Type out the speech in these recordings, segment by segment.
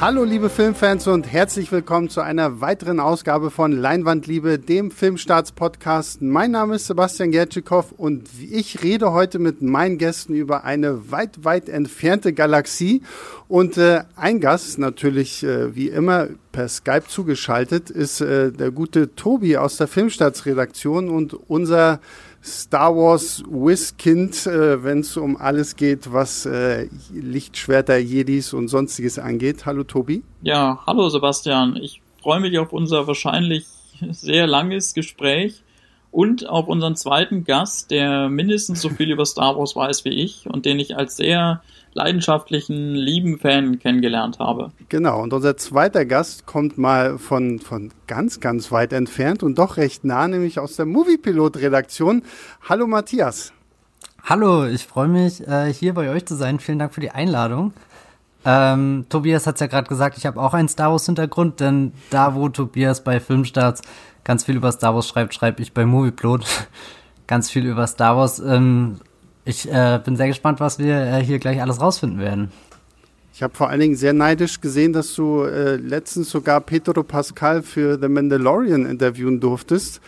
Hallo liebe Filmfans und herzlich willkommen zu einer weiteren Ausgabe von Leinwandliebe, dem Filmstarts-Podcast. Mein Name ist Sebastian Gertschikow und ich rede heute mit meinen Gästen über eine weit, weit entfernte Galaxie. Und äh, ein Gast, natürlich äh, wie immer per Skype zugeschaltet, ist äh, der gute Tobi aus der Filmstarts-Redaktion und unser Star Wars Whiz-Kind, äh, wenn es um alles geht, was äh, Lichtschwerter, Jedis und sonstiges angeht. Hallo Tobi. Ja, hallo Sebastian. Ich freue mich auf unser wahrscheinlich sehr langes Gespräch und auf unseren zweiten Gast, der mindestens so viel über Star Wars weiß wie ich und den ich als sehr leidenschaftlichen, lieben Fan kennengelernt habe. Genau, und unser zweiter Gast kommt mal von, von ganz, ganz weit entfernt und doch recht nah, nämlich aus der Moviepilot-Redaktion. Hallo Matthias. Hallo, ich freue mich, äh, hier bei euch zu sein. Vielen Dank für die Einladung. Ähm, Tobias hat es ja gerade gesagt, ich habe auch einen Star Wars-Hintergrund, denn da, wo Tobias bei Filmstarts ganz viel über Star Wars schreibt, schreibe ich bei Movieplot ganz viel über Star Wars. Ähm, ich äh, bin sehr gespannt, was wir äh, hier gleich alles rausfinden werden. Ich habe vor allen Dingen sehr neidisch gesehen, dass du äh, letztens sogar Pedro Pascal für The Mandalorian interviewen durftest.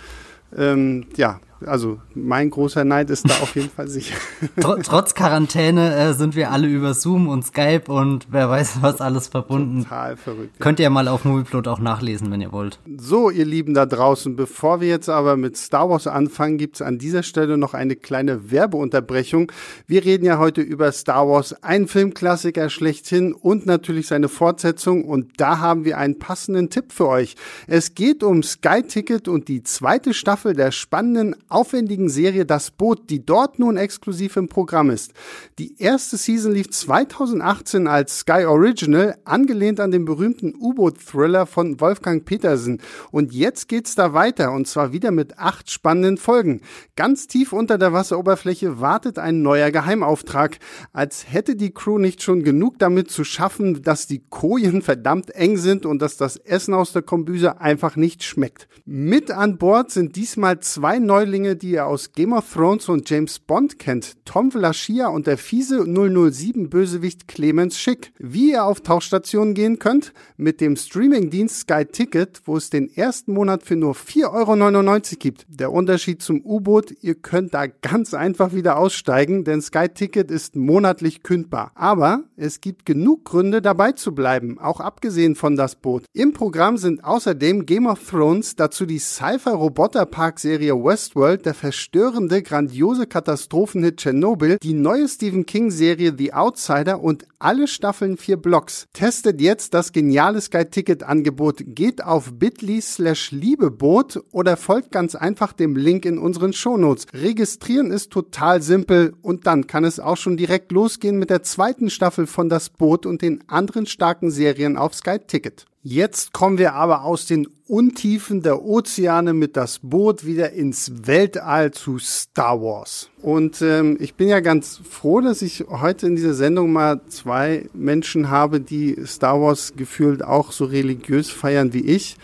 Ähm, ja, also mein großer Neid ist da auf jeden Fall sicher. Trotz Quarantäne äh, sind wir alle über Zoom und Skype und wer weiß was alles verbunden. Total verrückt. Ja. Könnt ihr mal auf Movieplot auch nachlesen, wenn ihr wollt. So, ihr Lieben da draußen, bevor wir jetzt aber mit Star Wars anfangen, gibt's an dieser Stelle noch eine kleine Werbeunterbrechung. Wir reden ja heute über Star Wars, ein Filmklassiker schlechthin und natürlich seine Fortsetzung und da haben wir einen passenden Tipp für euch. Es geht um Sky Ticket und die zweite Staffel der spannenden aufwendigen Serie Das Boot, die dort nun exklusiv im Programm ist. Die erste Season lief 2018 als Sky Original, angelehnt an den berühmten U-Boot-Thriller von Wolfgang Petersen. Und jetzt geht's da weiter, und zwar wieder mit acht spannenden Folgen. Ganz tief unter der Wasseroberfläche wartet ein neuer Geheimauftrag. Als hätte die Crew nicht schon genug damit zu schaffen, dass die Kojen verdammt eng sind und dass das Essen aus der Kombüse einfach nicht schmeckt. Mit an Bord sind diesmal zwei Neulinge Neulinge, die ihr aus Game of Thrones und James Bond kennt, Tom Vlaschia und der fiese 007-Bösewicht Clemens Schick. Wie ihr auf Tauchstationen gehen könnt? Mit dem Streamingdienst Sky Ticket, wo es den ersten Monat für nur 4,99 Euro gibt. Der Unterschied zum U-Boot, ihr könnt da ganz einfach wieder aussteigen, denn Sky Ticket ist monatlich kündbar. Aber es gibt genug Gründe, dabei zu bleiben, auch abgesehen von das Boot. Im Programm sind außerdem Game of Thrones, dazu die Sci-Fi-Roboter-Park-Serie Westworld, World, der verstörende, grandiose Katastrophenhit Tschernobyl, die neue Stephen King-Serie The Outsider und alle Staffeln vier Blocks. Testet jetzt das geniale Sky-Ticket-Angebot. Geht auf bit.ly slash liebeboot oder folgt ganz einfach dem Link in unseren Shownotes. Registrieren ist total simpel und dann kann es auch schon direkt losgehen mit der zweiten Staffel von Das Boot und den anderen starken Serien auf Sky Ticket. Jetzt kommen wir aber aus den Untiefen der Ozeane mit das Boot wieder ins Weltall zu Star Wars. Und ähm, ich bin ja ganz froh, dass ich heute in dieser Sendung mal zwei Menschen habe, die Star Wars gefühlt auch so religiös feiern wie ich.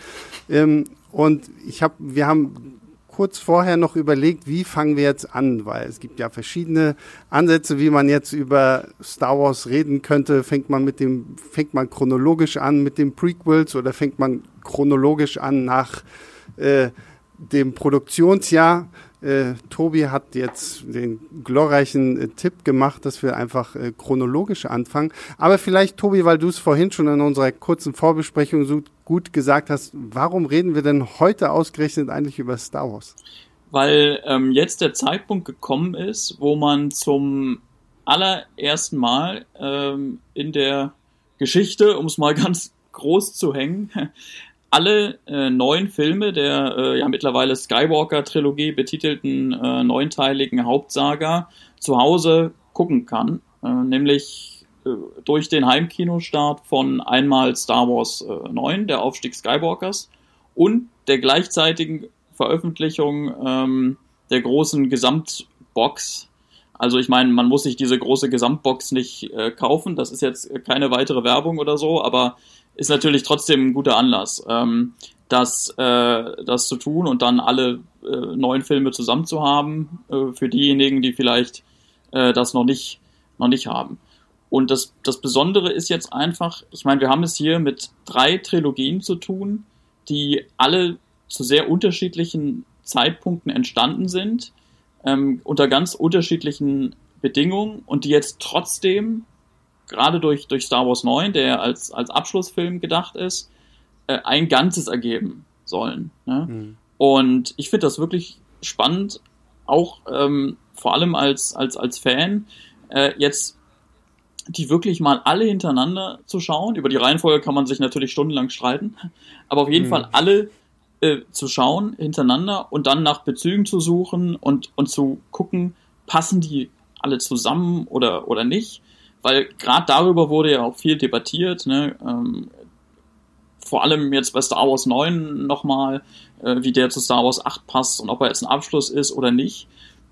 Ähm, und ich habe, wir haben kurz vorher noch überlegt, wie fangen wir jetzt an, weil es gibt ja verschiedene Ansätze, wie man jetzt über Star Wars reden könnte. Fängt man mit dem, fängt man chronologisch an mit den Prequels oder fängt man chronologisch an nach äh, dem Produktionsjahr? Äh, Tobi hat jetzt den glorreichen äh, Tipp gemacht, dass wir einfach äh, chronologisch anfangen. Aber vielleicht, Tobi, weil du es vorhin schon in unserer kurzen Vorbesprechung so gut gesagt hast, warum reden wir denn heute ausgerechnet eigentlich über Star Wars? Weil ähm, jetzt der Zeitpunkt gekommen ist, wo man zum allerersten Mal ähm, in der Geschichte, um es mal ganz groß zu hängen, alle äh, neun Filme der äh, ja mittlerweile Skywalker-Trilogie betitelten äh, neunteiligen Hauptsaga zu Hause gucken kann. Äh, nämlich durch den Heimkinostart von einmal Star Wars äh, 9, der Aufstieg Skywalkers, und der gleichzeitigen Veröffentlichung ähm, der großen Gesamtbox. Also ich meine, man muss sich diese große Gesamtbox nicht äh, kaufen, das ist jetzt keine weitere Werbung oder so, aber ist natürlich trotzdem ein guter Anlass, ähm, das, äh, das zu tun und dann alle äh, neuen Filme zusammen zu haben, äh, für diejenigen, die vielleicht äh, das noch nicht, noch nicht haben. Und das, das Besondere ist jetzt einfach, ich meine, wir haben es hier mit drei Trilogien zu tun, die alle zu sehr unterschiedlichen Zeitpunkten entstanden sind, ähm, unter ganz unterschiedlichen Bedingungen und die jetzt trotzdem, gerade durch, durch Star Wars 9, der als, als Abschlussfilm gedacht ist, äh, ein Ganzes ergeben sollen. Ne? Mhm. Und ich finde das wirklich spannend, auch ähm, vor allem als, als, als Fan, äh, jetzt die wirklich mal alle hintereinander zu schauen. Über die Reihenfolge kann man sich natürlich stundenlang streiten, aber auf jeden mhm. Fall alle äh, zu schauen hintereinander und dann nach Bezügen zu suchen und, und zu gucken, passen die alle zusammen oder, oder nicht. Weil gerade darüber wurde ja auch viel debattiert. Ne? Ähm, vor allem jetzt bei Star Wars 9 nochmal, äh, wie der zu Star Wars 8 passt und ob er jetzt ein Abschluss ist oder nicht.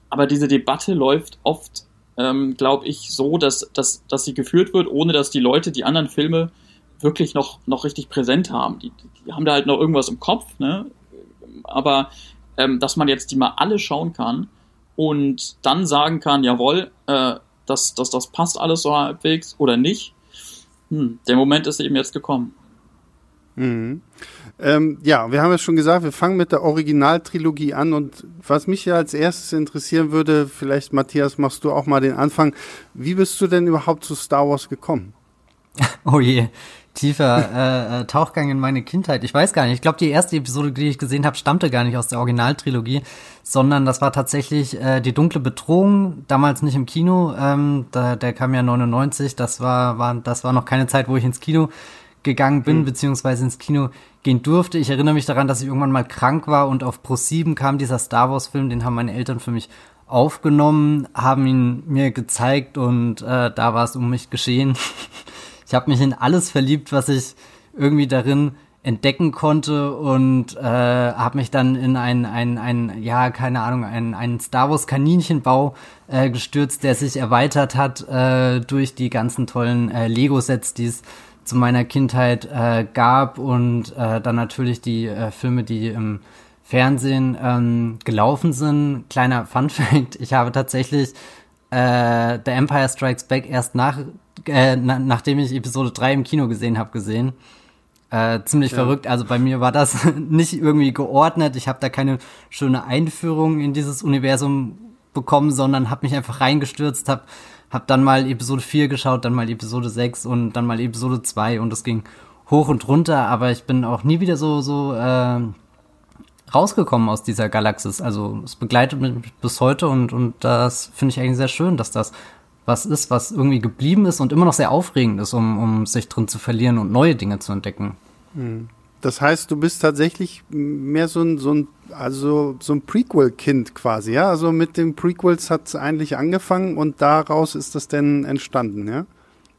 Aber diese Debatte läuft oft, ähm, glaube ich, so, dass, dass, dass sie geführt wird, ohne dass die Leute die anderen Filme wirklich noch, noch richtig präsent haben. Die, die haben da halt noch irgendwas im Kopf, ne? Aber ähm, dass man jetzt die mal alle schauen kann und dann sagen kann, jawohl, äh, dass, dass das passt alles so halbwegs oder nicht, hm, der Moment ist eben jetzt gekommen. Mhm. Ähm, ja, wir haben ja schon gesagt, wir fangen mit der Originaltrilogie an und was mich ja als erstes interessieren würde, vielleicht Matthias, machst du auch mal den Anfang. Wie bist du denn überhaupt zu Star Wars gekommen? Oh je, tiefer äh, äh, Tauchgang in meine Kindheit. Ich weiß gar nicht. Ich glaube, die erste Episode, die ich gesehen habe, stammte gar nicht aus der Originaltrilogie, sondern das war tatsächlich äh, die dunkle Bedrohung. Damals nicht im Kino. Ähm, da, der kam ja 99. Das war, war, das war noch keine Zeit, wo ich ins Kino gegangen bin, mhm. beziehungsweise ins Kino gehen durfte. Ich erinnere mich daran, dass ich irgendwann mal krank war und auf Pro 7 kam dieser Star Wars Film, den haben meine Eltern für mich aufgenommen, haben ihn mir gezeigt und äh, da war es um mich geschehen. Ich habe mich in alles verliebt, was ich irgendwie darin entdecken konnte und äh, habe mich dann in ein, ein, ein, ja, keine Ahnung, ein, ein Star Wars Kaninchenbau äh, gestürzt, der sich erweitert hat äh, durch die ganzen tollen äh, Lego-Sets, die es zu meiner Kindheit äh, gab und äh, dann natürlich die äh, Filme, die im Fernsehen ähm, gelaufen sind. Kleiner Fun Fact, ich habe tatsächlich äh, The Empire Strikes Back erst nach äh, na, nachdem ich Episode 3 im Kino gesehen habe, gesehen. Äh, ziemlich ja. verrückt. Also bei mir war das nicht irgendwie geordnet. Ich habe da keine schöne Einführung in dieses Universum bekommen, sondern habe mich einfach reingestürzt, habe hab dann mal Episode 4 geschaut, dann mal Episode 6 und dann mal Episode 2 und es ging hoch und runter, aber ich bin auch nie wieder so so äh, rausgekommen aus dieser Galaxis. Also es begleitet mich bis heute und und das finde ich eigentlich sehr schön, dass das was ist, was irgendwie geblieben ist und immer noch sehr aufregend ist, um, um sich drin zu verlieren und neue Dinge zu entdecken. Hm. Das heißt, du bist tatsächlich mehr so ein, so ein, also so ein Prequel-Kind quasi, ja? Also mit den Prequels hat es eigentlich angefangen und daraus ist das denn entstanden, ja?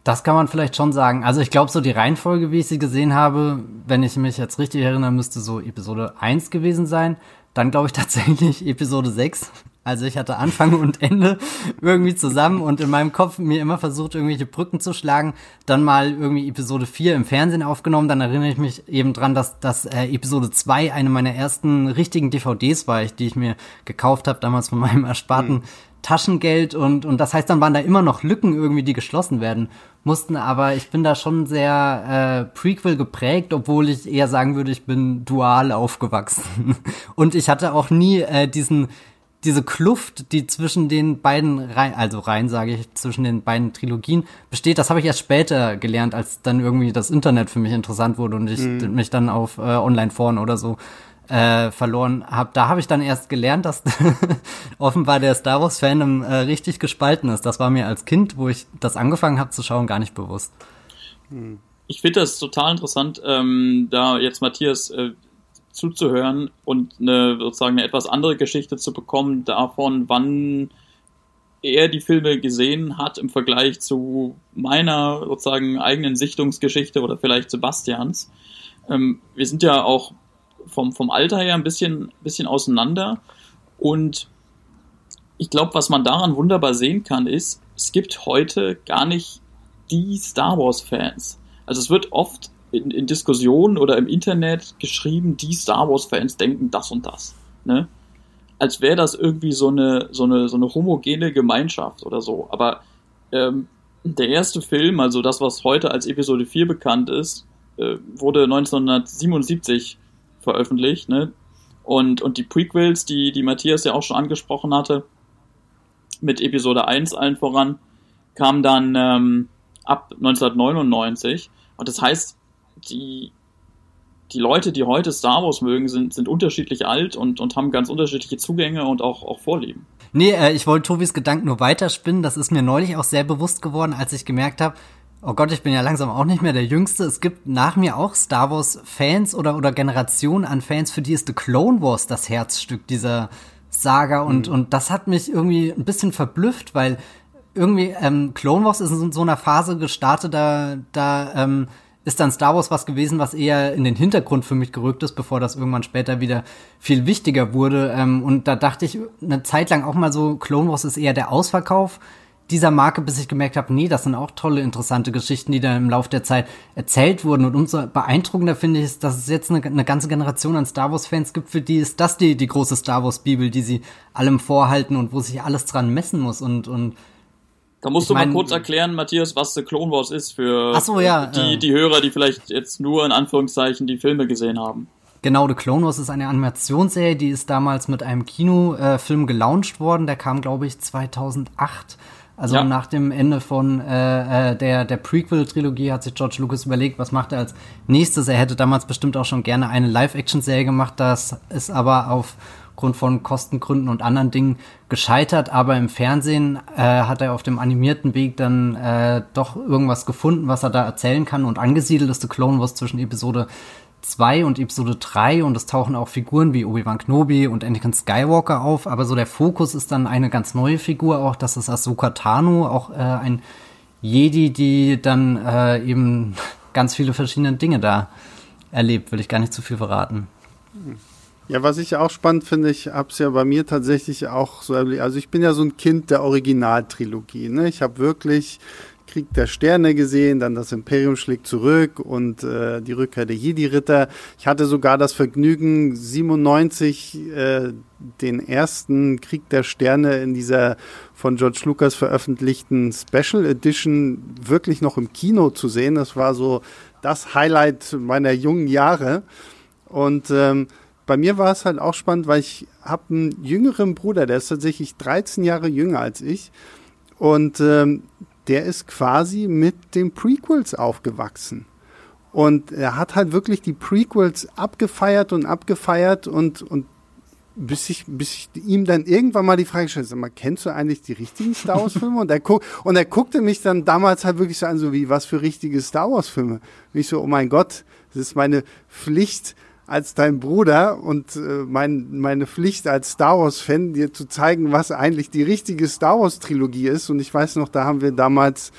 Das kann man vielleicht schon sagen. Also ich glaube, so die Reihenfolge, wie ich sie gesehen habe, wenn ich mich jetzt richtig erinnere, müsste so Episode 1 gewesen sein. Dann glaube ich tatsächlich Episode 6. Also ich hatte Anfang und Ende irgendwie zusammen und in meinem Kopf mir immer versucht, irgendwelche Brücken zu schlagen. Dann mal irgendwie Episode 4 im Fernsehen aufgenommen. Dann erinnere ich mich eben dran, dass, dass äh, Episode 2 eine meiner ersten richtigen DVDs war, die ich mir gekauft habe, damals von meinem ersparten mhm. Taschengeld. Und, und das heißt, dann waren da immer noch Lücken irgendwie, die geschlossen werden mussten. Aber ich bin da schon sehr äh, Prequel geprägt, obwohl ich eher sagen würde, ich bin dual aufgewachsen. und ich hatte auch nie äh, diesen diese Kluft, die zwischen den beiden Reihen, also Reihen sage ich, zwischen den beiden Trilogien besteht, das habe ich erst später gelernt, als dann irgendwie das Internet für mich interessant wurde und ich mhm. mich dann auf äh, Online-Foren oder so äh, verloren habe. Da habe ich dann erst gelernt, dass offenbar der Star Wars-Fandom äh, richtig gespalten ist. Das war mir als Kind, wo ich das angefangen habe zu schauen, gar nicht bewusst. Ich finde das total interessant, ähm, da jetzt Matthias äh, zuzuhören und eine sozusagen eine etwas andere Geschichte zu bekommen davon, wann er die Filme gesehen hat im Vergleich zu meiner sozusagen eigenen Sichtungsgeschichte oder vielleicht Sebastians. Ähm, wir sind ja auch vom, vom Alter her ein bisschen, bisschen auseinander und ich glaube, was man daran wunderbar sehen kann, ist, es gibt heute gar nicht die Star Wars Fans. Also es wird oft in, in Diskussionen oder im Internet geschrieben, die Star Wars-Fans denken das und das. Ne? Als wäre das irgendwie so eine, so, eine, so eine homogene Gemeinschaft oder so. Aber ähm, der erste Film, also das, was heute als Episode 4 bekannt ist, äh, wurde 1977 veröffentlicht, ne? Und, und die Prequels, die, die Matthias ja auch schon angesprochen hatte, mit Episode 1 allen voran, kamen dann ähm, ab 1999. Und das heißt, die, die Leute, die heute Star Wars mögen, sind, sind unterschiedlich alt und, und haben ganz unterschiedliche Zugänge und auch, auch Vorlieben. Nee, äh, ich wollte Tobis Gedanken nur weiterspinnen. Das ist mir neulich auch sehr bewusst geworden, als ich gemerkt habe, oh Gott, ich bin ja langsam auch nicht mehr der Jüngste. Es gibt nach mir auch Star Wars Fans oder, oder Generationen an Fans, für die ist The Clone Wars das Herzstück dieser Saga. Und, mhm. und das hat mich irgendwie ein bisschen verblüfft, weil irgendwie ähm, Clone Wars ist in so einer Phase gestartet, da, da ähm, ist dann Star Wars was gewesen, was eher in den Hintergrund für mich gerückt ist, bevor das irgendwann später wieder viel wichtiger wurde. Ähm, und da dachte ich eine Zeit lang auch mal so, Clone Wars ist eher der Ausverkauf dieser Marke, bis ich gemerkt habe, nee, das sind auch tolle, interessante Geschichten, die da im Laufe der Zeit erzählt wurden. Und umso beeindruckender finde ich es, dass es jetzt eine, eine ganze Generation an Star Wars-Fans gibt, für die ist das die, die große Star Wars-Bibel, die sie allem vorhalten und wo sich alles dran messen muss. Und, und da musst ich du mein, mal kurz erklären, Matthias, was The Clone Wars ist für so, ja, die, äh, die Hörer, die vielleicht jetzt nur in Anführungszeichen die Filme gesehen haben. Genau, The Clone Wars ist eine Animationsserie, die ist damals mit einem Kinofilm äh, gelauncht worden. Der kam, glaube ich, 2008. Also ja. nach dem Ende von äh, äh, der, der Prequel-Trilogie hat sich George Lucas überlegt, was macht er als nächstes. Er hätte damals bestimmt auch schon gerne eine Live-Action-Serie gemacht. Das ist aber auf aufgrund von Kostengründen und anderen Dingen gescheitert, aber im Fernsehen äh, hat er auf dem animierten Weg dann äh, doch irgendwas gefunden, was er da erzählen kann und angesiedelt ist The Clone Wars zwischen Episode 2 und Episode 3 und es tauchen auch Figuren wie Obi-Wan Kenobi und Anakin Skywalker auf, aber so der Fokus ist dann eine ganz neue Figur auch, das ist Ahsoka Tano, auch äh, ein Jedi, die dann äh, eben ganz viele verschiedene Dinge da erlebt, will ich gar nicht zu viel verraten. Mhm. Ja, was ich auch spannend finde, ich habe es ja bei mir tatsächlich auch so. Also ich bin ja so ein Kind der Originaltrilogie. Ne? Ich habe wirklich Krieg der Sterne gesehen, dann das Imperium schlägt zurück und äh, die Rückkehr der Jedi-Ritter. Ich hatte sogar das Vergnügen, 97 äh, den ersten Krieg der Sterne in dieser von George Lucas veröffentlichten Special Edition wirklich noch im Kino zu sehen. Das war so das Highlight meiner jungen Jahre. Und ähm, bei mir war es halt auch spannend, weil ich habe einen jüngeren Bruder, der ist tatsächlich 13 Jahre jünger als ich. Und ähm, der ist quasi mit den Prequels aufgewachsen. Und er hat halt wirklich die Prequels abgefeiert und abgefeiert und, und bis ich, bis ich ihm dann irgendwann mal die Frage stelle, sag mal, kennst du eigentlich die richtigen Star Wars Filme? Und er und er guckte mich dann damals halt wirklich so an, so wie, was für richtige Star Wars Filme? Und ich so, oh mein Gott, das ist meine Pflicht, als dein Bruder und äh, mein, meine Pflicht als Star Wars-Fan, dir zu zeigen, was eigentlich die richtige Star Wars-Trilogie ist. Und ich weiß noch, da haben wir damals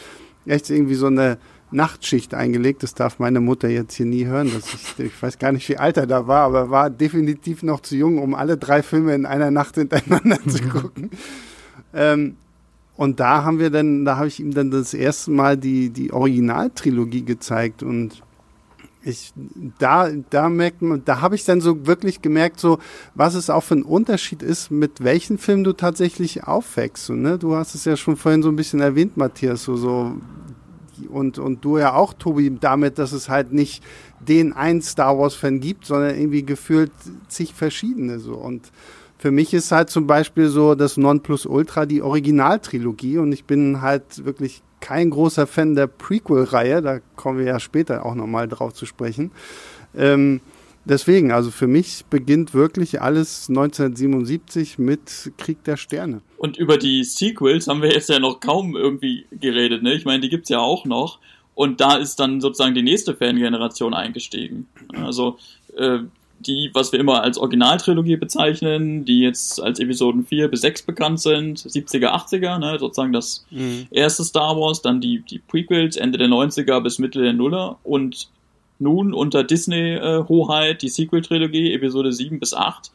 echt irgendwie so eine Nachtschicht eingelegt. Das darf meine Mutter jetzt hier nie hören. Dass ich, ich weiß gar nicht, wie alt er da war, aber er war definitiv noch zu jung, um alle drei Filme in einer Nacht hintereinander zu gucken. Ähm, und da haben wir dann, da habe ich ihm dann das erste Mal die, die Originaltrilogie gezeigt und ich, da, da merkt man, da habe ich dann so wirklich gemerkt, so, was es auch für ein Unterschied ist, mit welchen Filmen du tatsächlich aufwächst. So, ne? Du hast es ja schon vorhin so ein bisschen erwähnt, Matthias, so, so, und, und du ja auch, Tobi, damit, dass es halt nicht den einen Star Wars-Fan gibt, sondern irgendwie gefühlt zig verschiedene, so. Und für mich ist halt zum Beispiel so das Nonplusultra die Originaltrilogie und ich bin halt wirklich kein großer Fan der Prequel-Reihe, da kommen wir ja später auch nochmal drauf zu sprechen. Ähm, deswegen, also für mich beginnt wirklich alles 1977 mit Krieg der Sterne. Und über die Sequels haben wir jetzt ja noch kaum irgendwie geredet, ne? Ich meine, die gibt es ja auch noch. Und da ist dann sozusagen die nächste Fangeneration eingestiegen. Also äh, die, was wir immer als Originaltrilogie bezeichnen, die jetzt als Episoden 4 bis 6 bekannt sind, 70er, 80er, ne, sozusagen das mhm. erste Star Wars, dann die, die Prequels, Ende der 90er bis Mitte der Nuller und nun unter Disney-Hoheit die Sequel-Trilogie, Episode 7 bis 8.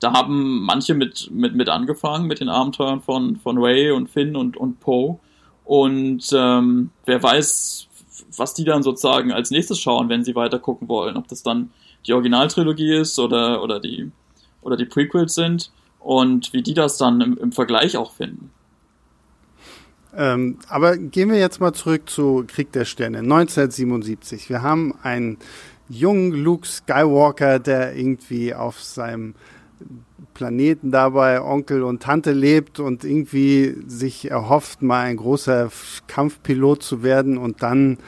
Da haben manche mit, mit, mit angefangen, mit den Abenteuern von, von Ray und Finn und, und Poe. Und ähm, wer weiß, was die dann sozusagen als nächstes schauen, wenn sie weiter gucken wollen. Ob das dann die Originaltrilogie ist oder, oder, die, oder die Prequels sind und wie die das dann im, im Vergleich auch finden. Ähm, aber gehen wir jetzt mal zurück zu Krieg der Sterne 1977. Wir haben einen jungen Luke Skywalker, der irgendwie auf seinem Planeten dabei Onkel und Tante lebt und irgendwie sich erhofft, mal ein großer Kampfpilot zu werden und dann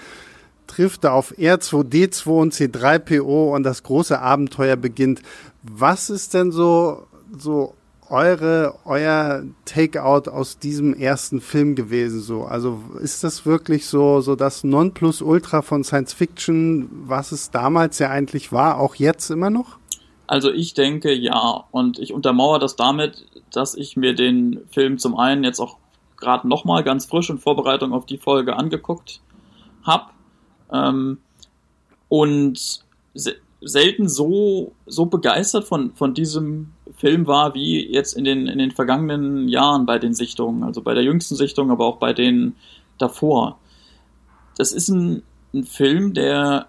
trifft er auf R2D2 und C3PO und das große Abenteuer beginnt. Was ist denn so, so eure, euer Takeout aus diesem ersten Film gewesen? So, also ist das wirklich so, so das Nonplusultra von Science Fiction, was es damals ja eigentlich war, auch jetzt immer noch? Also ich denke ja und ich untermauere das damit, dass ich mir den Film zum einen jetzt auch gerade nochmal ganz frisch in Vorbereitung auf die Folge angeguckt habe ähm, und se selten so so begeistert von von diesem Film war wie jetzt in den in den vergangenen Jahren bei den Sichtungen, also bei der jüngsten Sichtung, aber auch bei den davor. Das ist ein, ein Film, der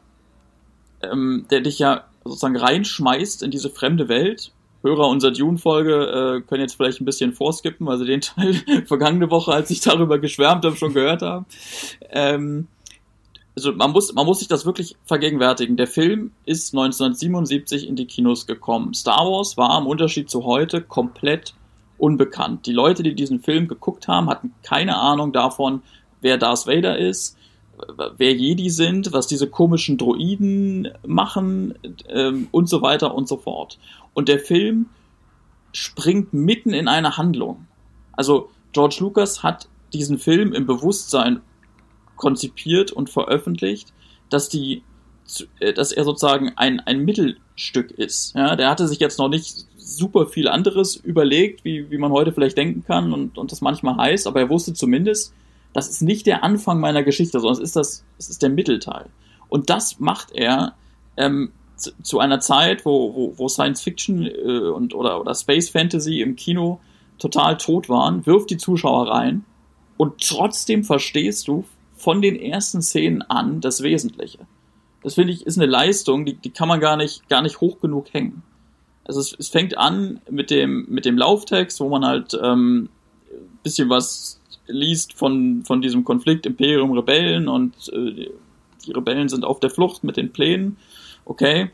ähm, der dich ja sozusagen reinschmeißt in diese fremde Welt. Hörer unserer Dune-Folge äh, können jetzt vielleicht ein bisschen vorskippen, also den Teil vergangene Woche, als ich darüber geschwärmt habe, schon gehört haben. Ähm, also man muss, man muss sich das wirklich vergegenwärtigen. Der Film ist 1977 in die Kinos gekommen. Star Wars war im Unterschied zu heute komplett unbekannt. Die Leute, die diesen Film geguckt haben, hatten keine Ahnung davon, wer Darth Vader ist, wer Jedi sind, was diese komischen Droiden machen ähm, und so weiter und so fort. Und der Film springt mitten in eine Handlung. Also George Lucas hat diesen Film im Bewusstsein konzipiert und veröffentlicht, dass die, äh, dass er sozusagen ein, ein Mittelstück ist. Ja, der hatte sich jetzt noch nicht super viel anderes überlegt, wie, wie man heute vielleicht denken kann und, und das manchmal heißt, aber er wusste zumindest, das ist nicht der Anfang meiner Geschichte, sondern es ist das, es ist der Mittelteil. Und das macht er ähm, zu, zu, einer Zeit, wo, wo, wo Science Fiction äh, und oder, oder Space Fantasy im Kino total tot waren, wirft die Zuschauer rein und trotzdem verstehst du von den ersten Szenen an das Wesentliche. Das finde ich ist eine Leistung, die, die kann man gar nicht, gar nicht hoch genug hängen. Also es, es fängt an mit dem, mit dem Lauftext, wo man halt ähm, bisschen was liest von, von diesem Konflikt Imperium Rebellen und äh, die Rebellen sind auf der Flucht mit den Plänen. Okay.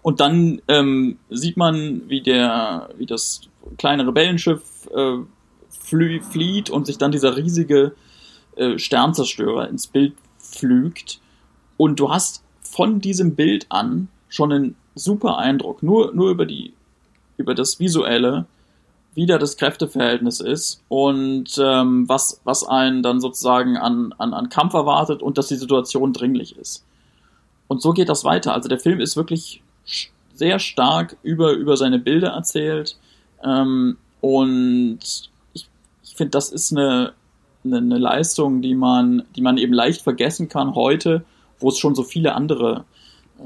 Und dann ähm, sieht man, wie der, wie das kleine Rebellenschiff äh, flieht und sich dann dieser riesige äh, Sternzerstörer ins Bild pflügt. Und du hast von diesem Bild an schon einen super Eindruck, nur, nur über die, über das Visuelle, wieder das Kräfteverhältnis ist und ähm, was, was einen dann sozusagen an, an, an Kampf erwartet und dass die Situation dringlich ist. Und so geht das weiter. Also der Film ist wirklich sehr stark über, über seine Bilder erzählt ähm, und ich, ich finde, das ist eine, eine, Leistung, die man, die man eben leicht vergessen kann heute, wo es schon so viele andere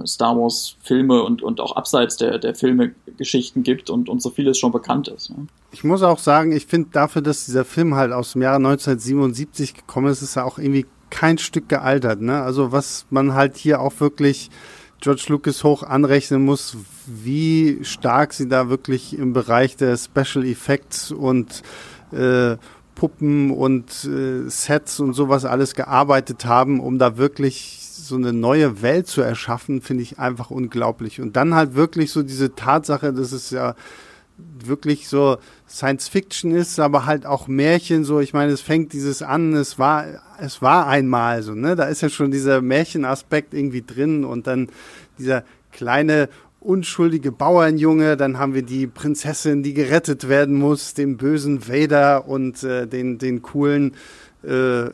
Star Wars Filme und, und auch abseits der, der Filme Geschichten gibt und, und so vieles schon bekannt ist. Ne? Ich muss auch sagen, ich finde dafür, dass dieser Film halt aus dem Jahre 1977 gekommen ist, ist er auch irgendwie kein Stück gealtert. Ne? Also was man halt hier auch wirklich George Lucas hoch anrechnen muss, wie stark sie da wirklich im Bereich der Special Effects und äh, Puppen und äh, Sets und sowas alles gearbeitet haben, um da wirklich so eine neue Welt zu erschaffen, finde ich einfach unglaublich. Und dann halt wirklich so diese Tatsache, dass es ja wirklich so Science Fiction ist, aber halt auch Märchen so. Ich meine, es fängt dieses an, es war, es war einmal so, ne? Da ist ja schon dieser Märchenaspekt irgendwie drin und dann dieser kleine unschuldige Bauernjunge, dann haben wir die Prinzessin, die gerettet werden muss, den bösen Vader und äh, den, den coolen äh,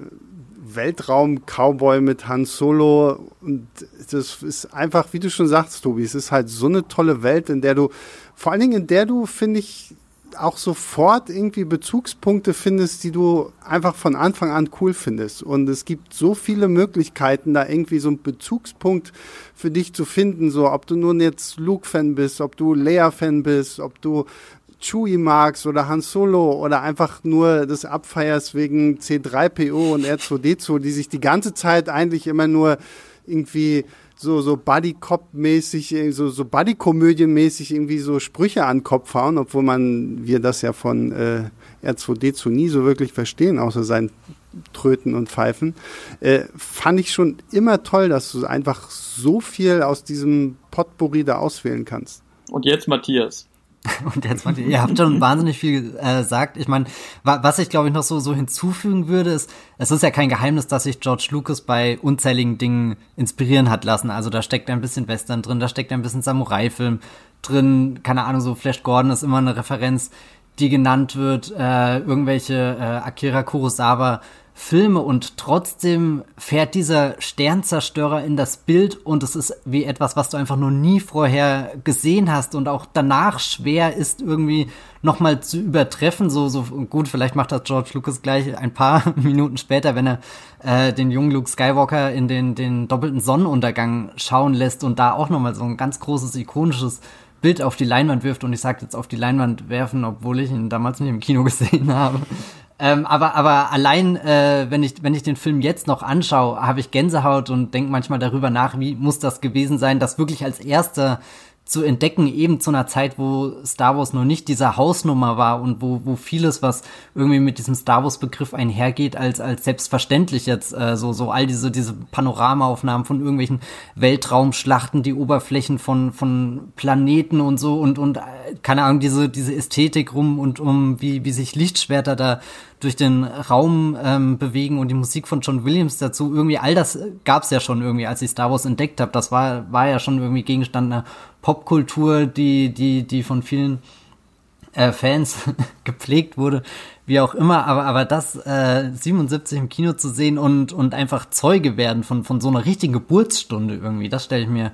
Weltraum-Cowboy mit Han Solo. Und das ist einfach, wie du schon sagst, Tobi, es ist halt so eine tolle Welt, in der du, vor allen Dingen in der du, finde ich, auch sofort irgendwie Bezugspunkte findest, die du einfach von Anfang an cool findest. Und es gibt so viele Möglichkeiten, da irgendwie so einen Bezugspunkt für dich zu finden. So, ob du nun jetzt Luke-Fan bist, ob du Leia-Fan bist, ob du Chewie magst oder Han Solo oder einfach nur das abfeierst wegen C3PO und R2D2, die sich die ganze Zeit eigentlich immer nur irgendwie so, so Buddy-Cop-mäßig, so, so Buddy-Komödien-mäßig irgendwie so Sprüche an den Kopf hauen, obwohl man, wir das ja von äh, R2D2 nie so wirklich verstehen, außer sein Tröten und Pfeifen, äh, fand ich schon immer toll, dass du einfach so viel aus diesem Potpourri da auswählen kannst. Und jetzt Matthias. Und jetzt, ihr habt schon wahnsinnig viel äh, gesagt. Ich meine, wa was ich glaube ich noch so, so hinzufügen würde, ist, es ist ja kein Geheimnis, dass sich George Lucas bei unzähligen Dingen inspirieren hat lassen. Also da steckt ein bisschen Western drin, da steckt ein bisschen Samurai-Film drin. Keine Ahnung, so Flash Gordon ist immer eine Referenz, die genannt wird. Äh, irgendwelche äh, Akira Kurosawa Filme und trotzdem fährt dieser Sternzerstörer in das Bild und es ist wie etwas, was du einfach noch nie vorher gesehen hast und auch danach schwer ist irgendwie nochmal zu übertreffen. So, so gut, vielleicht macht das George Lucas gleich ein paar Minuten später, wenn er äh, den jungen Luke Skywalker in den, den doppelten Sonnenuntergang schauen lässt und da auch nochmal so ein ganz großes, ikonisches Bild auf die Leinwand wirft und ich sage jetzt auf die Leinwand werfen, obwohl ich ihn damals nicht im Kino gesehen habe. Ähm, aber, aber allein, äh, wenn, ich, wenn ich den Film jetzt noch anschaue, habe ich Gänsehaut und denke manchmal darüber nach, wie muss das gewesen sein, dass wirklich als erster zu entdecken, eben zu einer Zeit, wo Star Wars noch nicht dieser Hausnummer war und wo, wo vieles, was irgendwie mit diesem Star Wars-Begriff einhergeht, als, als selbstverständlich jetzt, äh, so, so all diese, diese Panoramaaufnahmen von irgendwelchen Weltraumschlachten, die Oberflächen von, von Planeten und so und, und, äh, keine Ahnung, diese, diese Ästhetik rum und um, wie, wie sich Lichtschwerter da durch den Raum ähm, bewegen und die Musik von John Williams dazu. Irgendwie all das gab's ja schon irgendwie, als ich Star Wars entdeckt habe. Das war, war ja schon irgendwie Gegenstand einer Popkultur, die, die, die von vielen äh, Fans gepflegt wurde, wie auch immer, aber, aber das äh, 77 im Kino zu sehen und, und einfach Zeuge werden von, von so einer richtigen Geburtsstunde irgendwie, das stelle ich mir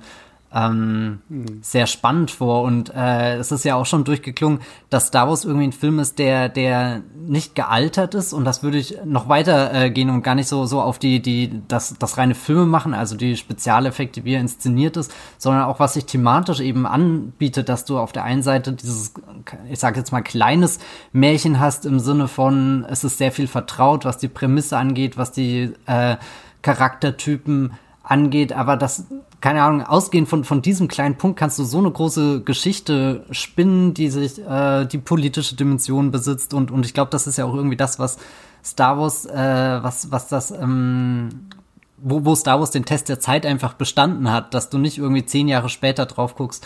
ähm, mhm. sehr spannend vor. Und äh, es ist ja auch schon durchgeklungen, dass Star Wars irgendwie ein Film ist, der, der nicht gealtert ist. Und das würde ich noch weiter äh, gehen und gar nicht so, so auf die, die, das, das reine Filme machen, also die Spezialeffekte, wie er inszeniert ist, sondern auch was sich thematisch eben anbietet, dass du auf der einen Seite dieses, ich sage jetzt mal, kleines Märchen hast im Sinne von, es ist sehr viel vertraut, was die Prämisse angeht, was die äh, Charaktertypen angeht, aber das, keine Ahnung, ausgehend von, von diesem kleinen Punkt kannst du so eine große Geschichte spinnen, die sich, äh, die politische Dimension besitzt und, und ich glaube, das ist ja auch irgendwie das, was Star Wars, äh, was, was das, ähm, wo, wo Star Wars den Test der Zeit einfach bestanden hat, dass du nicht irgendwie zehn Jahre später drauf guckst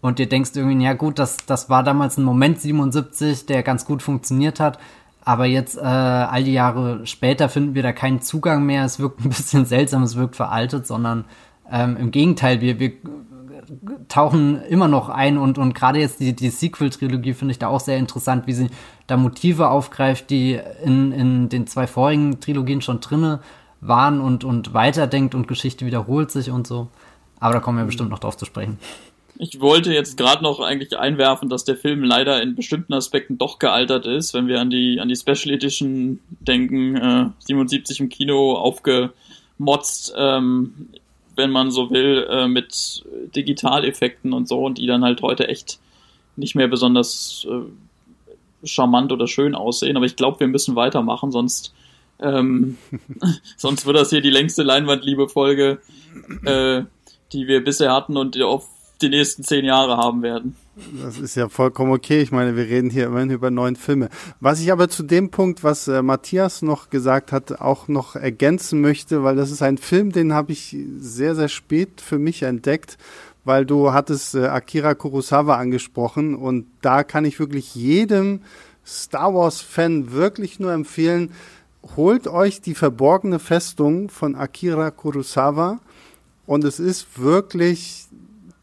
und dir denkst irgendwie, ja gut, das, das war damals ein Moment 77, der ganz gut funktioniert hat, aber jetzt, äh, all die Jahre später, finden wir da keinen Zugang mehr. Es wirkt ein bisschen seltsam, es wirkt veraltet, sondern ähm, im Gegenteil, wir, wir tauchen immer noch ein und, und gerade jetzt die, die Sequel-Trilogie finde ich da auch sehr interessant, wie sie da Motive aufgreift, die in, in den zwei vorigen Trilogien schon drinne waren und, und weiterdenkt und Geschichte wiederholt sich und so. Aber da kommen wir bestimmt noch drauf zu sprechen. Ich wollte jetzt gerade noch eigentlich einwerfen, dass der Film leider in bestimmten Aspekten doch gealtert ist, wenn wir an die, an die Special Edition denken, äh, 77 im Kino aufgemotzt, ähm, wenn man so will, äh, mit Digitaleffekten und so, und die dann halt heute echt nicht mehr besonders äh, charmant oder schön aussehen. Aber ich glaube, wir müssen weitermachen, sonst ähm, sonst wird das hier die längste Leinwandliebe-Folge, äh, die wir bisher hatten und auf die nächsten zehn Jahre haben werden. Das ist ja vollkommen okay. Ich meine, wir reden hier immerhin über neun Filme. Was ich aber zu dem Punkt, was äh, Matthias noch gesagt hat, auch noch ergänzen möchte, weil das ist ein Film, den habe ich sehr, sehr spät für mich entdeckt, weil du hattest äh, Akira Kurosawa angesprochen und da kann ich wirklich jedem Star Wars-Fan wirklich nur empfehlen, holt euch die verborgene Festung von Akira Kurosawa und es ist wirklich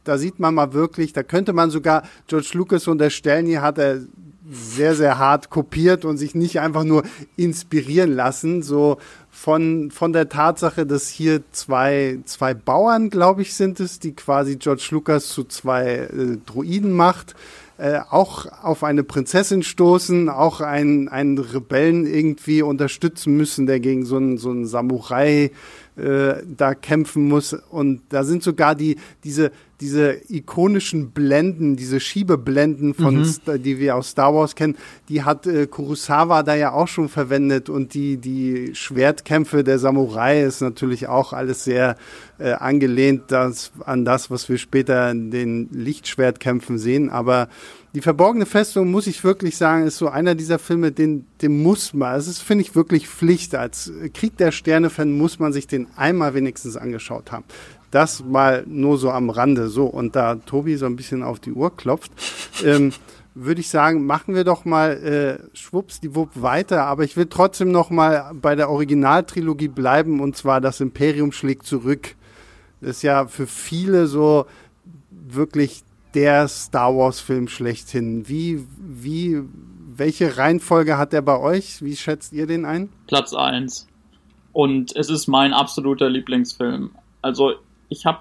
da sieht man mal wirklich, da könnte man sogar George Lucas unterstellen, hier hat er sehr, sehr hart kopiert und sich nicht einfach nur inspirieren lassen, so von, von der Tatsache, dass hier zwei, zwei Bauern, glaube ich, sind es, die quasi George Lucas zu zwei äh, Druiden macht, äh, auch auf eine Prinzessin stoßen, auch einen, einen Rebellen irgendwie unterstützen müssen, der gegen so einen, so einen Samurai äh, da kämpfen muss. Und da sind sogar die, diese, diese ikonischen Blenden, diese Schiebeblenden von, mhm. die wir aus Star Wars kennen, die hat äh, Kurosawa da ja auch schon verwendet und die, die Schwertkämpfe der Samurai ist natürlich auch alles sehr äh, angelehnt das, an das, was wir später in den Lichtschwertkämpfen sehen, aber Die verborgene Festung, muss ich wirklich sagen, ist so einer dieser Filme, den, den muss man, es ist, finde ich, wirklich Pflicht. Als Krieg der Sterne-Fan muss man sich den einmal wenigstens angeschaut haben. Das mal nur so am Rande. So, und da Tobi so ein bisschen auf die Uhr klopft, ähm, würde ich sagen, machen wir doch mal äh, schwupps die Wupp weiter. Aber ich will trotzdem noch mal bei der Originaltrilogie bleiben und zwar das Imperium schlägt zurück. Das ist ja für viele so wirklich der Star Wars Film schlechthin. Wie, wie, welche Reihenfolge hat der bei euch? Wie schätzt ihr den ein? Platz 1. Und es ist mein absoluter Lieblingsfilm. Also, ich habe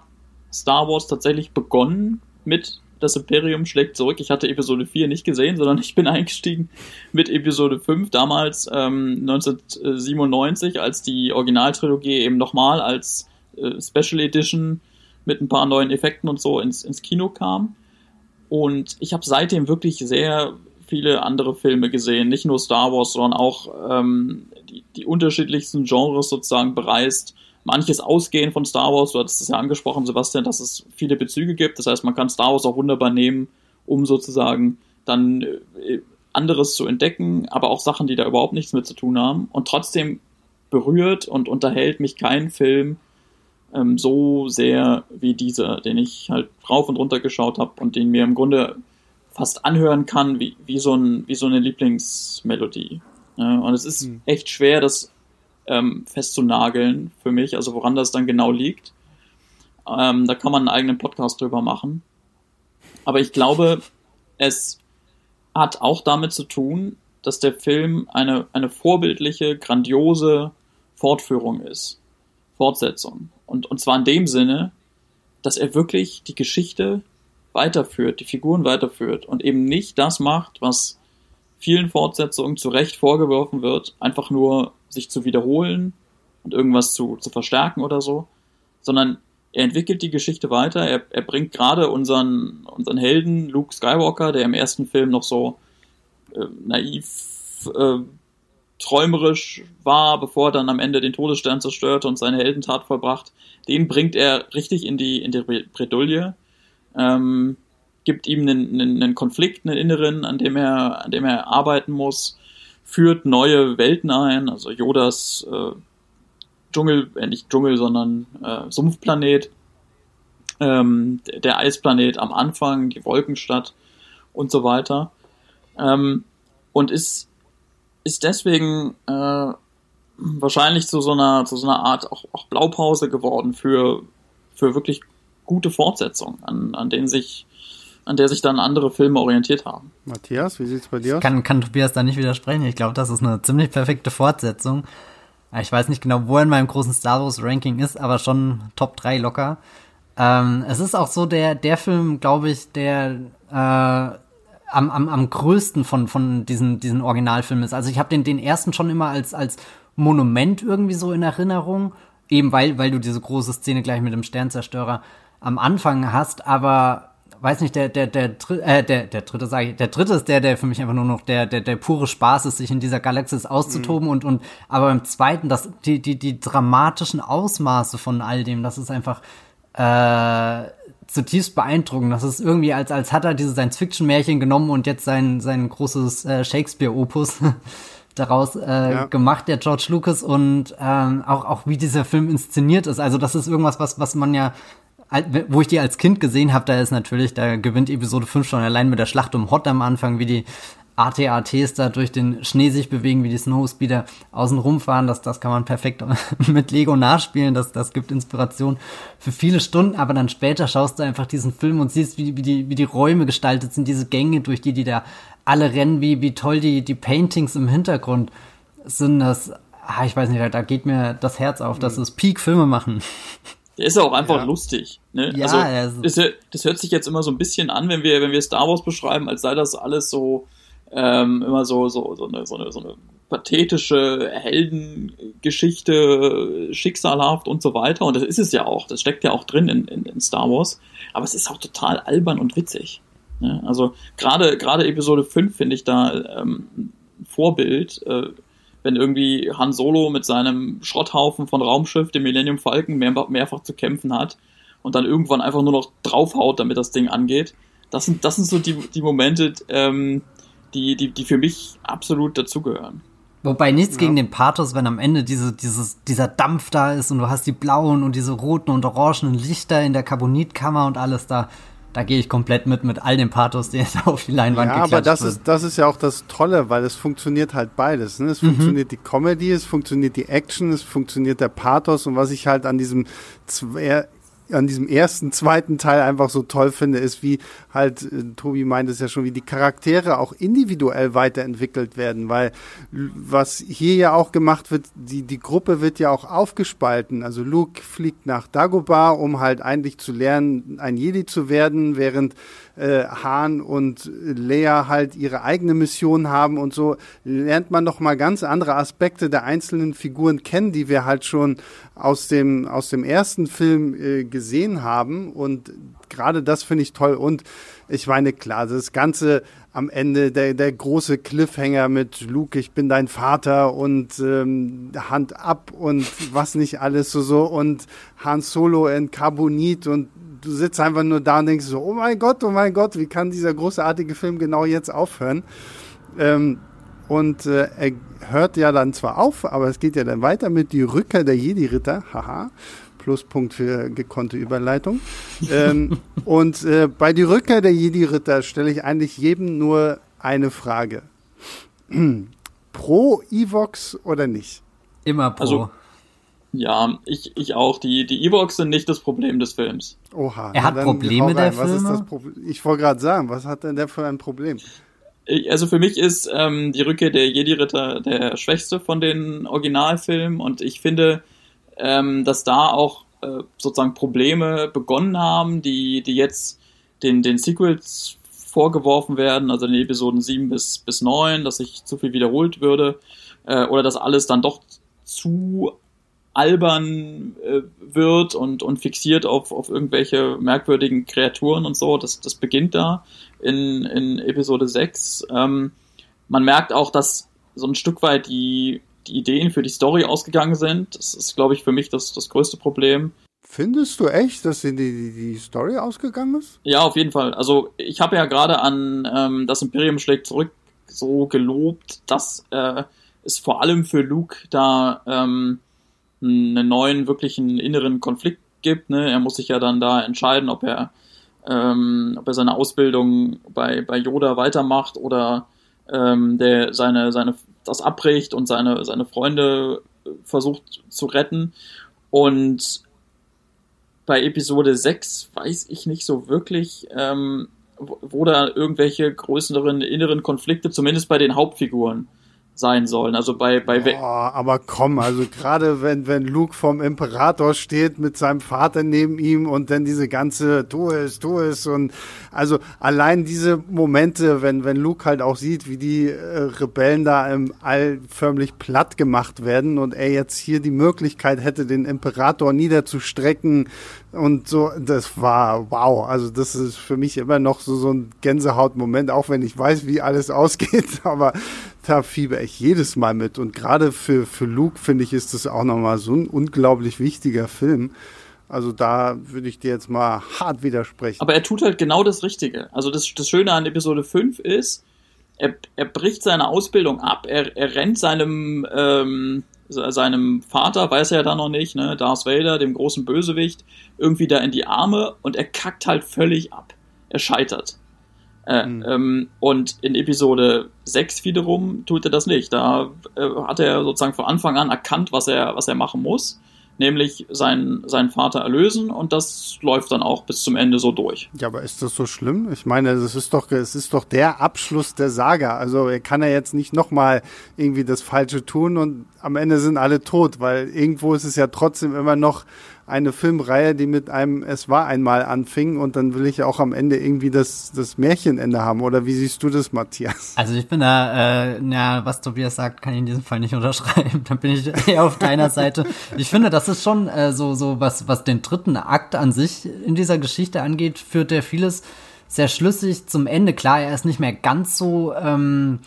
Star Wars tatsächlich begonnen mit Das Imperium schlägt zurück. Ich hatte Episode 4 nicht gesehen, sondern ich bin eingestiegen mit Episode 5, damals ähm, 1997, als die Originaltrilogie eben nochmal als äh, Special Edition mit ein paar neuen Effekten und so ins, ins Kino kam. Und ich habe seitdem wirklich sehr viele andere Filme gesehen, nicht nur Star Wars, sondern auch ähm, die, die unterschiedlichsten Genres sozusagen bereist. Manches ausgehen von Star Wars, du hattest es ja angesprochen, Sebastian, dass es viele Bezüge gibt. Das heißt, man kann Star Wars auch wunderbar nehmen, um sozusagen dann äh, anderes zu entdecken, aber auch Sachen, die da überhaupt nichts mit zu tun haben. Und trotzdem berührt und unterhält mich kein Film ähm, so sehr wie dieser, den ich halt rauf und runter geschaut habe und den mir im Grunde fast anhören kann wie, wie, so, ein, wie so eine Lieblingsmelodie. Ja, und es ist mhm. echt schwer, das ähm, festzunageln für mich, also woran das dann genau liegt. Ähm, da kann man einen eigenen Podcast drüber machen. Aber ich glaube, es hat auch damit zu tun, dass der Film eine, eine vorbildliche, grandiose Fortführung ist. Fortsetzung. Und, und zwar in dem Sinne, dass er wirklich die Geschichte weiterführt, die Figuren weiterführt und eben nicht das macht, was vielen Fortsetzungen zu Recht vorgeworfen wird, einfach nur sich zu wiederholen und irgendwas zu, zu verstärken oder so, sondern er entwickelt die Geschichte weiter, er, er bringt gerade unseren, unseren Helden Luke Skywalker, der im ersten Film noch so äh, naiv äh, träumerisch war, bevor er dann am Ende den Todesstern zerstört und seine Heldentat vollbracht, den bringt er richtig in die, in die Bredouille, ähm, gibt ihm einen, einen, Konflikt, einen inneren, an dem er, an dem er arbeiten muss, führt neue Welten ein, also Yodas äh, Dschungel, äh, nicht Dschungel, sondern äh, Sumpfplanet, ähm, der Eisplanet am Anfang, die Wolkenstadt und so weiter. Ähm, und ist ist deswegen äh, wahrscheinlich zu so einer, zu so einer Art auch, auch Blaupause geworden für, für wirklich gute Fortsetzungen, an, an denen sich an der sich dann andere Filme orientiert haben. Matthias, wie sieht's bei dir aus? Kann, kann Tobias da nicht widersprechen. Ich glaube, das ist eine ziemlich perfekte Fortsetzung. Ich weiß nicht genau, wo er in meinem großen Star Wars Ranking ist, aber schon Top 3 locker. Ähm, es ist auch so der, der Film, glaube ich, der äh, am, am, am größten von, von diesen, diesen Originalfilmen ist. Also ich habe den, den ersten schon immer als, als Monument irgendwie so in Erinnerung, eben weil, weil du diese große Szene gleich mit dem Sternzerstörer am Anfang hast, aber weiß nicht, der, der, der, äh, der, der dritte, sage ich, der dritte ist der, der für mich einfach nur noch der, der, der pure Spaß ist, sich in dieser Galaxis auszutoben mhm. und, und, aber beim zweiten, das, die, die, die dramatischen Ausmaße von all dem, das ist einfach, äh, zutiefst beeindruckend. Das ist irgendwie, als, als hat er dieses Science-Fiction-Märchen genommen und jetzt sein, sein großes äh, Shakespeare-Opus daraus äh, ja. gemacht, der George Lucas, und ähm, auch, auch wie dieser Film inszeniert ist. Also das ist irgendwas, was, was man ja wo ich die als Kind gesehen habe, da ist natürlich, da gewinnt Episode 5 schon allein mit der Schlacht um Hot am Anfang, wie die ATATs da durch den Schnee sich bewegen, wie die Snowspeeder außen rumfahren. Das, das kann man perfekt mit Lego nachspielen. Das, das gibt Inspiration für viele Stunden. Aber dann später schaust du einfach diesen Film und siehst, wie, wie, die, wie die Räume gestaltet sind, diese Gänge, durch die die da alle rennen, wie, wie toll die, die Paintings im Hintergrund sind. Das, ah, ich weiß nicht, da geht mir das Herz auf. Das ist Peak-Filme machen. Der ist auch einfach ja. lustig. Ne? Ja, also, das, das hört sich jetzt immer so ein bisschen an, wenn wir, wenn wir Star Wars beschreiben, als sei das alles so ähm, immer so, so, so, eine, so, eine, so eine pathetische Heldengeschichte, schicksalhaft und so weiter. Und das ist es ja auch. Das steckt ja auch drin in, in, in Star Wars. Aber es ist auch total albern und witzig. Ne? Also gerade gerade Episode 5 finde ich da ähm, ein Vorbild, äh, wenn irgendwie Han Solo mit seinem Schrotthaufen von Raumschiff, dem Millennium Falcon, mehr, mehrfach zu kämpfen hat und dann irgendwann einfach nur noch draufhaut, damit das Ding angeht das sind, das sind so die, die Momente, ähm, die, die, die für mich absolut dazugehören. Wobei nichts ja. gegen den Pathos, wenn am Ende diese, dieses, dieser Dampf da ist und du hast die blauen und diese roten und orangenen Lichter in der Carbonitkammer und alles da. Da gehe ich komplett mit, mit all dem Pathos, den da auf die Leinwand ja, aber das wird. ist, das ist ja auch das Tolle, weil es funktioniert halt beides. Ne? Es mhm. funktioniert die Comedy, es funktioniert die Action, es funktioniert der Pathos und was ich halt an diesem an diesem ersten, zweiten Teil einfach so toll finde, ist, wie halt, äh, Tobi meint es ja schon, wie die Charaktere auch individuell weiterentwickelt werden, weil was hier ja auch gemacht wird, die, die Gruppe wird ja auch aufgespalten. Also Luke fliegt nach Dagobah, um halt eigentlich zu lernen, ein Jedi zu werden, während äh, Han und Leia halt ihre eigene Mission haben und so lernt man noch mal ganz andere Aspekte der einzelnen Figuren kennen, die wir halt schon aus dem aus dem ersten Film äh, gesehen haben. Und gerade das finde ich toll. Und ich meine klar, das ganze am Ende der, der große Cliffhanger mit Luke, ich bin dein Vater und ähm, Hand ab und was nicht alles so so. Und Han Solo in Carbonit und du sitzt einfach nur da und denkst so, oh mein Gott, oh mein Gott, wie kann dieser großartige Film genau jetzt aufhören? Ähm, und äh, er hört ja dann zwar auf, aber es geht ja dann weiter mit die Rückkehr der Jedi-Ritter. Haha. Pluspunkt für gekonnte Überleitung. ähm, und äh, bei die Rückkehr der Jedi-Ritter stelle ich eigentlich jedem nur eine Frage. pro Evox oder nicht? Immer pro. Also, ja, ich, ich auch. Die, die Evox sind nicht das Problem des Films. Oha. Er hat Probleme, der Film. Ich wollte gerade sagen, was hat denn der für ein Problem? Also für mich ist ähm, die Rückkehr der Jedi-Ritter der schwächste von den Originalfilmen und ich finde, ähm, dass da auch äh, sozusagen Probleme begonnen haben, die, die jetzt den, den Sequels vorgeworfen werden, also in den Episoden 7 bis, bis 9, dass sich zu viel wiederholt würde äh, oder dass alles dann doch zu albern äh, wird und, und fixiert auf, auf irgendwelche merkwürdigen Kreaturen und so. Das, das beginnt da in, in Episode 6. Ähm, man merkt auch, dass so ein Stück weit die, die Ideen für die Story ausgegangen sind. Das ist, glaube ich, für mich das, das größte Problem. Findest du echt, dass die, die, die Story ausgegangen ist? Ja, auf jeden Fall. Also ich habe ja gerade an ähm, das Imperium schlägt zurück so gelobt, dass äh, es vor allem für Luke da ähm, einen neuen wirklichen inneren Konflikt gibt. Ne? Er muss sich ja dann da entscheiden, ob er, ähm, ob er seine Ausbildung bei, bei Yoda weitermacht oder ähm, der seine, seine, das abbricht und seine, seine Freunde versucht zu retten. Und bei Episode 6 weiß ich nicht so wirklich, ähm, wo, wo da irgendwelche größeren inneren Konflikte, zumindest bei den Hauptfiguren, sein sollen. Also bei bei oh, aber komm, also gerade wenn wenn Luke vom Imperator steht mit seinem Vater neben ihm und dann diese ganze tu es, tu es und also allein diese Momente, wenn wenn Luke halt auch sieht, wie die äh, Rebellen da im All förmlich platt gemacht werden und er jetzt hier die Möglichkeit hätte, den Imperator niederzustrecken und so, das war wow. Also das ist für mich immer noch so so ein Gänsehautmoment, auch wenn ich weiß, wie alles ausgeht, aber da fieber ich jedes Mal mit. Und gerade für, für Luke, finde ich, ist das auch nochmal so ein unglaublich wichtiger Film. Also da würde ich dir jetzt mal hart widersprechen. Aber er tut halt genau das Richtige. Also das, das Schöne an Episode 5 ist, er, er bricht seine Ausbildung ab, er, er rennt seinem, ähm, seinem Vater, weiß er ja da noch nicht, ne, Darth Vader, dem großen Bösewicht, irgendwie da in die Arme und er kackt halt völlig ab. Er scheitert. Äh, mhm. ähm, und in Episode 6 wiederum tut er das nicht. Da äh, hat er sozusagen von Anfang an erkannt, was er, was er machen muss, nämlich seinen, seinen Vater erlösen und das läuft dann auch bis zum Ende so durch. Ja, aber ist das so schlimm? Ich meine, es ist doch, es ist doch der Abschluss der Saga. Also er kann ja jetzt nicht nochmal irgendwie das Falsche tun und am Ende sind alle tot, weil irgendwo ist es ja trotzdem immer noch eine Filmreihe, die mit einem Es war einmal anfing und dann will ich auch am Ende irgendwie das, das Märchenende haben. Oder wie siehst du das, Matthias? Also ich bin da, äh, na, was Tobias sagt, kann ich in diesem Fall nicht unterschreiben. Dann bin ich eher auf deiner Seite. Ich finde, das ist schon äh, so, so was, was den dritten Akt an sich in dieser Geschichte angeht, führt der vieles sehr schlüssig zum Ende. Klar, er ist nicht mehr ganz so ähm,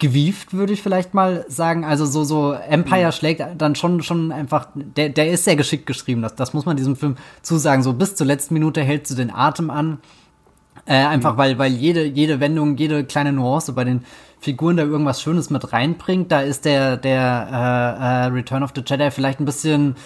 gewieft, würde ich vielleicht mal sagen. Also so, so Empire mhm. schlägt dann schon, schon einfach, der, der ist sehr geschickt geschrieben. Das, das muss man diesem Film zusagen. So bis zur letzten Minute hältst du den Atem an. Äh, einfach weil, weil jede, jede Wendung, jede kleine Nuance bei den Figuren da irgendwas Schönes mit reinbringt. Da ist der, der äh, äh, Return of the Jedi vielleicht ein bisschen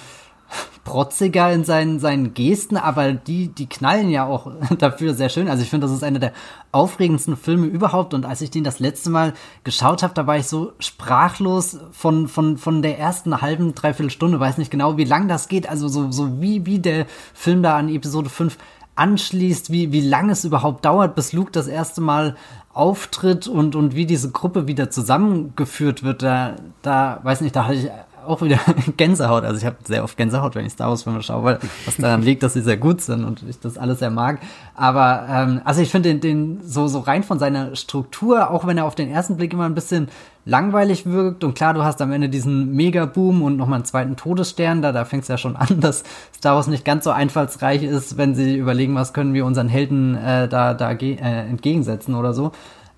protziger in seinen, seinen Gesten, aber die, die knallen ja auch dafür sehr schön. Also ich finde, das ist einer der aufregendsten Filme überhaupt. Und als ich den das letzte Mal geschaut habe, da war ich so sprachlos von, von, von der ersten halben, dreiviertel Stunde, weiß nicht genau, wie lang das geht. Also so, so wie, wie der Film da an Episode 5 anschließt, wie, wie lange es überhaupt dauert, bis Luke das erste Mal auftritt und, und wie diese Gruppe wieder zusammengeführt wird, da, da, weiß nicht, da hatte ich auch wieder Gänsehaut. Also ich habe sehr oft Gänsehaut, wenn ich Star Wars Filme schaue, weil was daran liegt, dass sie sehr gut sind und ich das alles sehr mag. Aber ähm, also ich finde den, den so so rein von seiner Struktur, auch wenn er auf den ersten Blick immer ein bisschen langweilig wirkt und klar, du hast am Ende diesen Mega-Boom und nochmal einen zweiten Todesstern, da, da fängt es ja schon an, dass Star Wars nicht ganz so einfallsreich ist, wenn sie überlegen, was können wir unseren Helden äh, da, da äh, entgegensetzen oder so.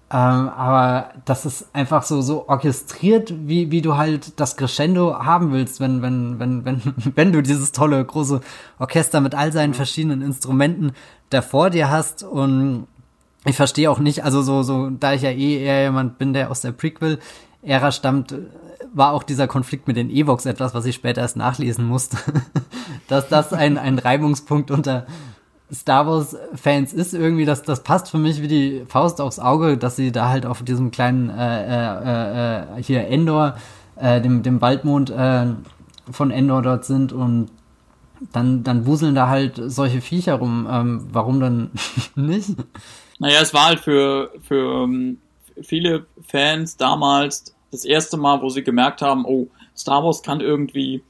Ähm, aber das ist einfach so, so orchestriert, wie, wie du halt das Crescendo haben willst, wenn, wenn, wenn, wenn, wenn du dieses tolle, große Orchester mit all seinen verschiedenen Instrumenten da vor dir hast. Und ich verstehe auch nicht, also so, so, da ich ja eh eher jemand bin, der aus der Prequel-Ära stammt, war auch dieser Konflikt mit den Evox etwas, was ich später erst nachlesen musste. dass das ein, ein Reibungspunkt unter Star Wars-Fans ist irgendwie, das, das passt für mich wie die Faust aufs Auge, dass sie da halt auf diesem kleinen äh, äh, äh, hier Endor, äh, dem, dem Waldmond äh, von Endor dort sind und dann, dann wuseln da halt solche Viecher rum. Ähm, warum dann nicht? Naja, es war halt für, für ähm, viele Fans damals das erste Mal, wo sie gemerkt haben, oh, Star Wars kann irgendwie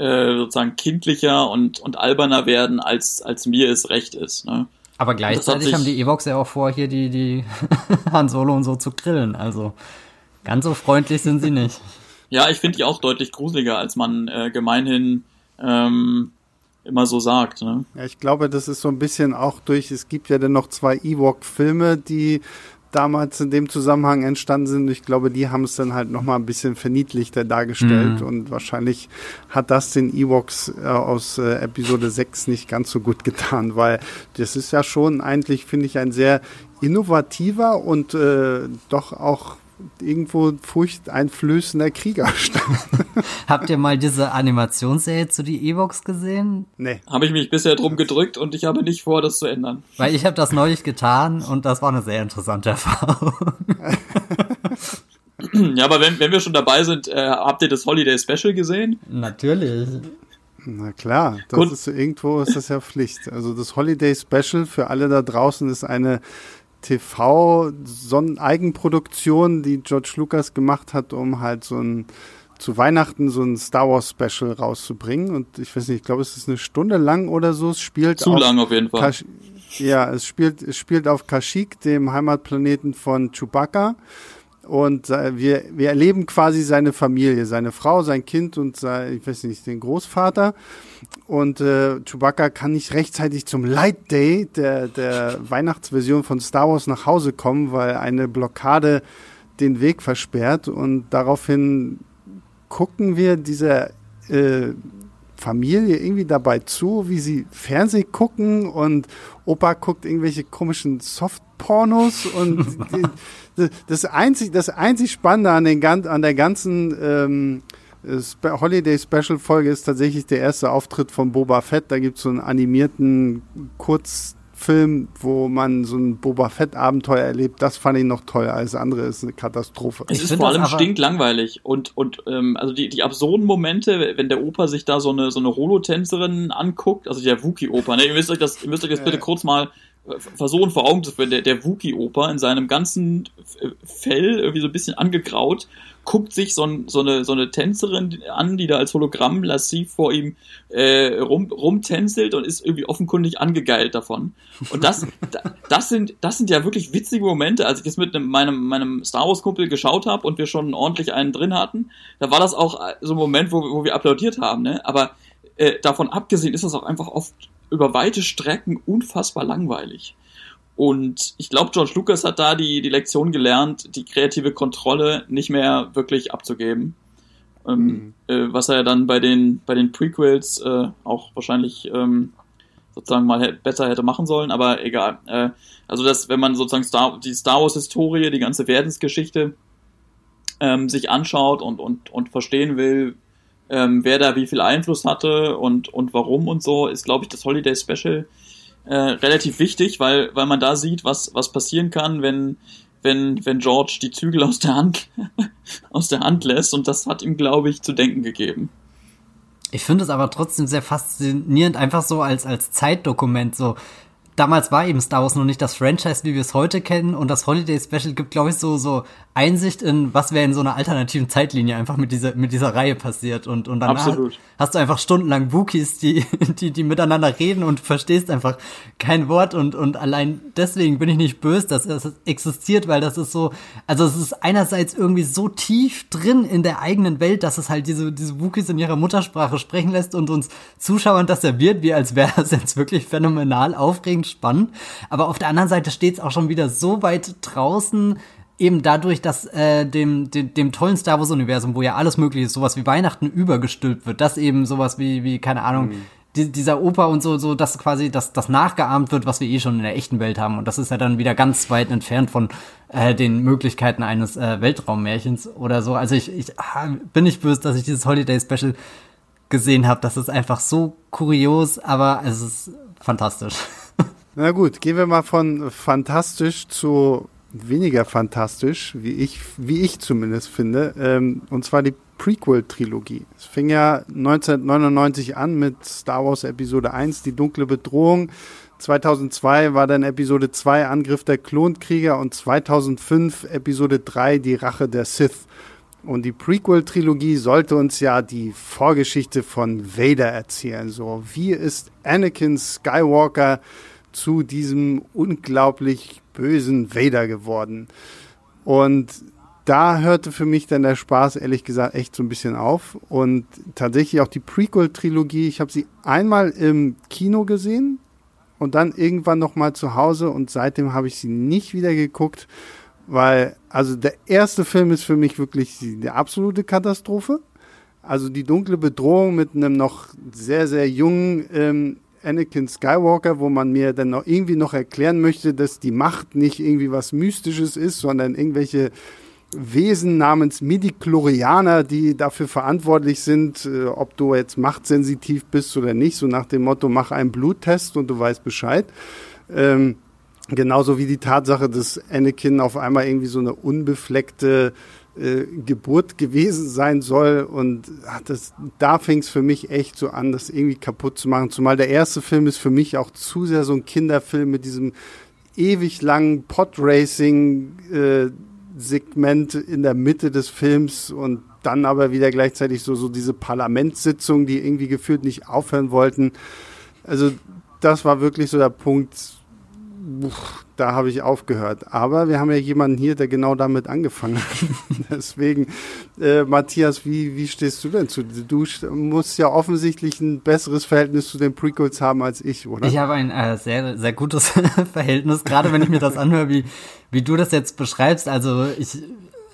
äh, sozusagen kindlicher und, und alberner werden, als, als mir es recht ist. Ne? Aber gleichzeitig haben die Evox ja auch vor, hier die, die Han Solo und so zu grillen. Also ganz so freundlich sind sie nicht. Ja, ich finde die auch deutlich gruseliger, als man äh, gemeinhin ähm, immer so sagt. Ne? Ja, ich glaube, das ist so ein bisschen auch durch, es gibt ja dann noch zwei Ewok-Filme, die damals in dem Zusammenhang entstanden sind. Ich glaube, die haben es dann halt nochmal ein bisschen verniedlichter dargestellt mhm. und wahrscheinlich hat das den Ewoks äh, aus äh, Episode 6 nicht ganz so gut getan, weil das ist ja schon eigentlich, finde ich, ein sehr innovativer und äh, doch auch irgendwo furchteinflößender Kriegerstamm. Habt ihr mal diese Animationsserie zu die Evox gesehen? Nee. Habe ich mich bisher drum gedrückt und ich habe nicht vor, das zu ändern. Weil ich habe das neulich getan und das war eine sehr interessante Erfahrung. ja, aber wenn, wenn wir schon dabei sind, äh, habt ihr das Holiday Special gesehen? Natürlich. Na klar, das Gut. ist irgendwo ist das ja Pflicht. Also das Holiday Special für alle da draußen ist eine TV-Eigenproduktion, die George Lucas gemacht hat, um halt so ein zu Weihnachten so ein Star Wars Special rauszubringen. Und ich weiß nicht, ich glaube, es ist eine Stunde lang oder so. Es spielt zu lang auf jeden Fall. Kash ja, es spielt, es spielt auf Kashyyyk, dem Heimatplaneten von Chewbacca. Und wir, wir erleben quasi seine Familie, seine Frau, sein Kind und sein, ich weiß nicht, den Großvater. Und äh, Chewbacca kann nicht rechtzeitig zum Light Day der, der Weihnachtsversion von Star Wars nach Hause kommen, weil eine Blockade den Weg versperrt. Und daraufhin gucken wir dieser äh, Familie irgendwie dabei zu, wie sie Fernseh gucken und Opa guckt irgendwelche komischen Softpornos und die, das einzig das einzig Spannende an den an der ganzen ähm, Holiday Special Folge ist tatsächlich der erste Auftritt von Boba Fett. Da gibt es so einen animierten Kurzfilm, wo man so ein Boba Fett Abenteuer erlebt. Das fand ich noch toll. Alles andere ist eine Katastrophe. Es ist vor allem stinklangweilig und und ähm, also die die absurden Momente, wenn der Opa sich da so eine so eine Holotänzerin anguckt, also der Wookie Opa. Ne? Ihr müsst euch das ihr müsst euch das bitte kurz mal äh, versuchen vor Augen zu führen. Der der Wookie Opa in seinem ganzen Fell irgendwie so ein bisschen angegraut guckt sich so, ein, so, eine, so eine Tänzerin an, die da als Hologramm lassiv vor ihm äh, rum, rumtänzelt und ist irgendwie offenkundig angegeilt davon. Und das, das, sind, das sind ja wirklich witzige Momente. Als ich das mit einem, meinem, meinem Star Wars-Kumpel geschaut habe und wir schon ordentlich einen drin hatten, da war das auch so ein Moment, wo, wo wir applaudiert haben. Ne? Aber äh, davon abgesehen ist das auch einfach oft über weite Strecken unfassbar langweilig. Und ich glaube, George Lucas hat da die, die Lektion gelernt, die kreative Kontrolle nicht mehr wirklich abzugeben. Ähm, mhm. äh, was er dann bei den, bei den Prequels äh, auch wahrscheinlich ähm, sozusagen mal besser hätte machen sollen, aber egal. Äh, also das, wenn man sozusagen Star, die Star Wars Historie, die ganze Werdensgeschichte ähm, sich anschaut und, und, und verstehen will, ähm, wer da wie viel Einfluss hatte und, und warum und so, ist, glaube ich, das Holiday Special äh, relativ wichtig, weil, weil man da sieht, was, was passieren kann, wenn, wenn, wenn George die Zügel aus der Hand, aus der Hand lässt und das hat ihm, glaube ich, zu denken gegeben. Ich finde es aber trotzdem sehr faszinierend, einfach so als, als Zeitdokument, so damals war eben Star Wars noch nicht das Franchise, wie wir es heute kennen. Und das Holiday Special gibt, glaube ich, so, so Einsicht in, was wäre in so einer alternativen Zeitlinie einfach mit dieser, mit dieser Reihe passiert. Und, und danach Absolut. hast du einfach stundenlang Wookies, die, die, die miteinander reden und verstehst einfach kein Wort. Und, und allein deswegen bin ich nicht böse, dass es existiert, weil das ist so, also es ist einerseits irgendwie so tief drin in der eigenen Welt, dass es halt diese, diese Wookies in ihrer Muttersprache sprechen lässt und uns Zuschauern das serviert, wie als wäre es jetzt wirklich phänomenal aufregend spannend. Aber auf der anderen Seite steht es auch schon wieder so weit draußen, eben dadurch, dass äh, dem, dem, dem tollen Star Wars-Universum, wo ja alles möglich ist, sowas wie Weihnachten übergestülpt wird, dass eben sowas wie, wie keine Ahnung, mhm. die, dieser Oper und so, so, dass quasi das, das nachgeahmt wird, was wir eh schon in der echten Welt haben. Und das ist ja dann wieder ganz weit entfernt von äh, den Möglichkeiten eines äh, Weltraummärchens oder so. Also ich, ich ah, bin nicht böse, dass ich dieses Holiday Special gesehen habe. Das ist einfach so kurios, aber es ist fantastisch. Na gut, gehen wir mal von fantastisch zu weniger fantastisch, wie ich, wie ich zumindest finde. Ähm, und zwar die Prequel-Trilogie. Es fing ja 1999 an mit Star Wars Episode 1, die dunkle Bedrohung. 2002 war dann Episode 2 Angriff der Klonkrieger und 2005 Episode 3 die Rache der Sith. Und die Prequel-Trilogie sollte uns ja die Vorgeschichte von Vader erzählen. So, wie ist Anakin Skywalker zu diesem unglaublich bösen Vader geworden? Und da hörte für mich dann der Spaß, ehrlich gesagt, echt so ein bisschen auf. Und tatsächlich auch die Prequel-Trilogie, ich habe sie einmal im Kino gesehen und dann irgendwann nochmal zu Hause und seitdem habe ich sie nicht wieder geguckt weil, also der erste Film ist für mich wirklich die absolute Katastrophe. Also die dunkle Bedrohung mit einem noch sehr, sehr jungen ähm, Anakin Skywalker, wo man mir dann noch irgendwie noch erklären möchte, dass die Macht nicht irgendwie was Mystisches ist, sondern irgendwelche Wesen namens Midi-Chlorianer, die dafür verantwortlich sind, äh, ob du jetzt machtsensitiv bist oder nicht, so nach dem Motto, mach einen Bluttest und du weißt Bescheid. Ähm, Genauso wie die Tatsache, dass Anakin auf einmal irgendwie so eine unbefleckte äh, Geburt gewesen sein soll. Und ach, das, da fing es für mich echt so an, das irgendwie kaputt zu machen. Zumal der erste Film ist für mich auch zu sehr so ein Kinderfilm mit diesem ewig langen Podracing-Segment äh, in der Mitte des Films und dann aber wieder gleichzeitig so, so diese Parlamentssitzungen, die irgendwie gefühlt nicht aufhören wollten. Also das war wirklich so der Punkt, da habe ich aufgehört. Aber wir haben ja jemanden hier, der genau damit angefangen hat. Deswegen, äh, Matthias, wie, wie stehst du denn zu? Du musst ja offensichtlich ein besseres Verhältnis zu den Prequels haben als ich, oder? Ich habe ein äh, sehr, sehr gutes Verhältnis, gerade wenn ich mir das anhöre, wie, wie du das jetzt beschreibst. Also ich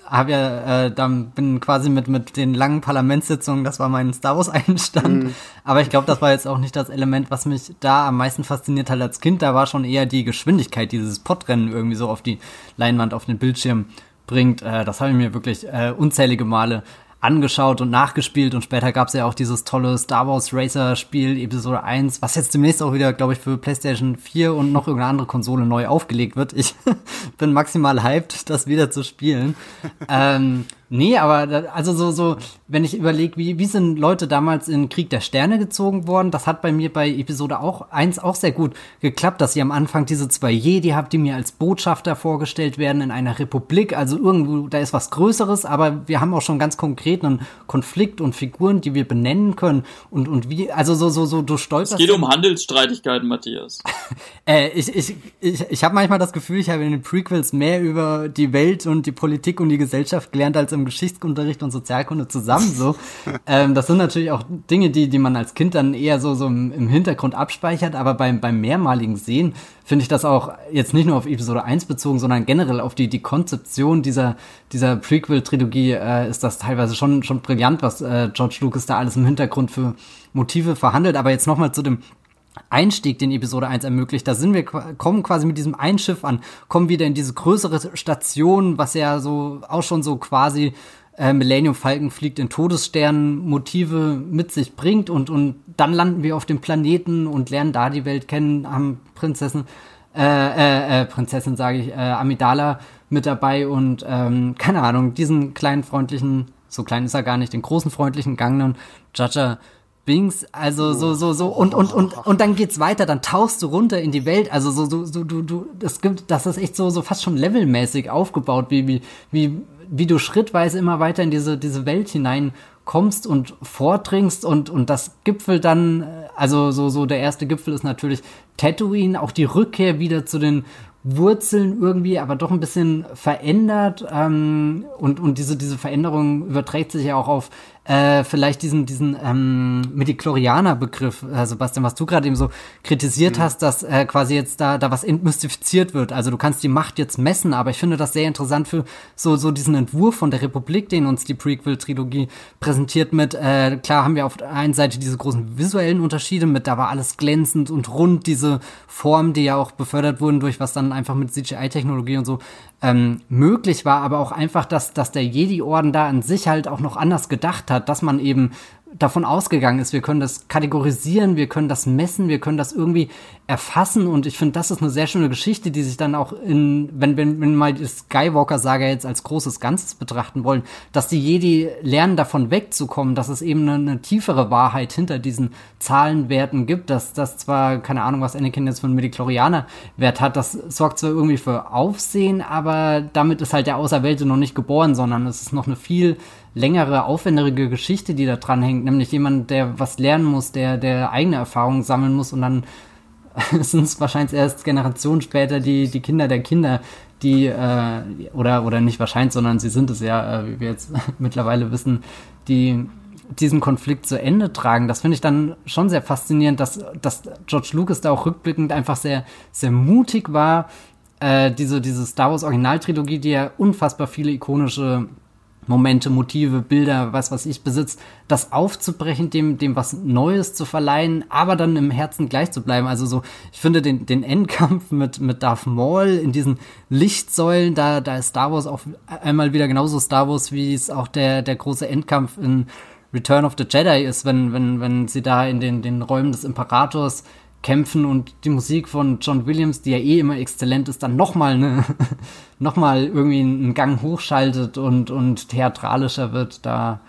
habe ja äh, dann bin quasi mit mit den langen Parlamentssitzungen, das war mein Star Wars Einstand, mhm. aber ich glaube, das war jetzt auch nicht das Element, was mich da am meisten fasziniert hat als Kind, da war schon eher die Geschwindigkeit dieses Podrennen irgendwie so auf die Leinwand auf den Bildschirm bringt. Äh, das habe ich mir wirklich äh, unzählige Male angeschaut und nachgespielt und später gab es ja auch dieses tolle Star Wars Racer Spiel Episode 1, was jetzt demnächst auch wieder, glaube ich, für PlayStation 4 und noch irgendeine andere Konsole neu aufgelegt wird. Ich bin maximal hyped, das wieder zu spielen. ähm, Nee, aber da, also so, so, wenn ich überlege, wie, wie sind Leute damals in Krieg der Sterne gezogen worden, das hat bei mir bei Episode auch eins auch sehr gut geklappt, dass ihr am Anfang diese zwei Jedi habt, die mir als Botschafter vorgestellt werden in einer Republik. Also irgendwo, da ist was Größeres, aber wir haben auch schon ganz konkret einen Konflikt und Figuren, die wir benennen können. Und, und wie, also so, so, so, du stolperst. Es geht um Handelsstreitigkeiten, Matthias. äh, ich, ich, ich, ich habe manchmal das Gefühl, ich habe in den Prequels mehr über die Welt und die Politik und die Gesellschaft gelernt als im Geschichtsunterricht und Sozialkunde zusammen so. ähm, das sind natürlich auch Dinge, die, die man als Kind dann eher so, so im, Hintergrund abspeichert, aber beim, beim mehrmaligen Sehen finde ich das auch jetzt nicht nur auf Episode 1 bezogen, sondern generell auf die, die Konzeption dieser, dieser Prequel-Trilogie äh, ist das teilweise schon, schon brillant, was äh, George Lucas da alles im Hintergrund für Motive verhandelt. Aber jetzt nochmal zu dem Einstieg, den Episode 1 ermöglicht. Da sind wir, kommen quasi mit diesem Einschiff an, kommen wieder in diese größere Station, was ja so auch schon so quasi äh, Millennium Falcon fliegt in Todessternen Motive mit sich bringt und, und dann landen wir auf dem Planeten und lernen da die Welt kennen, haben Prinzessin, äh, äh, äh Prinzessin sage ich, äh, Amidala mit dabei und ähm, keine Ahnung, diesen kleinen freundlichen, so klein ist er gar nicht, den großen freundlichen Gangnen Jaja Bings, also so so so und und und und dann geht's weiter, dann tauchst du runter in die Welt, also so so so du du das gibt das ist echt so so fast schon levelmäßig aufgebaut, wie wie wie wie du schrittweise immer weiter in diese diese Welt hinein kommst und vordringst und und das Gipfel dann also so so der erste Gipfel ist natürlich Tatooine, auch die Rückkehr wieder zu den Wurzeln irgendwie, aber doch ein bisschen verändert. Ähm, und, und diese, diese Veränderung überträgt sich ja auch auf äh, vielleicht diesen, diesen ähm, Mediklorianer-Begriff, äh, Sebastian, was du gerade eben so kritisiert mhm. hast, dass äh, quasi jetzt da, da was entmystifiziert wird. Also du kannst die Macht jetzt messen, aber ich finde das sehr interessant für so, so diesen Entwurf von der Republik, den uns die Prequel-Trilogie präsentiert mit, äh, klar haben wir auf der einen Seite diese großen visuellen Unterschiede mit, da war alles glänzend und rund, diese Formen, die ja auch befördert wurden durch was dann einfach mit CGI-Technologie und so ähm, möglich war, aber auch einfach, dass, dass der Jedi-Orden da an sich halt auch noch anders gedacht hat, dass man eben davon ausgegangen ist, wir können das kategorisieren, wir können das messen, wir können das irgendwie erfassen. Und ich finde, das ist eine sehr schöne Geschichte, die sich dann auch in, wenn, wenn, wenn mal die Skywalker-Saga jetzt als großes Ganzes betrachten wollen, dass die Jedi lernen, davon wegzukommen, dass es eben eine, eine tiefere Wahrheit hinter diesen Zahlenwerten gibt, dass das zwar, keine Ahnung, was Anakin jetzt für einen Mediklorianer-Wert hat, das sorgt zwar irgendwie für Aufsehen, aber damit ist halt der Auserwählte noch nicht geboren, sondern es ist noch eine viel längere, aufwendigere Geschichte, die da dran hängt, nämlich jemand, der was lernen muss, der, der eigene Erfahrungen sammeln muss und dann sind es wahrscheinlich erst Generationen später die, die Kinder der Kinder, die, äh, oder, oder nicht wahrscheinlich, sondern sie sind es ja, äh, wie wir jetzt mittlerweile wissen, die diesen Konflikt zu Ende tragen. Das finde ich dann schon sehr faszinierend, dass, dass George Lucas da auch rückblickend einfach sehr, sehr mutig war, äh, diese, diese Star Wars Originaltrilogie, die ja unfassbar viele ikonische Momente, Motive, Bilder, was was ich besitzt, das aufzubrechen, dem dem was Neues zu verleihen, aber dann im Herzen gleich zu bleiben. Also so, ich finde den den Endkampf mit mit Darth Maul in diesen Lichtsäulen, da da ist Star Wars auch einmal wieder genauso Star Wars, wie es auch der der große Endkampf in Return of the Jedi ist, wenn wenn wenn sie da in den den Räumen des Imperators kämpfen und die Musik von John Williams, die ja eh immer exzellent ist, dann nochmal ne, nochmal irgendwie einen Gang hochschaltet und, und theatralischer wird, da,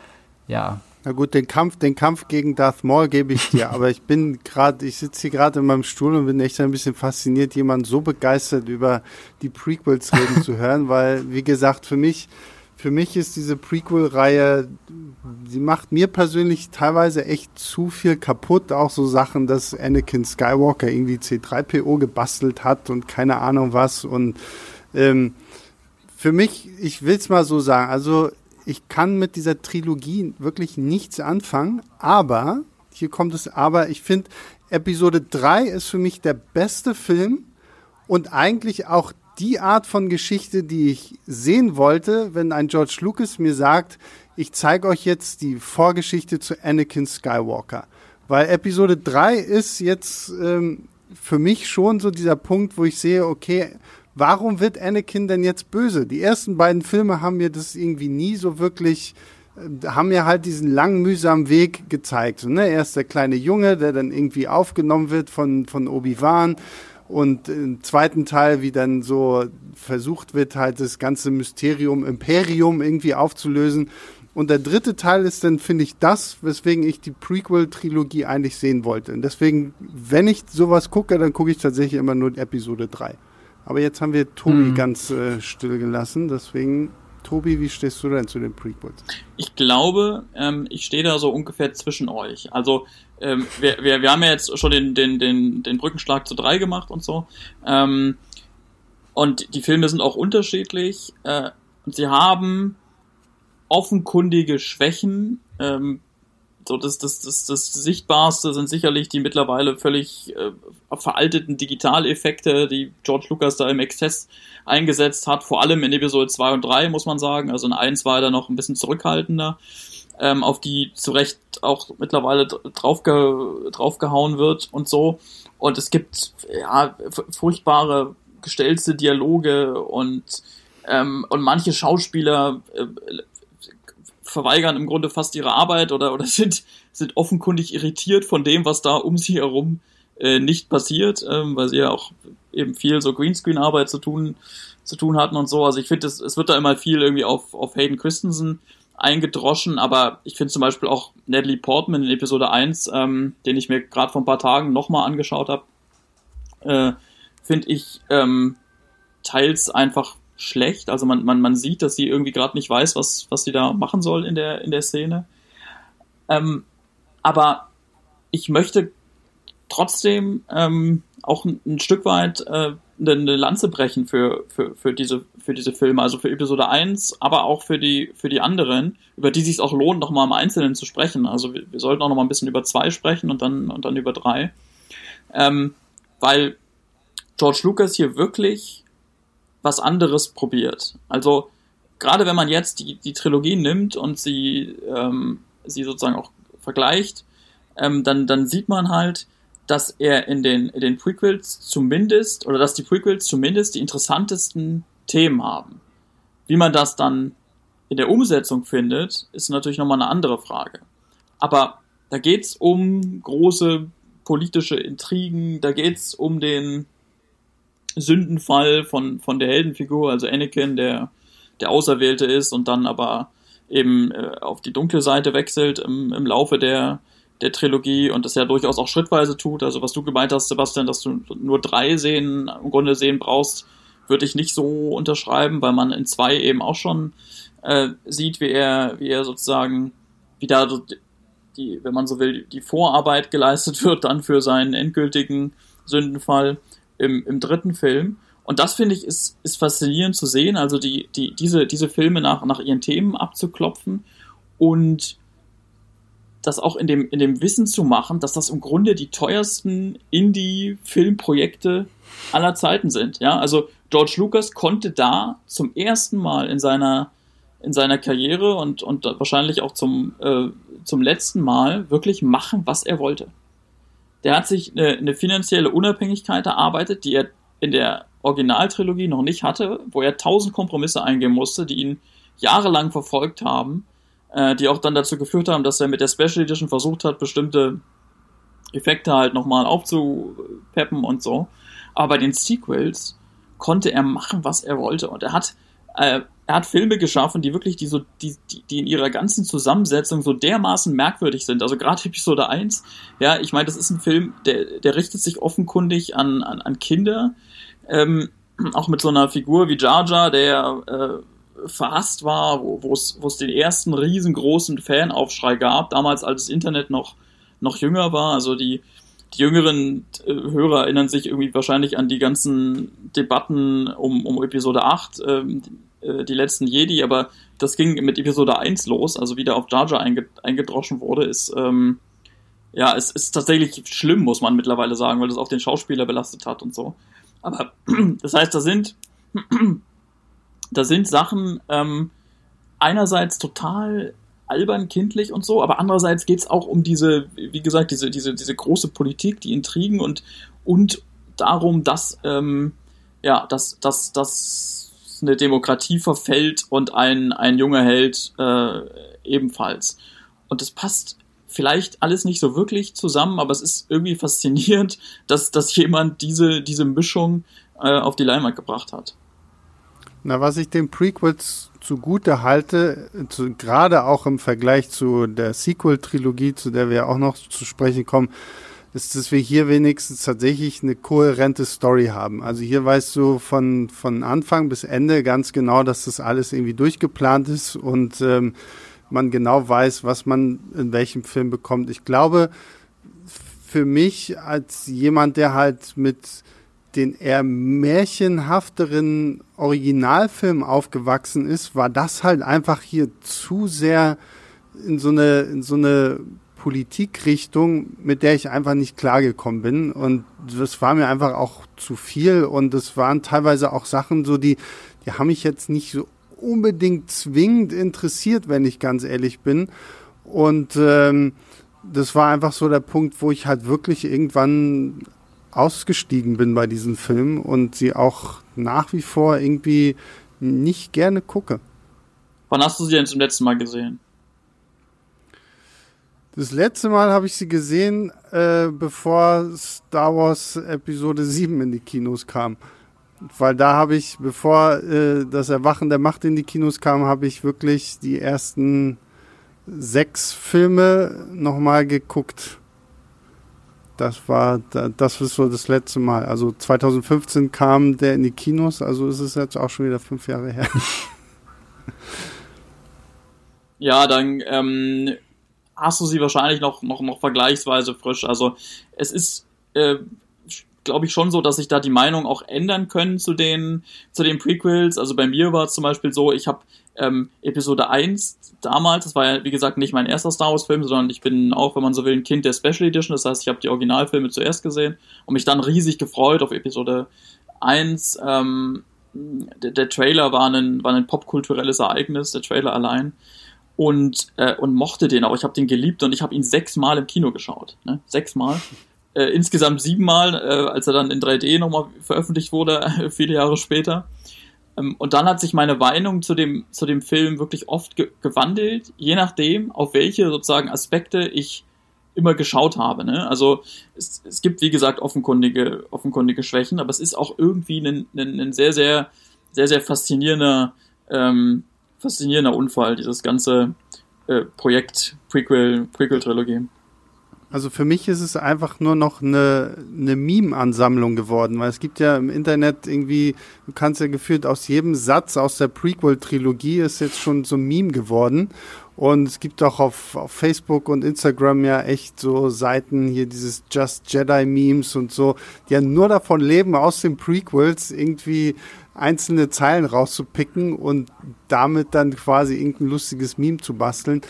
ja. Na gut, den Kampf, den Kampf gegen Darth Maul gebe ich dir, aber ich bin gerade, ich sitze hier gerade in meinem Stuhl und bin echt ein bisschen fasziniert, jemanden so begeistert über die Prequels reden zu hören, weil, wie gesagt, für mich, für mich ist diese Prequel-Reihe, sie macht mir persönlich teilweise echt zu viel kaputt. Auch so Sachen, dass Anakin Skywalker irgendwie C3PO gebastelt hat und keine Ahnung was. Und ähm, für mich, ich will es mal so sagen, also ich kann mit dieser Trilogie wirklich nichts anfangen, aber, hier kommt es aber, ich finde, Episode 3 ist für mich der beste Film und eigentlich auch die Art von Geschichte, die ich sehen wollte, wenn ein George Lucas mir sagt, ich zeige euch jetzt die Vorgeschichte zu Anakin Skywalker. Weil Episode 3 ist jetzt ähm, für mich schon so dieser Punkt, wo ich sehe, okay, warum wird Anakin denn jetzt böse? Die ersten beiden Filme haben mir das irgendwie nie so wirklich äh, haben mir halt diesen langen, mühsamen Weg gezeigt. Ne? Er ist der kleine Junge, der dann irgendwie aufgenommen wird von, von Obi-Wan und im zweiten Teil, wie dann so versucht wird, halt das ganze Mysterium Imperium irgendwie aufzulösen. Und der dritte Teil ist dann, finde ich, das, weswegen ich die Prequel-Trilogie eigentlich sehen wollte. Und deswegen, wenn ich sowas gucke, dann gucke ich tatsächlich immer nur Episode 3. Aber jetzt haben wir Tobi hm. ganz äh, still gelassen, deswegen Tobi, wie stehst du denn zu den Prequels? Ich glaube, ähm, ich stehe da so ungefähr zwischen euch. Also ähm, wir, wir, wir haben ja jetzt schon den, den, den, den Brückenschlag zu drei gemacht und so. Ähm, und die Filme sind auch unterschiedlich. Äh, sie haben offenkundige Schwächen. Ähm, so das, das, das, das Sichtbarste sind sicherlich die mittlerweile völlig äh, veralteten Digitaleffekte, die George Lucas da im Exzess eingesetzt hat, vor allem in Episode 2 und 3, muss man sagen. Also in 1 war er da noch ein bisschen zurückhaltender. ähm, auf die zu Recht auch mittlerweile draufge draufgehauen wird und so. Und es gibt ja furchtbare gestellte Dialoge und ähm, und manche Schauspieler äh, verweigern im Grunde fast ihre Arbeit oder oder sind sind offenkundig irritiert von dem, was da um sie herum äh, nicht passiert, ähm, weil sie ja auch eben viel so Greenscreen-Arbeit zu tun zu tun hatten und so. Also ich finde, es, wird da immer viel irgendwie auf, auf Hayden Christensen eingedroschen, aber ich finde zum Beispiel auch Natalie Portman in Episode 1, ähm, den ich mir gerade vor ein paar Tagen nochmal angeschaut habe, äh, finde ich ähm, teils einfach schlecht. Also man, man, man sieht, dass sie irgendwie gerade nicht weiß, was, was sie da machen soll in der, in der Szene. Ähm, aber ich möchte trotzdem ähm, auch ein, ein Stück weit äh, eine Lanze brechen für, für, für, diese, für diese Filme, also für Episode 1, aber auch für die, für die anderen, über die sich auch lohnt, nochmal im Einzelnen zu sprechen. Also wir, wir sollten auch nochmal ein bisschen über zwei sprechen und dann, und dann über drei. Ähm, weil George Lucas hier wirklich was anderes probiert. Also gerade wenn man jetzt die, die Trilogie nimmt und sie, ähm, sie sozusagen auch vergleicht, ähm, dann, dann sieht man halt, dass er in den, in den Prequels zumindest, oder dass die Prequels zumindest die interessantesten Themen haben. Wie man das dann in der Umsetzung findet, ist natürlich nochmal eine andere Frage. Aber da geht's um große politische Intrigen, da geht's um den Sündenfall von, von der Heldenfigur, also Anakin, der, der Auserwählte ist und dann aber eben äh, auf die dunkle Seite wechselt im, im Laufe der, der Trilogie und das ja durchaus auch schrittweise tut. Also was du gemeint hast, Sebastian, dass du nur drei Szenen im Grunde sehen brauchst, würde ich nicht so unterschreiben, weil man in zwei eben auch schon äh, sieht, wie er, wie er sozusagen, wie da die, wenn man so will, die Vorarbeit geleistet wird dann für seinen endgültigen Sündenfall im, im dritten Film. Und das finde ich ist, ist faszinierend zu sehen, also die, die, diese, diese Filme nach, nach ihren Themen abzuklopfen und das auch in dem, in dem Wissen zu machen, dass das im Grunde die teuersten Indie-Filmprojekte aller Zeiten sind. Ja, also George Lucas konnte da zum ersten Mal in seiner, in seiner Karriere und, und wahrscheinlich auch zum, äh, zum letzten Mal wirklich machen, was er wollte. Der hat sich eine, eine finanzielle Unabhängigkeit erarbeitet, die er in der Originaltrilogie noch nicht hatte, wo er tausend Kompromisse eingehen musste, die ihn jahrelang verfolgt haben äh, die auch dann dazu geführt haben, dass er mit der Special Edition versucht hat, bestimmte Effekte halt nochmal aufzupeppen und so. Aber bei den Sequels konnte er machen, was er wollte. Und er hat, äh, er hat Filme geschaffen, die wirklich die, so, die, die, die in ihrer ganzen Zusammensetzung so dermaßen merkwürdig sind. Also gerade Episode 1, ja, ich meine, das ist ein Film, der, der richtet sich offenkundig an, an, an Kinder. Ähm, auch mit so einer Figur wie Jar Jar, der äh, verhasst war, wo es den ersten riesengroßen Fanaufschrei gab, damals als das Internet noch, noch jünger war. Also die, die jüngeren äh, Hörer erinnern sich irgendwie wahrscheinlich an die ganzen Debatten um, um Episode 8, ähm, äh, die letzten Jedi, aber das ging mit Episode 1 los, also wie der auf Jar Jar einge, eingedroschen wurde, ist, ähm, ja, es ist tatsächlich schlimm, muss man mittlerweile sagen, weil das auch den Schauspieler belastet hat und so. Aber das heißt, da sind da sind Sachen ähm, einerseits total albern, kindlich und so, aber andererseits geht es auch um diese, wie gesagt, diese, diese, diese große Politik, die Intrigen und, und darum, dass, ähm, ja, dass, dass, dass eine Demokratie verfällt und ein, ein junger Held äh, ebenfalls. Und das passt vielleicht alles nicht so wirklich zusammen, aber es ist irgendwie faszinierend, dass, dass jemand diese, diese Mischung äh, auf die Leinwand gebracht hat. Na, was ich den Prequels zugute halte, zu, gerade auch im Vergleich zu der Sequel-Trilogie, zu der wir auch noch zu sprechen kommen, ist, dass wir hier wenigstens tatsächlich eine kohärente Story haben. Also hier weißt du von, von Anfang bis Ende ganz genau, dass das alles irgendwie durchgeplant ist und ähm, man genau weiß, was man in welchem Film bekommt. Ich glaube, für mich als jemand, der halt mit den eher märchenhafteren Originalfilm aufgewachsen ist, war das halt einfach hier zu sehr in so eine, in so eine Politikrichtung, mit der ich einfach nicht klargekommen bin. Und das war mir einfach auch zu viel. Und es waren teilweise auch Sachen so, die, die haben mich jetzt nicht so unbedingt zwingend interessiert, wenn ich ganz ehrlich bin. Und ähm, das war einfach so der Punkt, wo ich halt wirklich irgendwann ausgestiegen bin bei diesen Filmen und sie auch nach wie vor irgendwie nicht gerne gucke. Wann hast du sie denn zum letzten Mal gesehen? Das letzte Mal habe ich sie gesehen, äh, bevor Star Wars Episode 7 in die Kinos kam. Weil da habe ich, bevor äh, das Erwachen der Macht in die Kinos kam, habe ich wirklich die ersten sechs Filme nochmal geguckt. Das war, das ist so das letzte Mal. Also 2015 kam der in die Kinos, also ist es jetzt auch schon wieder fünf Jahre her. Ja, dann ähm, hast du sie wahrscheinlich noch, noch, noch vergleichsweise frisch. Also es ist, äh, glaube ich, schon so, dass sich da die Meinung auch ändern können zu den, zu den Prequels. Also bei mir war es zum Beispiel so, ich habe ähm, Episode 1 damals, das war ja wie gesagt nicht mein erster Star Wars Film, sondern ich bin auch, wenn man so will, ein Kind der Special Edition. Das heißt, ich habe die Originalfilme zuerst gesehen und mich dann riesig gefreut auf Episode 1. Ähm, der, der Trailer war ein, war ein popkulturelles Ereignis, der Trailer allein und, äh, und mochte den auch. Ich habe den geliebt und ich habe ihn sechsmal im Kino geschaut. Ne? Sechsmal. Äh, insgesamt siebenmal, äh, als er dann in 3D nochmal veröffentlicht wurde, viele Jahre später. Ähm, und dann hat sich meine Meinung zu dem, zu dem Film wirklich oft ge gewandelt, je nachdem, auf welche sozusagen Aspekte ich immer geschaut habe. Ne? Also es, es gibt, wie gesagt, offenkundige, offenkundige Schwächen, aber es ist auch irgendwie ein, ein, ein sehr, sehr, sehr, sehr faszinierender ähm, faszinierender Unfall, dieses ganze äh, Projekt Prequel, Prequel-Trilogie. Also für mich ist es einfach nur noch eine, eine Meme-Ansammlung geworden, weil es gibt ja im Internet irgendwie, du kannst ja gefühlt aus jedem Satz aus der Prequel-Trilogie ist jetzt schon so ein Meme geworden. Und es gibt auch auf, auf Facebook und Instagram ja echt so Seiten, hier dieses Just Jedi Memes und so, die ja nur davon leben, aus den Prequels irgendwie einzelne Zeilen rauszupicken und damit dann quasi irgendein lustiges Meme zu basteln.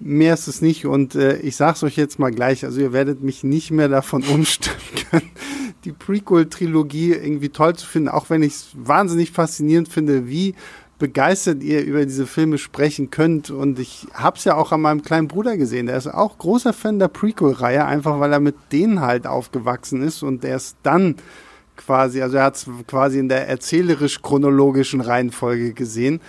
Mehr ist es nicht und äh, ich sag's euch jetzt mal gleich, also ihr werdet mich nicht mehr davon umstimmen können, die Prequel-Trilogie irgendwie toll zu finden, auch wenn ich es wahnsinnig faszinierend finde, wie begeistert ihr über diese Filme sprechen könnt. Und ich hab's ja auch an meinem kleinen Bruder gesehen. Der ist auch großer Fan der Prequel-Reihe, einfach weil er mit denen halt aufgewachsen ist und der ist dann quasi, also er hat es quasi in der erzählerisch-chronologischen Reihenfolge gesehen.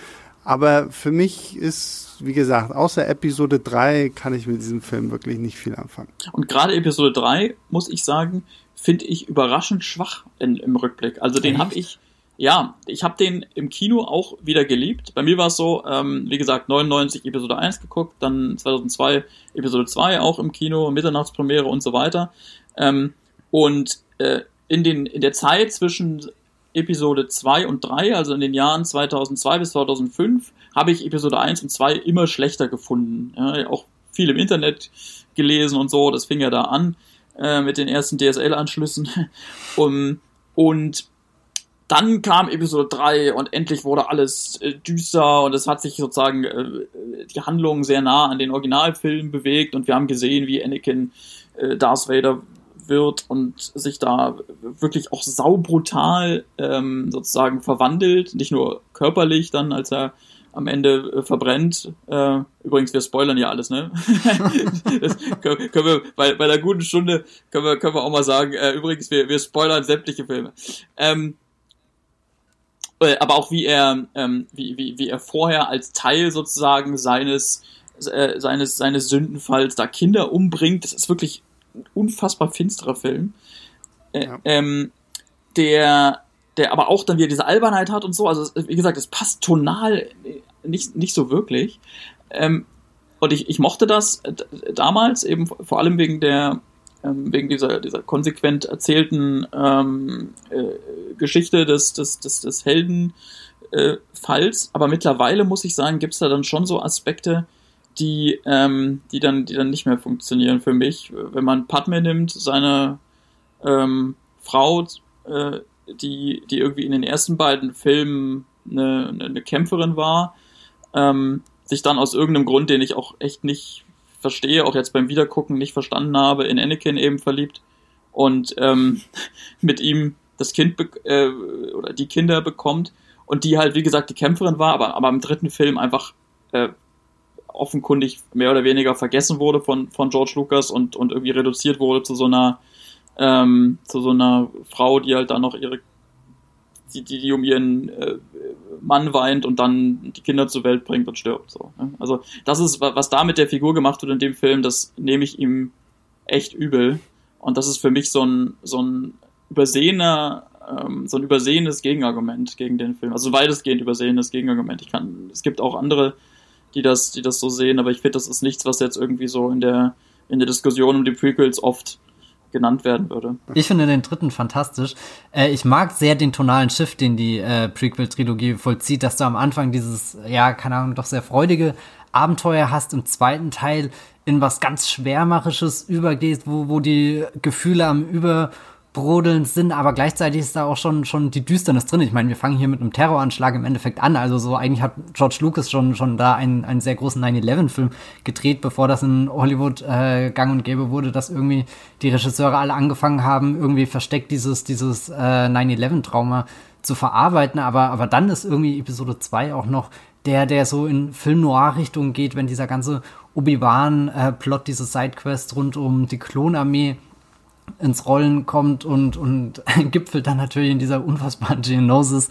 Aber für mich ist, wie gesagt, außer Episode 3 kann ich mit diesem Film wirklich nicht viel anfangen. Und gerade Episode 3, muss ich sagen, finde ich überraschend schwach in, im Rückblick. Also den habe ich, ja, ich habe den im Kino auch wieder geliebt. Bei mir war es so, ähm, wie gesagt, 99 Episode 1 geguckt, dann 2002 Episode 2 auch im Kino, Mitternachtspremiere und so weiter. Ähm, und äh, in, den, in der Zeit zwischen Episode 2 und 3, also in den Jahren 2002 bis 2005, habe ich Episode 1 und 2 immer schlechter gefunden. Ja, auch viel im Internet gelesen und so, das fing ja da an äh, mit den ersten DSL-Anschlüssen. um, und dann kam Episode 3 und endlich wurde alles äh, düster und es hat sich sozusagen äh, die Handlung sehr nah an den Originalfilm bewegt und wir haben gesehen, wie Anakin äh, Darth Vader wird und sich da wirklich auch saubrutal ähm, sozusagen verwandelt, nicht nur körperlich dann, als er am Ende äh, verbrennt. Äh, übrigens, wir spoilern ja alles, ne? das können, können wir bei, bei einer guten Stunde können wir, können wir auch mal sagen, äh, übrigens, wir, wir spoilern sämtliche Filme. Ähm, äh, aber auch wie er, ähm, wie, wie, wie er vorher als Teil sozusagen seines, äh, seines, seines Sündenfalls da Kinder umbringt, das ist wirklich unfassbar finsterer Film. Äh, ja. ähm, der, der aber auch dann wieder diese Albernheit hat und so. Also, wie gesagt, es passt tonal nicht, nicht so wirklich. Ähm, und ich, ich mochte das damals eben vor allem wegen der, ähm, wegen dieser, dieser konsequent erzählten ähm, äh, Geschichte des, des, des, des Heldenfalls. Äh, aber mittlerweile muss ich sagen, gibt es da dann schon so Aspekte, die, ähm, die, dann, die dann nicht mehr funktionieren für mich. Wenn man Padme nimmt, seine ähm, Frau, äh, die, die irgendwie in den ersten beiden Filmen eine, eine Kämpferin war, ähm, sich dann aus irgendeinem Grund, den ich auch echt nicht verstehe, auch jetzt beim Wiedergucken nicht verstanden habe, in Anakin eben verliebt und ähm, mit ihm das Kind äh, oder die Kinder bekommt und die halt, wie gesagt, die Kämpferin war, aber, aber im dritten Film einfach äh, offenkundig mehr oder weniger vergessen wurde von, von George Lucas und, und irgendwie reduziert wurde zu so einer ähm, zu so einer Frau, die halt dann noch ihre die, die, die um ihren äh, Mann weint und dann die Kinder zur Welt bringt und stirbt. So, ne? Also das ist, was da mit der Figur gemacht wird in dem Film, das nehme ich ihm echt übel. Und das ist für mich so ein, so ein übersehener, ähm, so ein übersehenes Gegenargument gegen den Film. Also weitestgehend übersehenes Gegenargument. Ich kann, es gibt auch andere, die das, die das so sehen, aber ich finde, das ist nichts, was jetzt irgendwie so in der, in der Diskussion um die Prequels oft genannt werden würde. Ich finde den dritten fantastisch. Äh, ich mag sehr den tonalen Shift, den die äh, Prequel-Trilogie vollzieht, dass du am Anfang dieses, ja, keine Ahnung, doch sehr freudige Abenteuer hast, im zweiten Teil in was ganz Schwärmerisches übergehst, wo, wo die Gefühle am Über brodelnd sind, aber gleichzeitig ist da auch schon, schon die Düsternis drin. Ich meine, wir fangen hier mit einem Terroranschlag im Endeffekt an. Also so eigentlich hat George Lucas schon, schon da einen, einen sehr großen 9-11-Film gedreht, bevor das in Hollywood äh, gang und gäbe wurde, dass irgendwie die Regisseure alle angefangen haben, irgendwie versteckt dieses, dieses äh, 9-11-Trauma zu verarbeiten. Aber, aber dann ist irgendwie Episode 2 auch noch der, der so in Film-Noir-Richtung geht, wenn dieser ganze Obi-Wan-Plot, äh, diese Sidequest rund um die Klonarmee ins Rollen kommt und, und gipfelt dann natürlich in dieser unfassbaren Geonosis.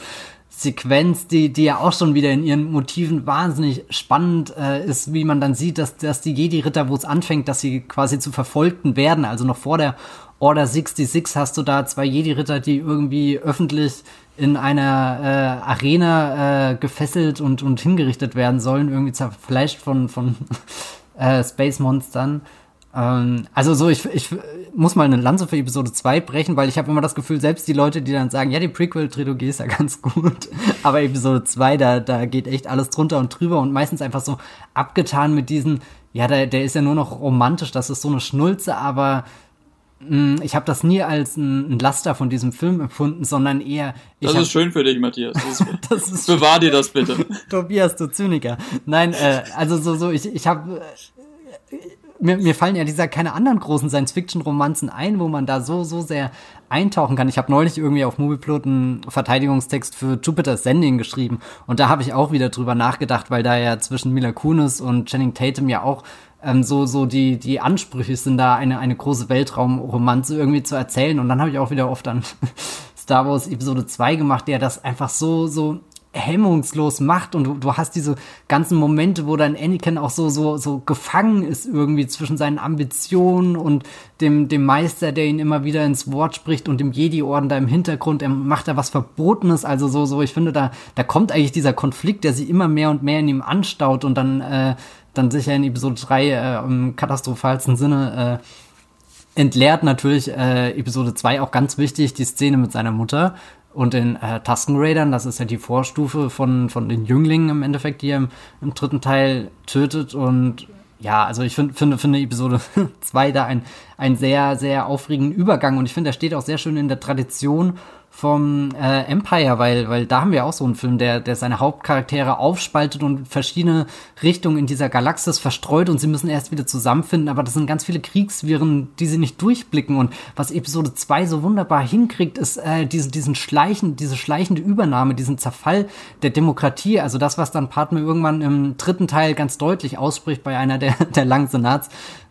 Sequenz, die, die ja auch schon wieder in ihren Motiven wahnsinnig spannend äh, ist, wie man dann sieht, dass, dass die Jedi-Ritter, wo es anfängt, dass sie quasi zu Verfolgten werden. Also noch vor der Order 66 hast du da zwei Jedi-Ritter, die irgendwie öffentlich in einer äh, Arena äh, gefesselt und, und hingerichtet werden sollen, irgendwie zerfleischt von, von äh, Space-Monstern. Ähm, also so, ich, ich muss mal eine Lanze für Episode 2 brechen, weil ich habe immer das Gefühl, selbst die Leute, die dann sagen, ja, die Prequel-Trilogie ist ja ganz gut, aber Episode 2, da, da geht echt alles drunter und drüber und meistens einfach so abgetan mit diesen, ja, der, der ist ja nur noch romantisch, das ist so eine Schnulze, aber mh, mm, ich habe das nie als ein, Laster von diesem Film empfunden, sondern eher. das hab, ist schön für dich, Matthias. Das ist, das ist bewahr dir das bitte. Tobias, du Zyniker. Nein, äh, also so, so, ich, ich habe mir, mir fallen ja dieser keine anderen großen Science-Fiction-Romanzen ein, wo man da so, so sehr eintauchen kann. Ich habe neulich irgendwie auf Movieplot einen Verteidigungstext für Jupiter's Sending geschrieben und da habe ich auch wieder drüber nachgedacht, weil da ja zwischen Mila Kunis und Channing Tatum ja auch ähm, so, so die, die Ansprüche sind, da eine, eine große Weltraumromanze irgendwie zu erzählen. Und dann habe ich auch wieder oft an Star Wars Episode 2 gemacht, der das einfach so, so hemmungslos macht und du, du hast diese ganzen Momente, wo dann Anakin auch so so so gefangen ist irgendwie zwischen seinen Ambitionen und dem dem Meister, der ihn immer wieder ins Wort spricht und dem Jedi-Orden da im Hintergrund, er macht da was Verbotenes, also so so ich finde da da kommt eigentlich dieser Konflikt, der sich immer mehr und mehr in ihm anstaut und dann äh, dann sicher in Episode 3 äh, im katastrophalsten Sinne äh, entleert natürlich äh, Episode 2 auch ganz wichtig die Szene mit seiner Mutter und in äh, Tusken Raidern, das ist ja die Vorstufe von, von den Jünglingen im Endeffekt, die er im, im dritten Teil tötet. Und ja, also ich find, finde, finde Episode 2 da ein, ein sehr, sehr aufregenden Übergang. Und ich finde, er steht auch sehr schön in der Tradition vom äh, Empire, weil, weil da haben wir auch so einen Film, der, der seine Hauptcharaktere aufspaltet und verschiedene Richtungen in dieser Galaxis verstreut und sie müssen erst wieder zusammenfinden, aber das sind ganz viele Kriegswirren, die sie nicht durchblicken. Und was Episode 2 so wunderbar hinkriegt, ist äh, diesen, diesen schleichen, diese schleichende Übernahme, diesen Zerfall der Demokratie, also das, was dann Padme irgendwann im dritten Teil ganz deutlich ausspricht bei einer der, der langen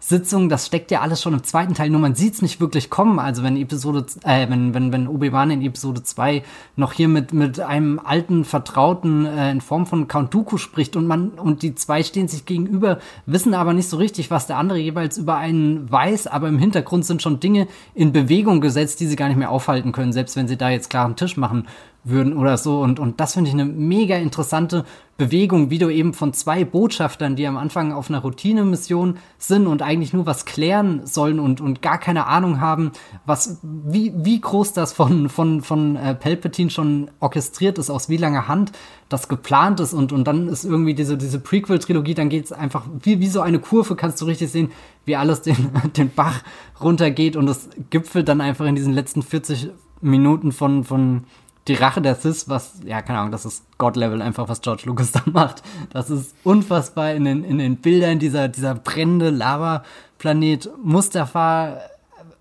Senatssitzungen, das steckt ja alles schon im zweiten Teil, nur man sieht es nicht wirklich kommen, also wenn Episode, äh, wenn, wenn, wenn Obi-Wan in Episode 2 noch hier mit, mit einem alten Vertrauten äh, in Form von Count Dooku spricht und man, und die zwei stehen sich gegenüber, wissen aber nicht so richtig, was der andere jeweils über einen weiß, aber im Hintergrund sind schon Dinge in Bewegung gesetzt, die sie gar nicht mehr aufhalten können, selbst wenn sie da jetzt klaren Tisch machen würden oder so. Und, und das finde ich eine mega interessante Bewegung, wie du eben von zwei Botschaftern, die am Anfang auf einer Routinemission sind und eigentlich nur was klären sollen und, und gar keine Ahnung haben, was, wie, wie groß das von, von, von äh, Palpatine schon orchestriert ist, aus wie langer Hand das geplant ist und, und dann ist irgendwie diese, diese Prequel-Trilogie, dann geht es einfach wie, wie so eine Kurve, kannst du richtig sehen, wie alles den, den Bach runtergeht und es gipfelt dann einfach in diesen letzten 40 Minuten von, von die Rache der Sith, was, ja, keine Ahnung, das ist God-Level einfach, was George Lucas da macht. Das ist unfassbar in den, in den Bildern dieser, dieser brennende Lava-Planet Mustafa.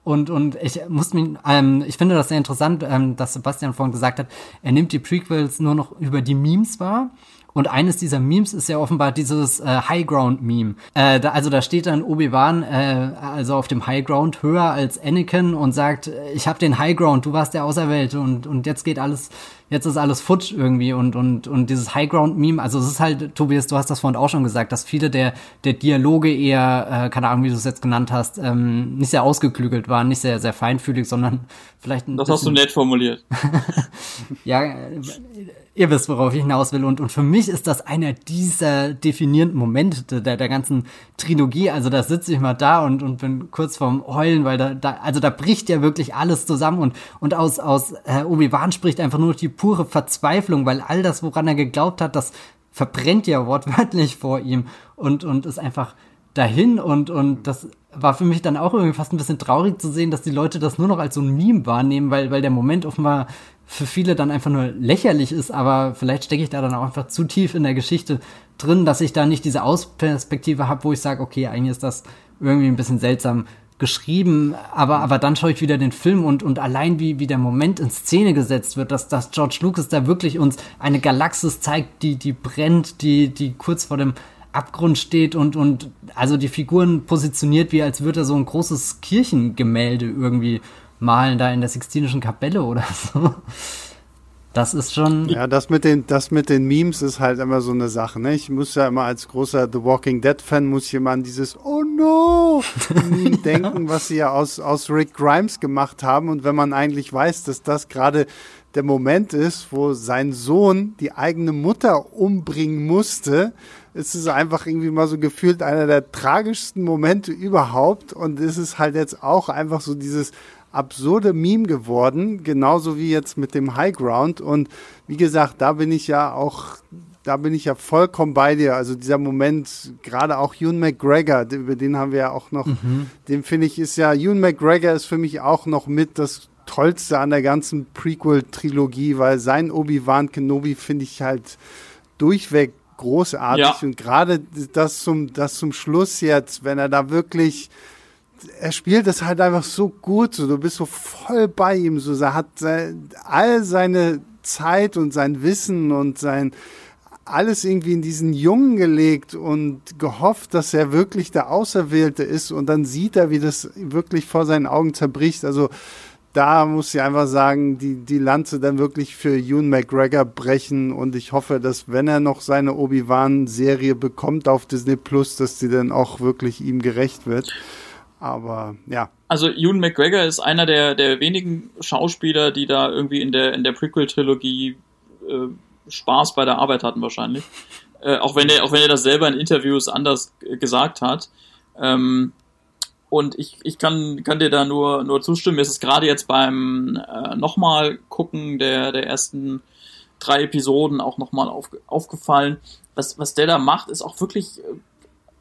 Und, und ich muss mich, ähm, ich finde das sehr interessant, ähm, dass Sebastian vorhin gesagt hat, er nimmt die Prequels nur noch über die Memes wahr Und eines dieser Memes ist ja offenbar dieses äh, High Ground Meme. Äh, da, also da steht dann Obi-Wan äh, also auf dem High Ground höher als Anakin und sagt, ich habe den High Ground, du warst der Auserwählte und und jetzt geht alles jetzt ist alles futsch irgendwie und, und, und dieses Highground-Meme, also es ist halt, Tobias, du hast das vorhin auch schon gesagt, dass viele der, der Dialoge eher, äh, keine Ahnung, wie du es jetzt genannt hast, ähm, nicht sehr ausgeklügelt waren, nicht sehr, sehr feinfühlig, sondern vielleicht ein Das hast du nett formuliert. ja, ihr wisst, worauf ich hinaus will. Und, und für mich ist das einer dieser definierenden Momente der, der ganzen Trilogie. Also da sitze ich mal da und, und bin kurz vorm Heulen, weil da, da, also da bricht ja wirklich alles zusammen und, und aus, aus äh, Obi-Wan spricht einfach nur die pure Verzweiflung, weil all das, woran er geglaubt hat, das verbrennt ja wortwörtlich vor ihm und, und ist einfach dahin und, und das war für mich dann auch irgendwie fast ein bisschen traurig zu sehen, dass die Leute das nur noch als so ein Meme wahrnehmen, weil, weil der Moment offenbar für viele dann einfach nur lächerlich ist, aber vielleicht stecke ich da dann auch einfach zu tief in der Geschichte drin, dass ich da nicht diese Ausperspektive habe, wo ich sage, okay, eigentlich ist das irgendwie ein bisschen seltsam geschrieben, aber, aber dann schaue ich wieder den Film und, und allein wie, wie der Moment in Szene gesetzt wird, dass, dass George Lucas da wirklich uns eine Galaxis zeigt, die, die brennt, die, die kurz vor dem Abgrund steht und, und also die Figuren positioniert, wie als würde er so ein großes Kirchengemälde irgendwie malen da in der Sixtinischen Kapelle oder so. Das ist schon. Ja, das mit den, das mit den Memes ist halt immer so eine Sache. Ne? Ich muss ja immer als großer The Walking Dead Fan muss an dieses Oh no Meme denken, was sie ja aus, aus Rick Grimes gemacht haben. Und wenn man eigentlich weiß, dass das gerade der Moment ist, wo sein Sohn die eigene Mutter umbringen musste, ist es einfach irgendwie mal so gefühlt einer der tragischsten Momente überhaupt. Und es ist halt jetzt auch einfach so dieses absurde Meme geworden, genauso wie jetzt mit dem High Ground. Und wie gesagt, da bin ich ja auch, da bin ich ja vollkommen bei dir. Also dieser Moment, gerade auch Ewan McGregor, über den haben wir ja auch noch, mhm. den finde ich ist ja, Ewan McGregor ist für mich auch noch mit das Tollste an der ganzen Prequel-Trilogie, weil sein Obi-Wan Kenobi finde ich halt durchweg großartig ja. und gerade das zum, das zum Schluss jetzt, wenn er da wirklich er spielt es halt einfach so gut, so, du bist so voll bei ihm, so, er hat all seine Zeit und sein Wissen und sein, alles irgendwie in diesen Jungen gelegt und gehofft, dass er wirklich der Auserwählte ist und dann sieht er, wie das wirklich vor seinen Augen zerbricht. Also da muss ich einfach sagen, die, die Lanze dann wirklich für Ewan McGregor brechen und ich hoffe, dass wenn er noch seine Obi-Wan-Serie bekommt auf Disney Plus, dass die dann auch wirklich ihm gerecht wird. Aber ja. Also Ewan McGregor ist einer der, der wenigen Schauspieler, die da irgendwie in der, in der Prequel-Trilogie äh, Spaß bei der Arbeit hatten wahrscheinlich. Äh, auch wenn er, auch wenn er das selber in Interviews anders gesagt hat. Ähm, und ich, ich kann, kann dir da nur, nur zustimmen. Mir ist es gerade jetzt beim äh, nochmal gucken der, der ersten drei Episoden auch nochmal auf, aufgefallen. Was, was der da macht, ist auch wirklich äh,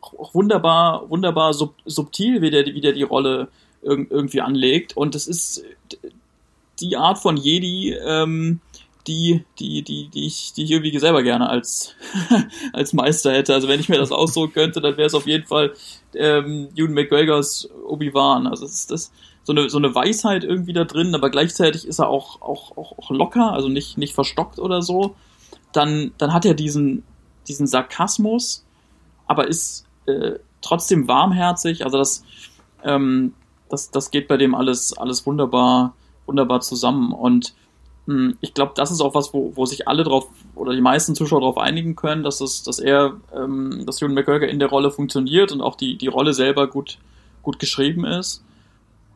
auch wunderbar, wunderbar sub, subtil, wie der, wie der die Rolle irg irgendwie anlegt. Und das ist die Art von Jedi, ähm, die, die, die, die ich, die ich irgendwie selber gerne als, als Meister hätte. Also wenn ich mir das ausdrucken könnte, dann wäre es auf jeden Fall ähm, Ewan McGregors Obi-Wan. Also es ist das so eine, so eine Weisheit irgendwie da drin, aber gleichzeitig ist er auch, auch, auch, auch locker, also nicht, nicht verstockt oder so. Dann, dann hat er diesen, diesen Sarkasmus, aber ist äh, trotzdem warmherzig. Also das, ähm, das, das geht bei dem alles, alles wunderbar, wunderbar zusammen. Und mh, hm, ich glaube, das ist auch was, wo, wo sich alle drauf oder die meisten Zuschauer darauf einigen können, dass es, dass er, ähm, dass Ewan McGregor in der Rolle funktioniert und auch die, die Rolle selber gut, gut geschrieben ist.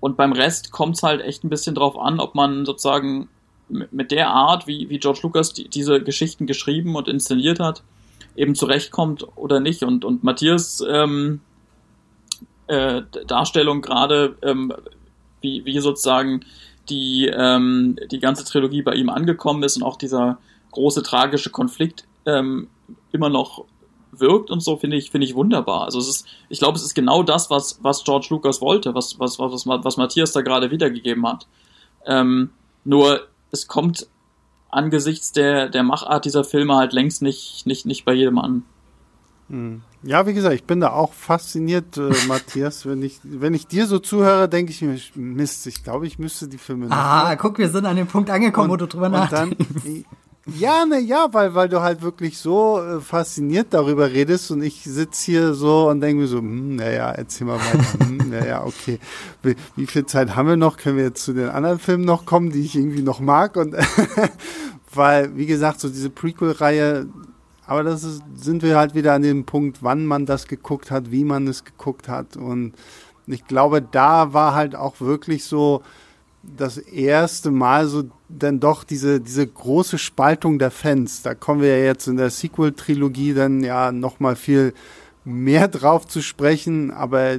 Und beim Rest kommt es halt echt ein bisschen drauf an, ob man sozusagen mit der Art, wie, wie George Lucas die, diese Geschichten geschrieben und inszeniert hat, eben zurechtkommt oder nicht. Und, und Matthias ähm, äh, Darstellung gerade, ähm, wie, wie sozusagen die, ähm, die ganze Trilogie bei ihm angekommen ist und auch dieser große tragische Konflikt ähm, immer noch wirkt und so, finde ich, finde ich wunderbar. Also es ist, ich glaube, es ist genau das, was, was George Lucas wollte, was, was, was, was Matthias da gerade wiedergegeben hat. Ähm, nur es kommt angesichts der, der Machart dieser Filme halt längst nicht, nicht, nicht bei jedem an. Hm. Ja, wie gesagt, ich bin da auch fasziniert, äh, Matthias. Wenn ich, wenn ich dir so zuhöre, denke ich mir, Mist, ich glaube, ich müsste die Filme Ah, guck, wir sind an dem Punkt angekommen, und, wo du drüber nachdenkst. Ja, ne, ja, weil, weil du halt wirklich so äh, fasziniert darüber redest und ich sitze hier so und denke mir so, hm, naja, erzähl mal weiter. hm, naja, okay. Wie, wie, viel Zeit haben wir noch? Können wir jetzt zu den anderen Filmen noch kommen, die ich irgendwie noch mag? Und weil, wie gesagt, so diese Prequel-Reihe, aber das ist, sind wir halt wieder an dem Punkt, wann man das geguckt hat, wie man es geguckt hat. Und ich glaube, da war halt auch wirklich so, das erste Mal so dann doch diese, diese große Spaltung der Fans. Da kommen wir ja jetzt in der Sequel-Trilogie dann ja nochmal viel mehr drauf zu sprechen, aber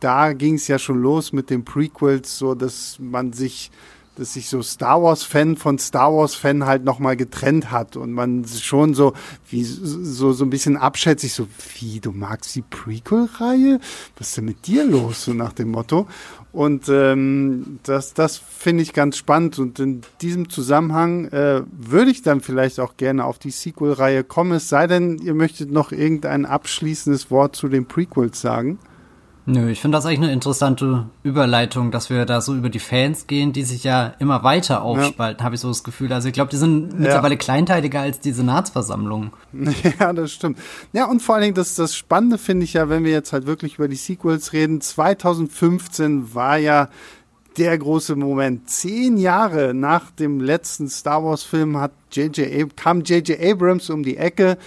da ging es ja schon los mit den Prequels, so dass man sich dass sich so Star Wars Fan von Star Wars Fan halt nochmal getrennt hat. Und man schon so wie so so ein bisschen abschätzig so wie du magst die Prequel Reihe was ist denn mit dir los? So nach dem Motto und ähm, das das finde ich ganz spannend. Und in diesem Zusammenhang äh, würde ich dann vielleicht auch gerne auf die Sequel Reihe kommen. Es sei denn ihr möchtet noch irgendein abschließendes Wort zu den Prequels sagen Nö, ich finde das eigentlich eine interessante Überleitung, dass wir da so über die Fans gehen, die sich ja immer weiter aufspalten, ja. habe ich so das Gefühl. Also ich glaube, die sind mittlerweile ja. kleinteiliger als die Senatsversammlung. Ja, das stimmt. Ja, und vor allen Dingen, das, das Spannende finde ich ja, wenn wir jetzt halt wirklich über die Sequels reden, 2015 war ja der große Moment. Zehn Jahre nach dem letzten Star Wars-Film hat JJ, kam J.J. Abrams um die Ecke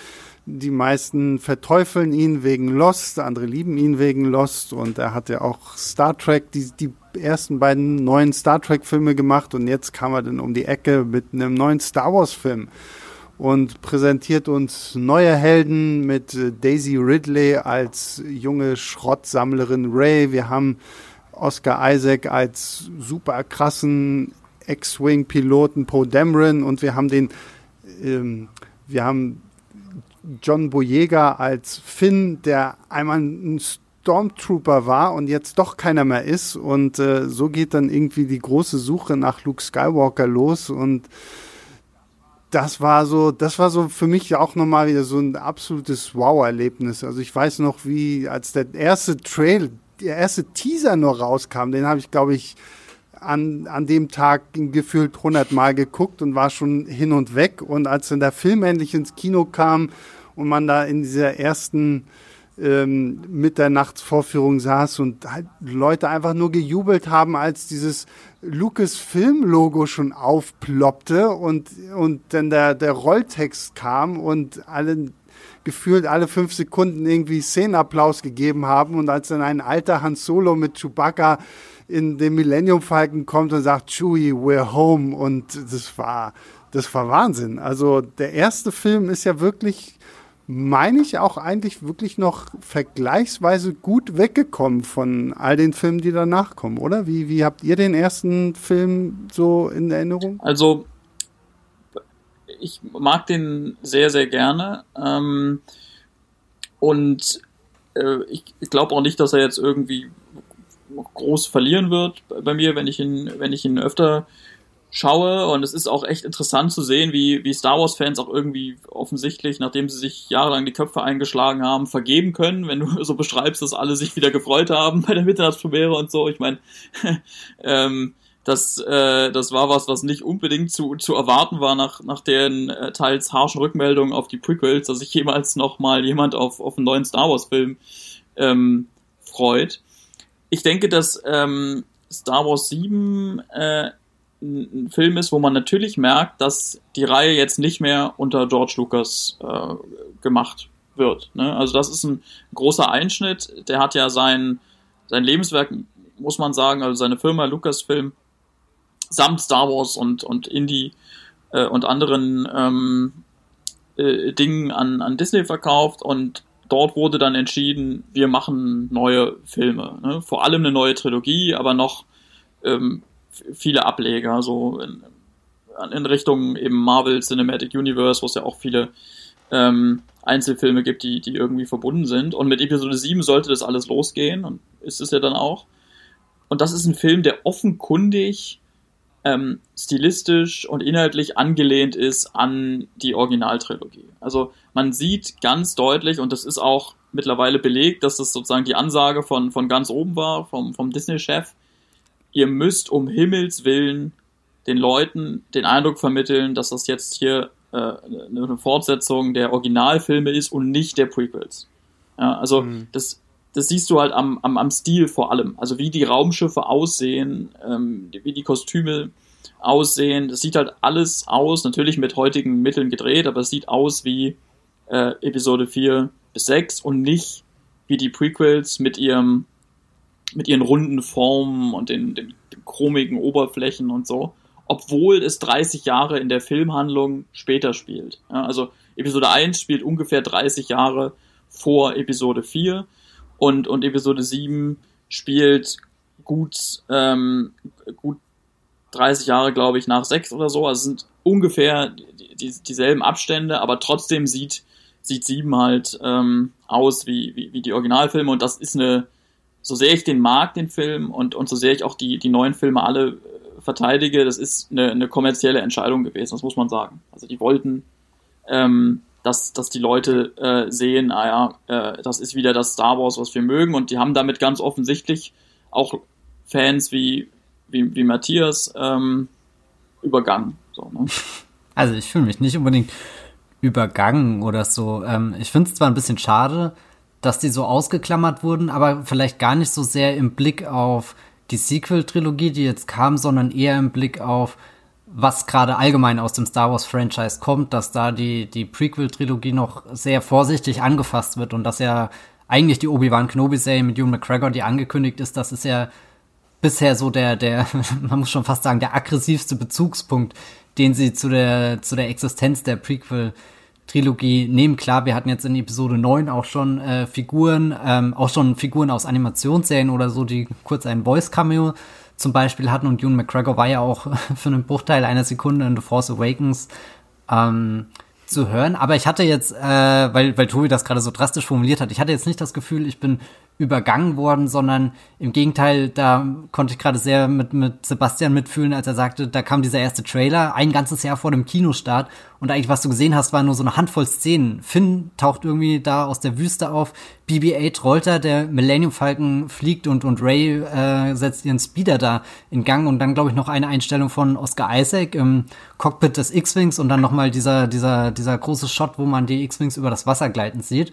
die meisten verteufeln ihn wegen Lost, andere lieben ihn wegen Lost und er hat ja auch Star Trek, die, die ersten beiden neuen Star Trek Filme gemacht und jetzt kam er dann um die Ecke mit einem neuen Star Wars Film und präsentiert uns neue Helden mit Daisy Ridley als junge Schrottsammlerin Ray. Wir haben Oscar Isaac als super krassen X-Wing-Piloten Poe Dameron und wir haben den, ähm, wir haben John Boyega als Finn, der einmal ein Stormtrooper war und jetzt doch keiner mehr ist. Und äh, so geht dann irgendwie die große Suche nach Luke Skywalker los. Und das war so, das war so für mich auch nochmal wieder so ein absolutes Wow-Erlebnis. Also ich weiß noch, wie als der erste Trail, der erste Teaser nur rauskam, den habe ich, glaube ich, an, an dem Tag gefühlt 100 Mal geguckt und war schon hin und weg. Und als dann der Film endlich ins Kino kam und man da in dieser ersten ähm, Mitternachtsvorführung saß und halt Leute einfach nur gejubelt haben, als dieses Lucas-Film-Logo schon aufploppte und, und dann der, der Rolltext kam und alle gefühlt alle fünf Sekunden irgendwie Szenenapplaus gegeben haben und als dann ein alter Han Solo mit Chewbacca in den Millennium Falcon kommt und sagt, Chewie, we're home. Und das war, das war Wahnsinn. Also der erste Film ist ja wirklich, meine ich, auch eigentlich wirklich noch vergleichsweise gut weggekommen von all den Filmen, die danach kommen, oder? Wie, wie habt ihr den ersten Film so in Erinnerung? Also, ich mag den sehr, sehr gerne. Ähm, und äh, ich, ich glaube auch nicht, dass er jetzt irgendwie groß verlieren wird bei mir, wenn ich ihn, wenn ich ihn öfter schaue. Und es ist auch echt interessant zu sehen, wie, wie Star Wars-Fans auch irgendwie offensichtlich, nachdem sie sich jahrelang die Köpfe eingeschlagen haben, vergeben können, wenn du so beschreibst, dass alle sich wieder gefreut haben bei der Mitternachtspremiere und so. Ich meine, ähm, das, äh, das war was, was nicht unbedingt zu, zu erwarten war nach, nach den äh, teils harschen Rückmeldungen auf die Prequels, dass sich jemals noch mal jemand auf, auf einen neuen Star Wars-Film ähm, freut ich denke, dass ähm, Star Wars 7 äh, ein Film ist, wo man natürlich merkt, dass die Reihe jetzt nicht mehr unter George Lucas äh, gemacht wird. Ne? Also das ist ein großer Einschnitt. Der hat ja sein, sein Lebenswerk, muss man sagen, also seine Firma Lucasfilm samt Star Wars und, und Indie äh, und anderen ähm, äh, Dingen an, an Disney verkauft und dort wurde dann entschieden, wir machen neue Filme. Ne? Vor allem eine neue Trilogie, aber noch ähm, viele Ableger, so in, in, Richtung eben Marvel Cinematic Universe, wo es ja auch viele ähm, Einzelfilme gibt, die, die irgendwie verbunden sind. Und mit Episode 7 sollte das alles losgehen und ist es ja dann auch. Und das ist ein Film, der offenkundig ähm, stilistisch und inhaltlich angelehnt ist an die Originaltrilogie. Also man sieht ganz deutlich, und das ist auch mittlerweile belegt, dass das sozusagen die Ansage von, von ganz oben war, vom, vom Disney-Chef, ihr müsst um Himmels Willen den Leuten den Eindruck vermitteln, dass das jetzt hier äh, eine Fortsetzung der Originalfilme ist und nicht der Prequels. Ja, also mhm. das, das siehst du halt am, am, am Stil vor allem. Also wie die Raumschiffe aussehen, ähm, wie die Kostüme aussehen. Das sieht halt alles aus, natürlich mit heutigen Mitteln gedreht, aber es sieht aus wie äh, Episode 4 bis 6 und nicht wie die Prequels mit ihrem mit ihren runden Formen und den, den, den chromigen Oberflächen und so, obwohl es 30 Jahre in der Filmhandlung später spielt. Ja, also Episode 1 spielt ungefähr 30 Jahre vor Episode 4 und, und Episode 7 spielt gut, ähm, gut 30 Jahre, glaube ich, nach 6 oder so. Also sind ungefähr die, die, dieselben Abstände, aber trotzdem sieht, sieht 7 halt ähm, aus wie, wie, wie die Originalfilme und das ist eine, so sehr ich den mag, den Film, und, und so sehr ich auch die, die neuen Filme alle äh, verteidige, das ist eine, eine kommerzielle Entscheidung gewesen, das muss man sagen. Also die wollten ähm, dass, dass die Leute äh, sehen, ah ja, äh, das ist wieder das Star Wars, was wir mögen. Und die haben damit ganz offensichtlich auch Fans wie, wie, wie Matthias ähm, übergangen. So, ne? Also ich fühle mich nicht unbedingt übergangen oder so. Ähm, ich finde es zwar ein bisschen schade, dass die so ausgeklammert wurden, aber vielleicht gar nicht so sehr im Blick auf die Sequel-Trilogie, die jetzt kam, sondern eher im Blick auf was gerade allgemein aus dem Star Wars Franchise kommt, dass da die, die Prequel-Trilogie noch sehr vorsichtig angefasst wird und dass ja eigentlich die Obi-Wan Kenobi-Serie mit Ewan McGregor, die angekündigt ist, das ist ja bisher so der, der, man muss schon fast sagen, der aggressivste Bezugspunkt, den sie zu der, zu der Existenz der Prequel-Trilogie nehmen. Klar, wir hatten jetzt in Episode 9 auch schon äh, Figuren, ähm, auch schon Figuren aus Animationsserien oder so, die kurz ein Voice-Cameo zum Beispiel hatten. Und Ewan McGregor war ja auch für einen Bruchteil einer Sekunde in The Force Awakens ähm, zu hören. Aber ich hatte jetzt, äh, weil, weil Tobi das gerade so drastisch formuliert hat, ich hatte jetzt nicht das Gefühl, ich bin übergangen worden, sondern im Gegenteil, da konnte ich gerade sehr mit, mit Sebastian mitfühlen, als er sagte, da kam dieser erste Trailer, ein ganzes Jahr vor dem Kinostart und eigentlich, was du gesehen hast, war nur so eine Handvoll Szenen. Finn taucht irgendwie da aus der Wüste auf, BB-8 rollt da, der Millennium Falcon fliegt und, und Ray äh, setzt ihren Speeder da in Gang und dann, glaube ich, noch eine Einstellung von Oscar Isaac im Cockpit des X-Wings und dann nochmal dieser, dieser, dieser große Shot, wo man die X-Wings über das Wasser gleiten sieht.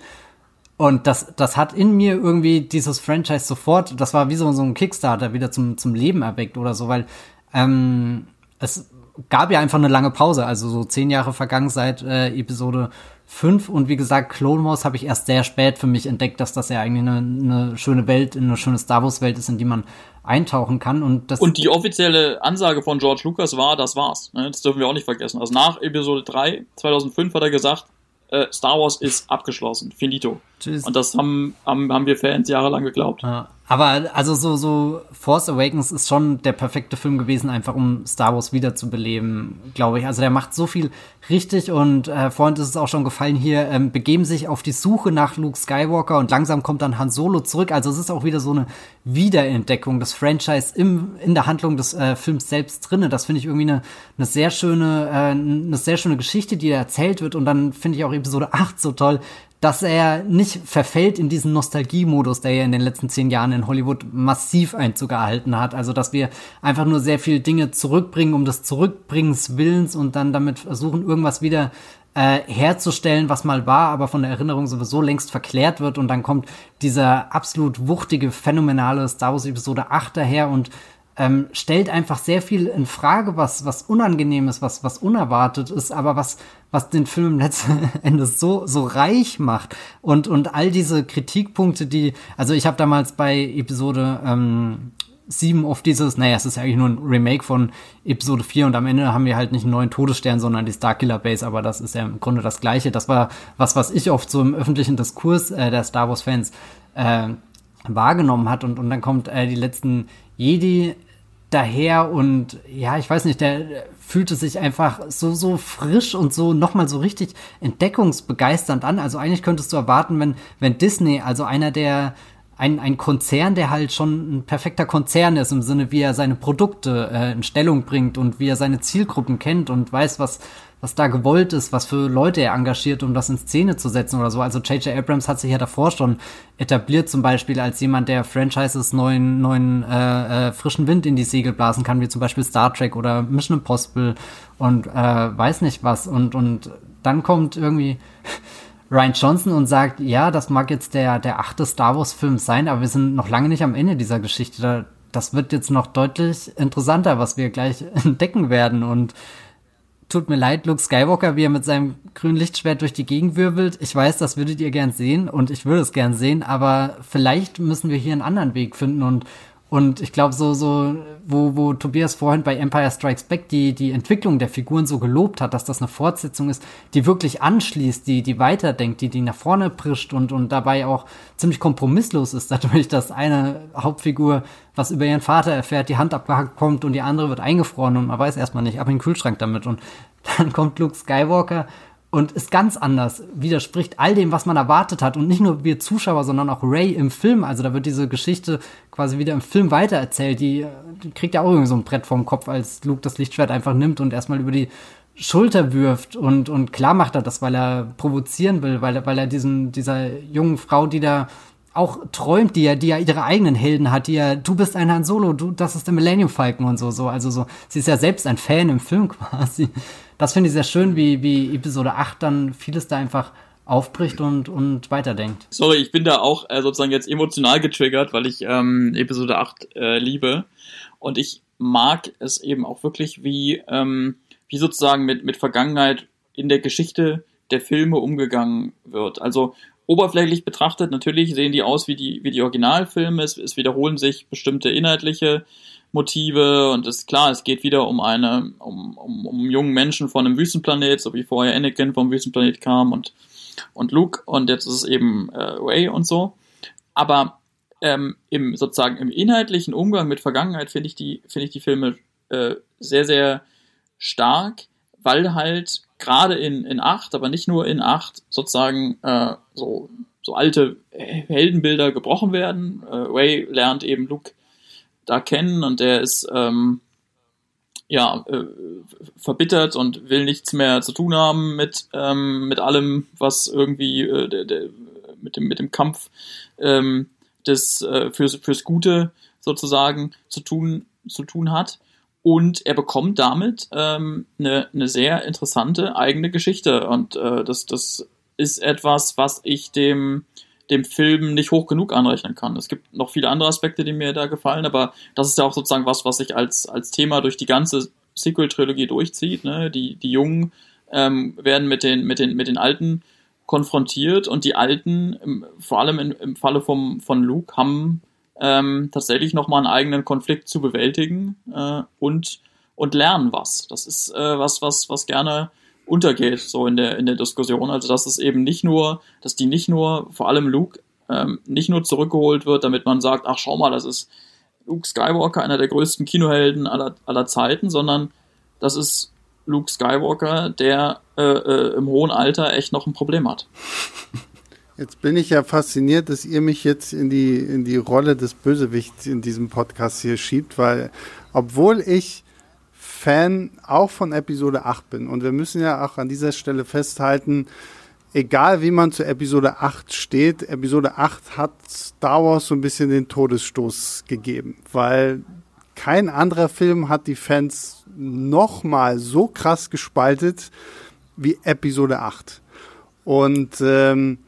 Und das, das hat in mir irgendwie dieses Franchise sofort, das war wie so, so ein Kickstarter wieder zum, zum Leben erweckt oder so, weil ähm, es gab ja einfach eine lange Pause, also so zehn Jahre vergangen seit äh, Episode 5 und wie gesagt, Clone Wars habe ich erst sehr spät für mich entdeckt, dass das ja eigentlich eine, eine schöne Welt, eine schöne Star Wars Welt ist, in die man eintauchen kann und das Und die offizielle Ansage von George Lucas war, das war's. Ne? Das dürfen wir auch nicht vergessen. Also nach Episode 3 2005 hat er gesagt, äh, Star Wars ist abgeschlossen, finito. Tschüss. Und das haben, haben, haben wir Fans jahrelang geglaubt. Ja. Aber also so, so Force Awakens ist schon der perfekte Film gewesen, einfach um Star Wars wiederzubeleben, glaube ich. Also der macht so viel richtig und äh, vorhin ist es auch schon gefallen hier, ähm, begeben sich auf die Suche nach Luke Skywalker und langsam kommt dann Han Solo zurück. Also es ist auch wieder so eine Wiederentdeckung des Franchise im, in der Handlung des äh, Films selbst drinne. Das finde ich irgendwie eine, eine sehr schöne, äh, eine sehr schöne Geschichte, die da erzählt wird. Und dann finde ich auch Episode 8 so toll, dass er nicht verfällt in diesen Nostalgiemodus, der ja in den letzten zehn Jahren in Hollywood massiv Einzug erhalten hat. Also, dass wir einfach nur sehr viele Dinge zurückbringen, um des Zurückbringens Willens und dann damit versuchen, irgendwas wieder äh, herzustellen, was mal war, aber von der Erinnerung sowieso längst verklärt wird. Und dann kommt dieser absolut wuchtige, phänomenale Star Wars Episode 8 daher und ähm, stellt einfach sehr viel in Frage, was, was unangenehm ist, was, was unerwartet ist, aber was, was den Film letzten Endes so, so reich macht. Und, und all diese Kritikpunkte, die, also ich habe damals bei Episode ähm, 7 auf dieses, naja, es ist eigentlich nur ein Remake von Episode 4 und am Ende haben wir halt nicht einen neuen Todesstern, sondern die Starkiller Base, aber das ist ja im Grunde das Gleiche. Das war was, was ich oft so im öffentlichen Diskurs äh, der Star Wars Fans äh, wahrgenommen hat und, und dann kommt äh, die letzten Jedi daher und ja, ich weiß nicht, der fühlte sich einfach so, so frisch und so nochmal so richtig entdeckungsbegeisternd an. Also eigentlich könntest du erwarten, wenn, wenn Disney, also einer der, ein, ein Konzern, der halt schon ein perfekter Konzern ist, im Sinne, wie er seine Produkte äh, in Stellung bringt und wie er seine Zielgruppen kennt und weiß, was, was da gewollt ist, was für Leute er engagiert, um das in Szene zu setzen oder so. Also J.J. Abrams hat sich ja davor schon etabliert, zum Beispiel als jemand, der Franchises neuen, neuen äh, äh, frischen Wind in die Segel blasen kann, wie zum Beispiel Star Trek oder Mission Impossible und äh, weiß nicht was. Und, und dann kommt irgendwie Ryan Johnson und sagt, ja, das mag jetzt der, der achte Star Wars-Film sein, aber wir sind noch lange nicht am Ende dieser Geschichte. Da, das wird jetzt noch deutlich interessanter, was wir gleich entdecken werden. Und tut mir leid, Luke Skywalker, wie er mit seinem grünen Lichtschwert durch die Gegend wirbelt. Ich weiß, das würdet ihr gern sehen und ich würde es gern sehen, aber vielleicht müssen wir hier einen anderen Weg finden und und ich glaube, so, so, wo, wo Tobias vorhin bei Empire Strikes Back die, die Entwicklung der Figuren so gelobt hat, dass das eine Fortsetzung ist, die wirklich anschließt, die, die weiterdenkt, die, die nach vorne prischt und, und dabei auch ziemlich kompromisslos ist, dadurch, dass eine Hauptfigur was über ihren Vater erfährt, die Hand abgehackt kommt und die andere wird eingefroren und man weiß erstmal nicht, ab in den Kühlschrank damit. Und dann kommt Luke Skywalker und ist ganz anders, widerspricht all dem, was man erwartet hat. Und nicht nur wir Zuschauer, sondern auch Ray im Film. Also da wird diese Geschichte quasi wieder im Film weitererzählt. Die, die kriegt ja auch irgendwie so ein Brett vom Kopf, als Luke das Lichtschwert einfach nimmt und erstmal über die Schulter wirft und, und klar macht er das, weil er provozieren will, weil, weil er diesen, dieser jungen Frau, die da auch träumt, die ja, die ja ihre eigenen Helden hat, die ja, du bist ein Han Solo, du, das ist der Millennium Falcon und so, so, also so, sie ist ja selbst ein Fan im Film quasi das finde ich sehr schön, wie, wie Episode 8 dann vieles da einfach aufbricht und, und weiterdenkt. Sorry, ich bin da auch äh, sozusagen jetzt emotional getriggert, weil ich ähm, Episode 8 äh, liebe. Und ich mag es eben auch wirklich, wie, ähm, wie sozusagen mit, mit Vergangenheit in der Geschichte der Filme umgegangen wird. Also oberflächlich betrachtet, natürlich sehen die aus wie die, wie die Originalfilme. Es, es wiederholen sich bestimmte inhaltliche Motive und ist klar, es geht wieder um eine, um, um, um jungen Menschen von einem Wüstenplanet, so wie vorher Anakin vom Wüstenplanet kam und, und Luke und jetzt ist es eben äh, Ray und so. Aber ähm, im sozusagen im inhaltlichen Umgang mit Vergangenheit finde ich die, finde ich die Filme äh, sehr, sehr stark, weil halt gerade in, in acht, aber nicht nur in acht, sozusagen äh, so, so alte Heldenbilder gebrochen werden. Äh, Ray lernt eben Luke da kennen und der ist ähm, ja äh, verbittert und will nichts mehr zu tun haben mit ähm, mit allem, was irgendwie äh, der, der, mit dem mit dem Kampf ähm, des äh, fürs fürs Gute sozusagen zu tun zu tun hat. Und er bekommt damit ähm, eine, eine sehr interessante eigene Geschichte. Und äh, das das ist etwas, was ich dem dem Film nicht hoch genug anrechnen kann. Es gibt noch viele andere Aspekte, die mir da gefallen, aber das ist ja auch sozusagen was, was sich als, als Thema durch die ganze Sequel-Trilogie durchzieht. Ne? Die, die Jungen ähm, werden mit den, mit, den, mit den Alten konfrontiert und die Alten, im, vor allem in, im Falle vom, von Luke, haben ähm, tatsächlich nochmal einen eigenen Konflikt zu bewältigen äh, und, und lernen was. Das ist äh, was, was, was gerne untergeht, so in der, in der Diskussion. Also, dass es eben nicht nur, dass die nicht nur, vor allem Luke, ähm, nicht nur zurückgeholt wird, damit man sagt, ach, schau mal, das ist Luke Skywalker, einer der größten Kinohelden aller, aller Zeiten, sondern das ist Luke Skywalker, der äh, äh, im hohen Alter echt noch ein Problem hat. Jetzt bin ich ja fasziniert, dass ihr mich jetzt in die, in die Rolle des Bösewichts in diesem Podcast hier schiebt, weil obwohl ich Fan auch von Episode 8 bin. Und wir müssen ja auch an dieser Stelle festhalten, egal wie man zu Episode 8 steht, Episode 8 hat Star Wars so ein bisschen den Todesstoß gegeben, weil kein anderer Film hat die Fans nochmal so krass gespaltet wie Episode 8. Und ähm,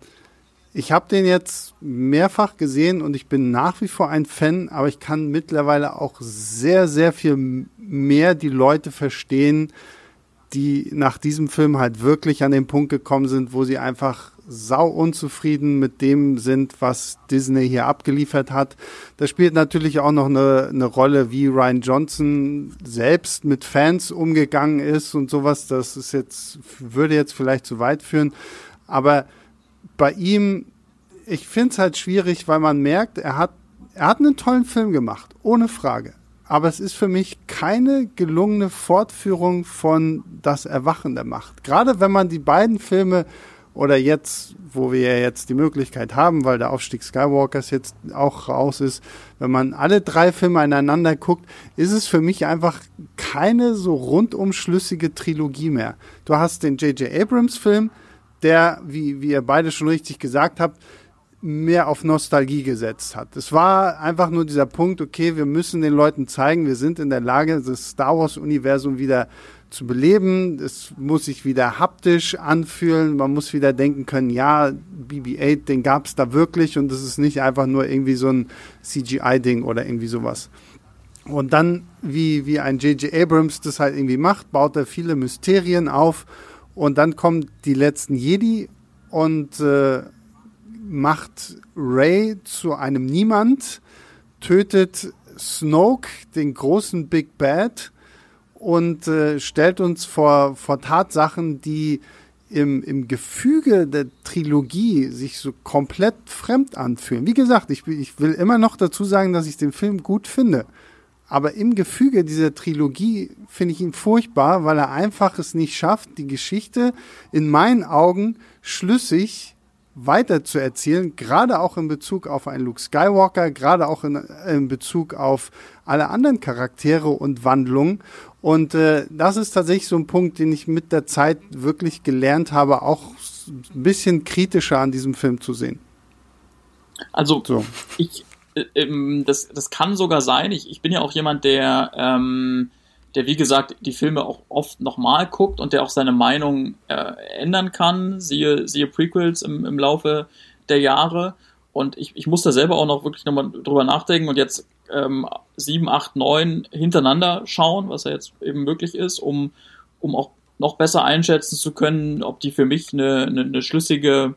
ich habe den jetzt mehrfach gesehen und ich bin nach wie vor ein Fan, aber ich kann mittlerweile auch sehr, sehr viel mehr die Leute verstehen, die nach diesem Film halt wirklich an den Punkt gekommen sind, wo sie einfach sau unzufrieden mit dem sind, was Disney hier abgeliefert hat. Da spielt natürlich auch noch eine, eine Rolle, wie Ryan Johnson selbst mit Fans umgegangen ist und sowas. Das ist jetzt, würde jetzt vielleicht zu weit führen. Aber bei ihm, ich finde es halt schwierig, weil man merkt, er hat, er hat einen tollen Film gemacht, ohne Frage. Aber es ist für mich keine gelungene Fortführung von Das Erwachen der Macht. Gerade wenn man die beiden Filme oder jetzt, wo wir ja jetzt die Möglichkeit haben, weil der Aufstieg Skywalkers jetzt auch raus ist, wenn man alle drei Filme aneinander guckt, ist es für mich einfach keine so rundum schlüssige Trilogie mehr. Du hast den J.J. Abrams-Film, der, wie, wie ihr beide schon richtig gesagt habt, mehr auf Nostalgie gesetzt hat. Es war einfach nur dieser Punkt, okay, wir müssen den Leuten zeigen, wir sind in der Lage, das Star Wars-Universum wieder zu beleben. Es muss sich wieder haptisch anfühlen. Man muss wieder denken können, ja, BB-8, den gab es da wirklich und das ist nicht einfach nur irgendwie so ein CGI-Ding oder irgendwie sowas. Und dann, wie, wie ein J.J. Abrams das halt irgendwie macht, baut er viele Mysterien auf und dann kommen die letzten Jedi und äh, macht Ray zu einem Niemand, tötet Snoke, den großen Big Bad, und äh, stellt uns vor, vor Tatsachen, die im, im Gefüge der Trilogie sich so komplett fremd anfühlen. Wie gesagt, ich, ich will immer noch dazu sagen, dass ich den Film gut finde. Aber im Gefüge dieser Trilogie finde ich ihn furchtbar, weil er einfach es nicht schafft, die Geschichte in meinen Augen schlüssig weiter zu erzählen, gerade auch in Bezug auf einen Luke Skywalker, gerade auch in, in Bezug auf alle anderen Charaktere und Wandlungen. Und äh, das ist tatsächlich so ein Punkt, den ich mit der Zeit wirklich gelernt habe, auch ein bisschen kritischer an diesem Film zu sehen. Also so. ich, das, das kann sogar sein. Ich, ich bin ja auch jemand, der, ähm, der wie gesagt die Filme auch oft nochmal guckt und der auch seine Meinung äh, ändern kann. Siehe, siehe Prequels im, im Laufe der Jahre. Und ich, ich muss da selber auch noch wirklich nochmal drüber nachdenken und jetzt ähm, 7, 8, 9 hintereinander schauen, was ja jetzt eben möglich ist, um, um auch noch besser einschätzen zu können, ob die für mich eine, eine, eine schlüssige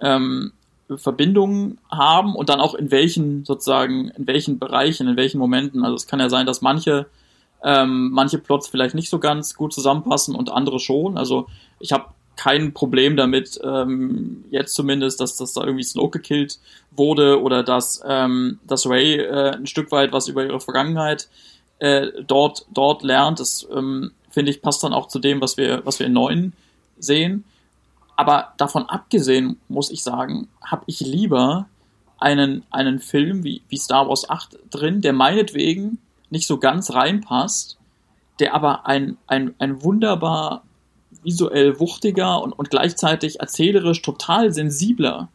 ähm, Verbindung haben und dann auch in welchen sozusagen, in welchen Bereichen, in welchen Momenten. Also es kann ja sein, dass manche ähm, manche Plots vielleicht nicht so ganz gut zusammenpassen und andere schon. Also ich habe kein Problem damit, ähm, jetzt zumindest, dass, dass da irgendwie Snoke gekillt wurde oder dass, ähm, dass Ray äh, ein Stück weit was über ihre Vergangenheit äh, dort, dort lernt. Das ähm, finde ich passt dann auch zu dem, was wir, was wir in neuen sehen. Aber davon abgesehen, muss ich sagen, habe ich lieber einen, einen Film wie, wie Star Wars 8 drin, der meinetwegen nicht so ganz reinpasst, der aber ein, ein, ein wunderbar visuell wuchtiger und, und gleichzeitig erzählerisch total sensibler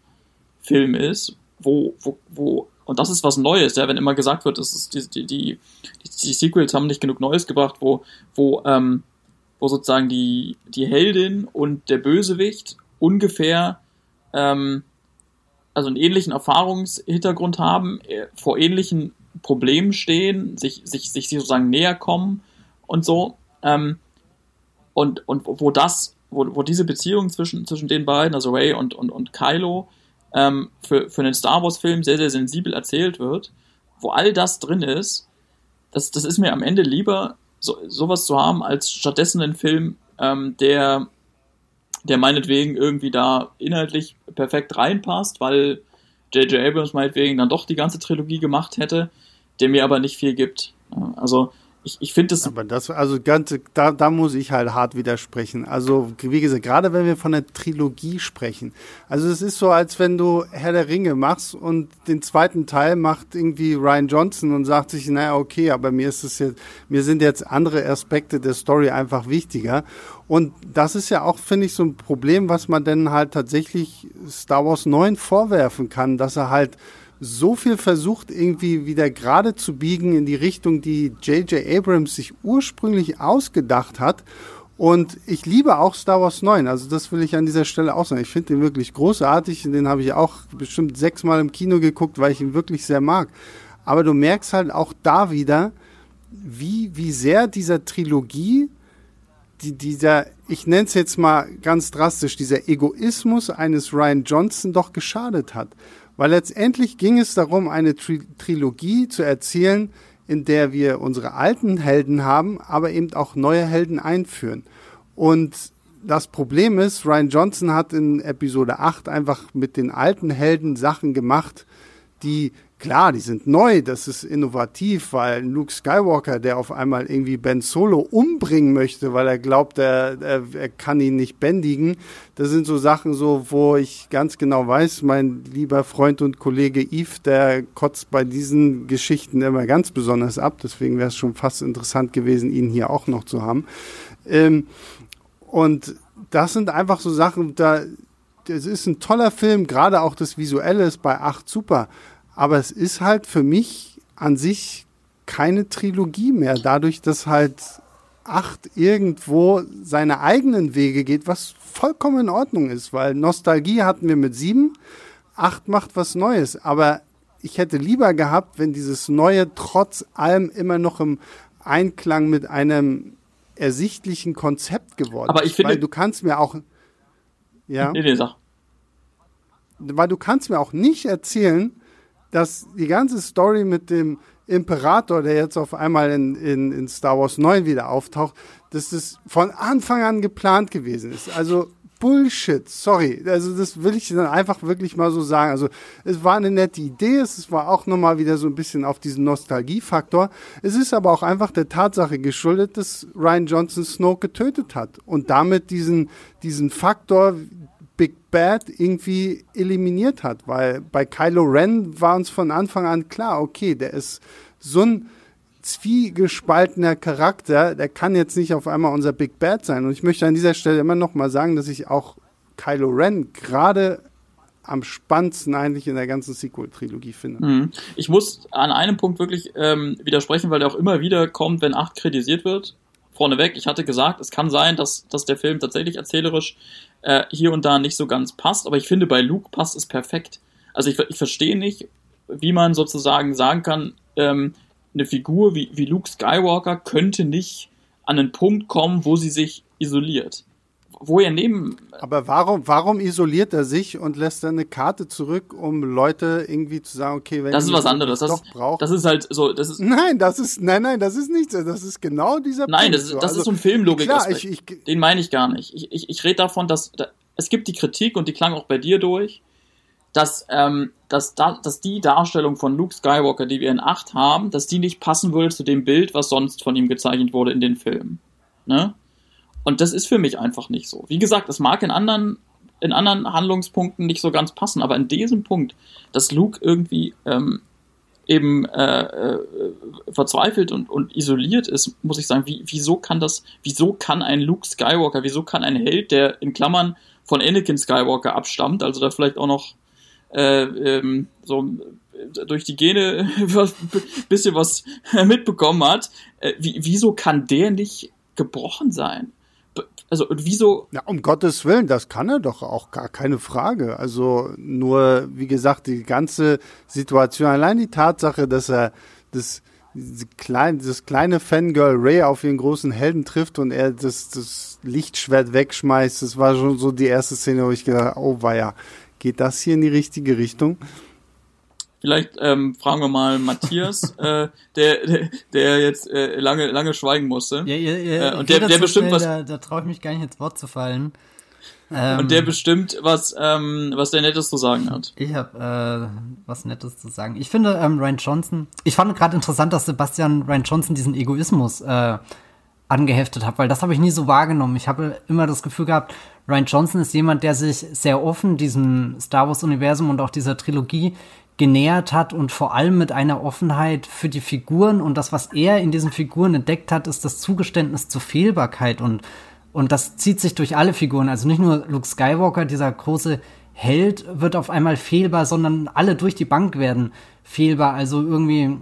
Film ist, wo, wo, wo, und das ist was Neues, ja, wenn immer gesagt wird, das ist die, die, die, die Sequels haben nicht genug Neues gebracht, wo, wo, ähm, wo sozusagen die, die Heldin und der Bösewicht ungefähr ähm, also einen ähnlichen Erfahrungshintergrund haben, äh, vor ähnlichen Problemen stehen, sich, sich, sich sozusagen näher kommen und so. Ähm, und, und wo das, wo, wo diese Beziehung zwischen, zwischen den beiden, also Ray und, und, und Kylo, ähm, für, für einen Star Wars-Film sehr, sehr sensibel erzählt wird, wo all das drin ist, das, das ist mir am Ende lieber, so, sowas zu haben, als stattdessen einen Film, ähm, der, der meinetwegen irgendwie da inhaltlich perfekt reinpasst, weil J.J. Abrams meinetwegen dann doch die ganze Trilogie gemacht hätte, der mir aber nicht viel gibt. Also ich, ich finde das. Aber das, also ganz, da, da muss ich halt hart widersprechen. Also, wie gesagt, gerade wenn wir von der Trilogie sprechen. Also, es ist so, als wenn du Herr der Ringe machst und den zweiten Teil macht irgendwie Ryan Johnson und sagt sich, naja, okay, aber mir ist es jetzt, mir sind jetzt andere Aspekte der Story einfach wichtiger. Und das ist ja auch, finde ich, so ein Problem, was man denn halt tatsächlich Star Wars 9 vorwerfen kann, dass er halt so viel versucht, irgendwie wieder gerade zu biegen in die Richtung, die J.J. Abrams sich ursprünglich ausgedacht hat. Und ich liebe auch Star Wars 9. Also das will ich an dieser Stelle auch sagen. Ich finde den wirklich großartig. Den habe ich auch bestimmt sechsmal im Kino geguckt, weil ich ihn wirklich sehr mag. Aber du merkst halt auch da wieder, wie, wie sehr dieser Trilogie, die, dieser, ich nenne es jetzt mal ganz drastisch, dieser Egoismus eines Ryan Johnson doch geschadet hat. Weil letztendlich ging es darum, eine Tri Trilogie zu erzählen, in der wir unsere alten Helden haben, aber eben auch neue Helden einführen. Und das Problem ist, Ryan Johnson hat in Episode 8 einfach mit den alten Helden Sachen gemacht, die Klar, die sind neu, das ist innovativ, weil Luke Skywalker, der auf einmal irgendwie Ben Solo umbringen möchte, weil er glaubt, er, er, er, kann ihn nicht bändigen, das sind so Sachen so, wo ich ganz genau weiß, mein lieber Freund und Kollege Yves, der kotzt bei diesen Geschichten immer ganz besonders ab, deswegen wäre es schon fast interessant gewesen, ihn hier auch noch zu haben. Ähm, und das sind einfach so Sachen, da, es ist ein toller Film, gerade auch das Visuelle ist bei 8 super. Aber es ist halt für mich an sich keine Trilogie mehr, dadurch, dass halt acht irgendwo seine eigenen Wege geht, was vollkommen in Ordnung ist, weil Nostalgie hatten wir mit sieben, acht macht was Neues, aber ich hätte lieber gehabt, wenn dieses Neue trotz allem immer noch im Einklang mit einem ersichtlichen Konzept geworden ist. Aber ich finde, weil du kannst mir auch, ja, nee, nee, sag. weil du kannst mir auch nicht erzählen, dass die ganze Story mit dem Imperator, der jetzt auf einmal in, in, in Star Wars 9 wieder auftaucht, dass das von Anfang an geplant gewesen ist. Also Bullshit, sorry. Also das will ich dann einfach wirklich mal so sagen. Also es war eine nette Idee, es war auch nochmal wieder so ein bisschen auf diesen Nostalgiefaktor. Es ist aber auch einfach der Tatsache geschuldet, dass Ryan Johnson Snoke getötet hat und damit diesen, diesen Faktor, Big Bad irgendwie eliminiert hat, weil bei Kylo Ren war uns von Anfang an klar, okay, der ist so ein zwiegespaltener Charakter, der kann jetzt nicht auf einmal unser Big Bad sein. Und ich möchte an dieser Stelle immer noch mal sagen, dass ich auch Kylo Ren gerade am spannendsten eigentlich in der ganzen Sequel-Trilogie finde. Mhm. Ich muss an einem Punkt wirklich ähm, widersprechen, weil der auch immer wieder kommt, wenn 8 kritisiert wird. Vorneweg, ich hatte gesagt, es kann sein, dass, dass der Film tatsächlich erzählerisch äh, hier und da nicht so ganz passt, aber ich finde, bei Luke passt es perfekt. Also ich, ich verstehe nicht, wie man sozusagen sagen kann, ähm, eine Figur wie, wie Luke Skywalker könnte nicht an einen Punkt kommen, wo sie sich isoliert wo er neben. Aber warum, warum isoliert er sich und lässt dann eine Karte zurück, um Leute irgendwie zu sagen, okay, wenn das ist was anderes. Das, braucht. Das ist halt so. Das ist nein, das ist nein, nein, das ist nicht. Das ist genau dieser. Nein, Punkt das, ist, das also, ist so ein Filmlogik. Klar, ich, ich, Den meine ich gar nicht. Ich, ich, ich rede davon, dass da, es gibt die Kritik und die klang auch bei dir durch, dass ähm, dass, da, dass die Darstellung von Luke Skywalker, die wir in 8 haben, dass die nicht passen würde zu dem Bild, was sonst von ihm gezeichnet wurde in den Filmen. Ne? Und das ist für mich einfach nicht so. Wie gesagt, es mag in anderen, in anderen Handlungspunkten nicht so ganz passen, aber in diesem Punkt, dass Luke irgendwie ähm, eben äh, äh, verzweifelt und, und isoliert ist, muss ich sagen, wie, wieso kann das, wieso kann ein Luke Skywalker, wieso kann ein Held, der in Klammern von Anakin Skywalker abstammt, also da vielleicht auch noch äh, ähm, so durch die Gene was, bisschen was mitbekommen hat, äh, wie, wieso kann der nicht gebrochen sein? Also wieso? Ja, um Gottes Willen, das kann er doch auch gar keine Frage. Also nur, wie gesagt, die ganze Situation, allein die Tatsache, dass er das, kleine, das kleine Fangirl Ray auf ihren großen Helden trifft und er das, das Lichtschwert wegschmeißt, das war schon so die erste Szene, wo ich gedacht oh weia, geht das hier in die richtige Richtung? Vielleicht ähm, fragen wir mal Matthias, äh, der, der, der jetzt äh, lange, lange schweigen musste. Ja, ja, ja, äh, und der, der bestimmt schnell, was. Da, da traue ich mich gar nicht ins Wort zu fallen. Ähm, und der bestimmt, was, ähm, was der Nettes zu sagen hat. Ich habe äh, was Nettes zu sagen. Ich finde ähm, Ryan Johnson. Ich fand gerade interessant, dass Sebastian Ryan Johnson diesen Egoismus äh, angeheftet hat, weil das habe ich nie so wahrgenommen. Ich habe immer das Gefühl gehabt, Ryan Johnson ist jemand, der sich sehr offen diesem Star Wars Universum und auch dieser Trilogie genähert hat und vor allem mit einer Offenheit für die Figuren und das, was er in diesen Figuren entdeckt hat, ist das Zugeständnis zur Fehlbarkeit und, und das zieht sich durch alle Figuren. Also nicht nur Luke Skywalker, dieser große Held wird auf einmal fehlbar, sondern alle durch die Bank werden fehlbar. Also irgendwie,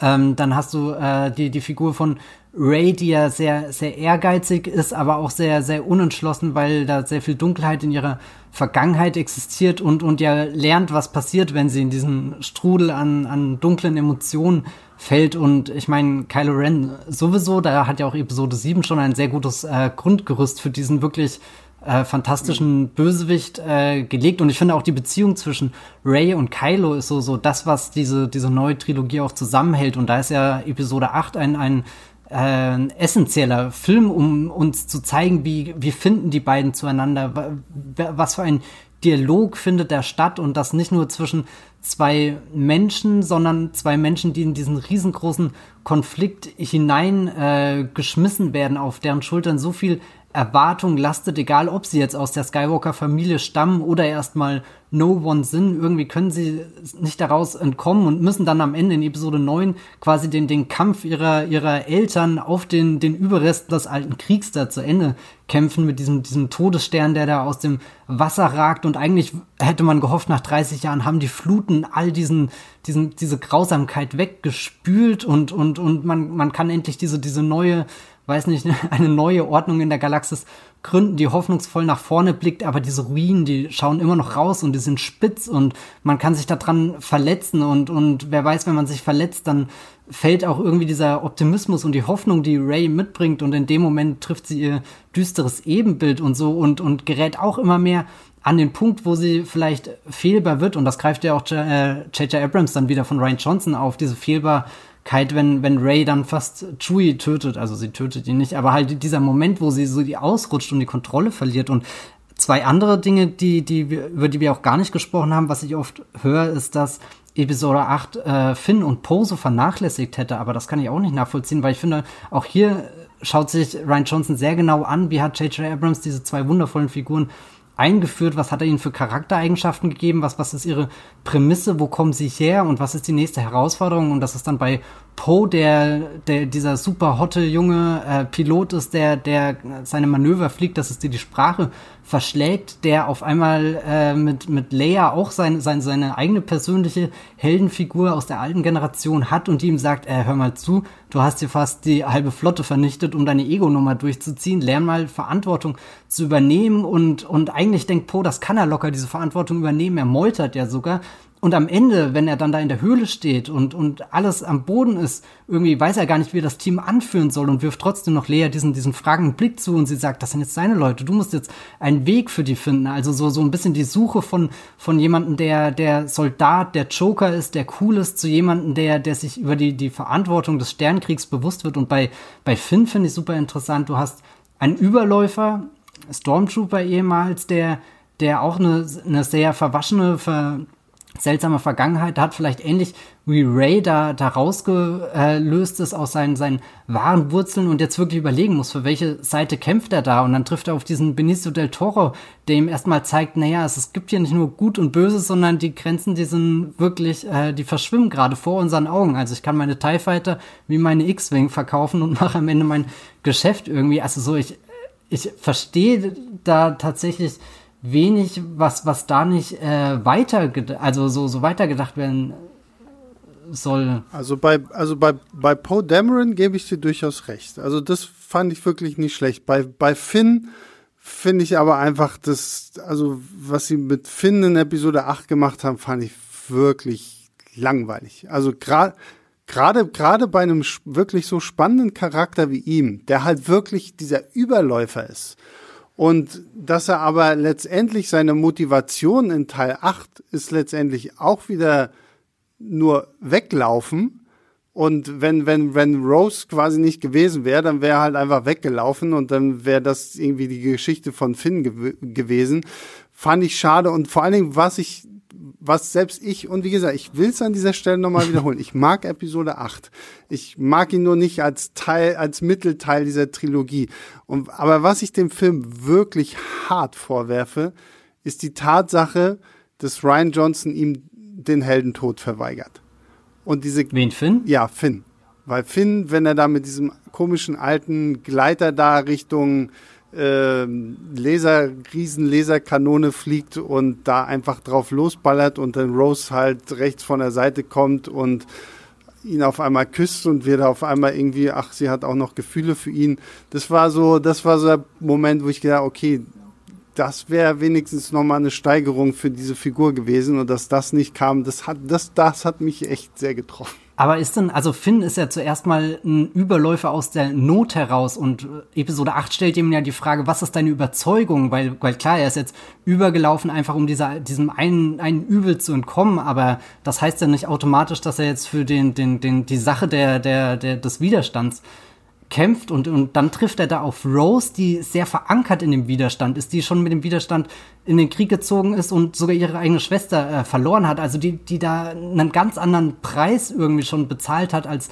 ähm, dann hast du äh, die, die Figur von Ray, die ja sehr, sehr ehrgeizig ist, aber auch sehr, sehr unentschlossen, weil da sehr viel Dunkelheit in ihrer Vergangenheit existiert und, und ja lernt, was passiert, wenn sie in diesen Strudel an, an dunklen Emotionen fällt. Und ich meine, Kylo Ren sowieso, da hat ja auch Episode 7 schon ein sehr gutes äh, Grundgerüst für diesen wirklich äh, fantastischen Bösewicht äh, gelegt. Und ich finde auch die Beziehung zwischen Ray und Kylo ist so, so das, was diese, diese neue Trilogie auch zusammenhält. Und da ist ja Episode 8 ein, ein äh, essentieller Film, um uns zu zeigen, wie, wie finden die beiden zueinander, was für ein Dialog findet da statt und das nicht nur zwischen zwei Menschen, sondern zwei Menschen, die in diesen riesengroßen Konflikt hineingeschmissen äh, werden, auf deren Schultern so viel Erwartung lastet, egal ob sie jetzt aus der Skywalker-Familie stammen oder erstmal No One sind. Irgendwie können sie nicht daraus entkommen und müssen dann am Ende in Episode 9 quasi den, den Kampf ihrer, ihrer Eltern auf den, den Überresten des alten Kriegs da zu Ende kämpfen mit diesem, diesem Todesstern, der da aus dem Wasser ragt. Und eigentlich hätte man gehofft, nach 30 Jahren haben die Fluten all diesen, diesen, diese Grausamkeit weggespült und, und, und man, man kann endlich diese, diese neue weiß nicht, eine neue Ordnung in der Galaxis gründen, die hoffnungsvoll nach vorne blickt, aber diese Ruinen, die schauen immer noch raus und die sind spitz und man kann sich daran verletzen und, und wer weiß, wenn man sich verletzt, dann fällt auch irgendwie dieser Optimismus und die Hoffnung, die Ray mitbringt und in dem Moment trifft sie ihr düsteres Ebenbild und so und, und gerät auch immer mehr an den Punkt, wo sie vielleicht fehlbar wird und das greift ja auch J.J. Äh, Abrams dann wieder von Ryan Johnson auf, diese fehlbar Kite, wenn, wenn Ray dann fast Chewie tötet, also sie tötet ihn nicht, aber halt dieser Moment, wo sie so die ausrutscht und die Kontrolle verliert und zwei andere Dinge, die, die, über die wir auch gar nicht gesprochen haben, was ich oft höre, ist, dass Episode 8 äh, Finn und Poe so vernachlässigt hätte, aber das kann ich auch nicht nachvollziehen, weil ich finde, auch hier schaut sich Ryan Johnson sehr genau an, wie hat J.J. Abrams diese zwei wundervollen Figuren eingeführt? Was hat er ihnen für Charaktereigenschaften gegeben? Was, was ist ihre Prämisse? Wo kommen sie her? Und was ist die nächste Herausforderung? Und das ist dann bei Poe, der, der dieser super hotte junge äh, Pilot ist, der, der seine Manöver fliegt, dass es dir die Sprache verschlägt, der auf einmal äh, mit, mit Leia auch sein, sein, seine eigene persönliche Heldenfigur aus der alten Generation hat und die ihm sagt, äh, hör mal zu, du hast hier fast die halbe Flotte vernichtet, um deine Ego-Nummer durchzuziehen, lern mal Verantwortung zu übernehmen und, und eigentlich denkt Poe, das kann er locker, diese Verantwortung übernehmen, er meutert ja sogar, und am Ende, wenn er dann da in der Höhle steht und, und alles am Boden ist, irgendwie weiß er gar nicht, wie er das Team anführen soll und wirft trotzdem noch Lea diesen, diesen fragenden Blick zu und sie sagt, das sind jetzt deine Leute, du musst jetzt einen Weg für die finden. Also so, so ein bisschen die Suche von, von jemandem, der, der Soldat, der Joker ist, der cool ist, zu jemandem, der, der sich über die, die Verantwortung des Sternkriegs bewusst wird. Und bei, bei Finn finde ich super interessant, du hast einen Überläufer, Stormtrooper ehemals, der, der auch eine, eine sehr verwaschene, ver, seltsame Vergangenheit hat, vielleicht ähnlich wie Ray da, da rausgelöst ist aus seinen, seinen wahren Wurzeln und jetzt wirklich überlegen muss, für welche Seite kämpft er da. Und dann trifft er auf diesen Benicio del Toro, der ihm erstmal zeigt, naja, es, es gibt hier nicht nur Gut und Böse, sondern die Grenzen, die sind wirklich, äh, die verschwimmen gerade vor unseren Augen. Also ich kann meine TIE Fighter wie meine X-Wing verkaufen und mache am Ende mein Geschäft irgendwie. Also so, ich, ich verstehe da tatsächlich wenig, was, was da nicht äh, weiter, also so, so weitergedacht werden soll. Also bei, also bei, bei Poe Dameron gebe ich dir durchaus recht. Also das fand ich wirklich nicht schlecht. Bei, bei Finn finde ich aber einfach das, also was sie mit Finn in Episode 8 gemacht haben, fand ich wirklich langweilig. Also gerade gerade gerade bei einem wirklich so spannenden Charakter wie ihm, der halt wirklich dieser Überläufer ist und dass er aber letztendlich seine Motivation in Teil 8 ist letztendlich auch wieder nur weglaufen. Und wenn, wenn, wenn Rose quasi nicht gewesen wäre, dann wäre er halt einfach weggelaufen und dann wäre das irgendwie die Geschichte von Finn gew gewesen. Fand ich schade und vor allen Dingen, was ich was selbst ich, und wie gesagt, ich will es an dieser Stelle nochmal wiederholen. Ich mag Episode 8. Ich mag ihn nur nicht als Teil, als Mittelteil dieser Trilogie. Und, aber was ich dem Film wirklich hart vorwerfe, ist die Tatsache, dass Ryan Johnson ihm den Heldentod verweigert. Und diese. Wen, Finn? Ja, Finn. Weil Finn, wenn er da mit diesem komischen alten Gleiter da Richtung Laser, Riesenlaserkanone fliegt und da einfach drauf losballert und dann Rose halt rechts von der Seite kommt und ihn auf einmal küsst und wir da auf einmal irgendwie, ach, sie hat auch noch Gefühle für ihn. Das war so, das war so der Moment, wo ich gedacht, okay, das wäre wenigstens nochmal eine Steigerung für diese Figur gewesen und dass das nicht kam, das hat, das, das hat mich echt sehr getroffen. Aber ist denn, also Finn ist ja zuerst mal ein Überläufer aus der Not heraus und Episode 8 stellt ihm ja die Frage, was ist deine Überzeugung? Weil, weil klar, er ist jetzt übergelaufen, einfach um dieser, diesem einen, einen Übel zu entkommen, aber das heißt ja nicht automatisch, dass er jetzt für den, den, den, die Sache der, der, der, des Widerstands kämpft und, und dann trifft er da auf Rose, die sehr verankert in dem Widerstand ist, die schon mit dem Widerstand in den Krieg gezogen ist und sogar ihre eigene Schwester äh, verloren hat. Also die, die da einen ganz anderen Preis irgendwie schon bezahlt hat als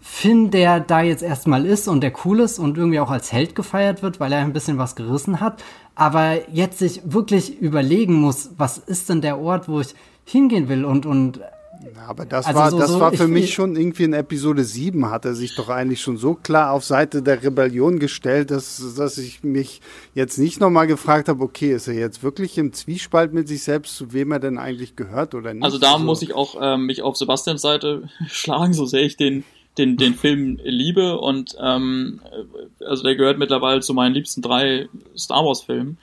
Finn, der da jetzt erstmal ist und der cool ist und irgendwie auch als Held gefeiert wird, weil er ein bisschen was gerissen hat. Aber jetzt sich wirklich überlegen muss, was ist denn der Ort, wo ich hingehen will und, und aber das also war, so, das so, war für mich schon irgendwie in Episode 7 hat er sich doch eigentlich schon so klar auf Seite der Rebellion gestellt, dass, dass ich mich jetzt nicht nochmal gefragt habe, okay, ist er jetzt wirklich im Zwiespalt mit sich selbst, zu wem er denn eigentlich gehört oder nicht? Also da so. muss ich auch ähm, mich auf Sebastians Seite schlagen, so sehr ich den, den, den Film liebe und ähm, also der gehört mittlerweile zu meinen liebsten drei Star Wars Filmen.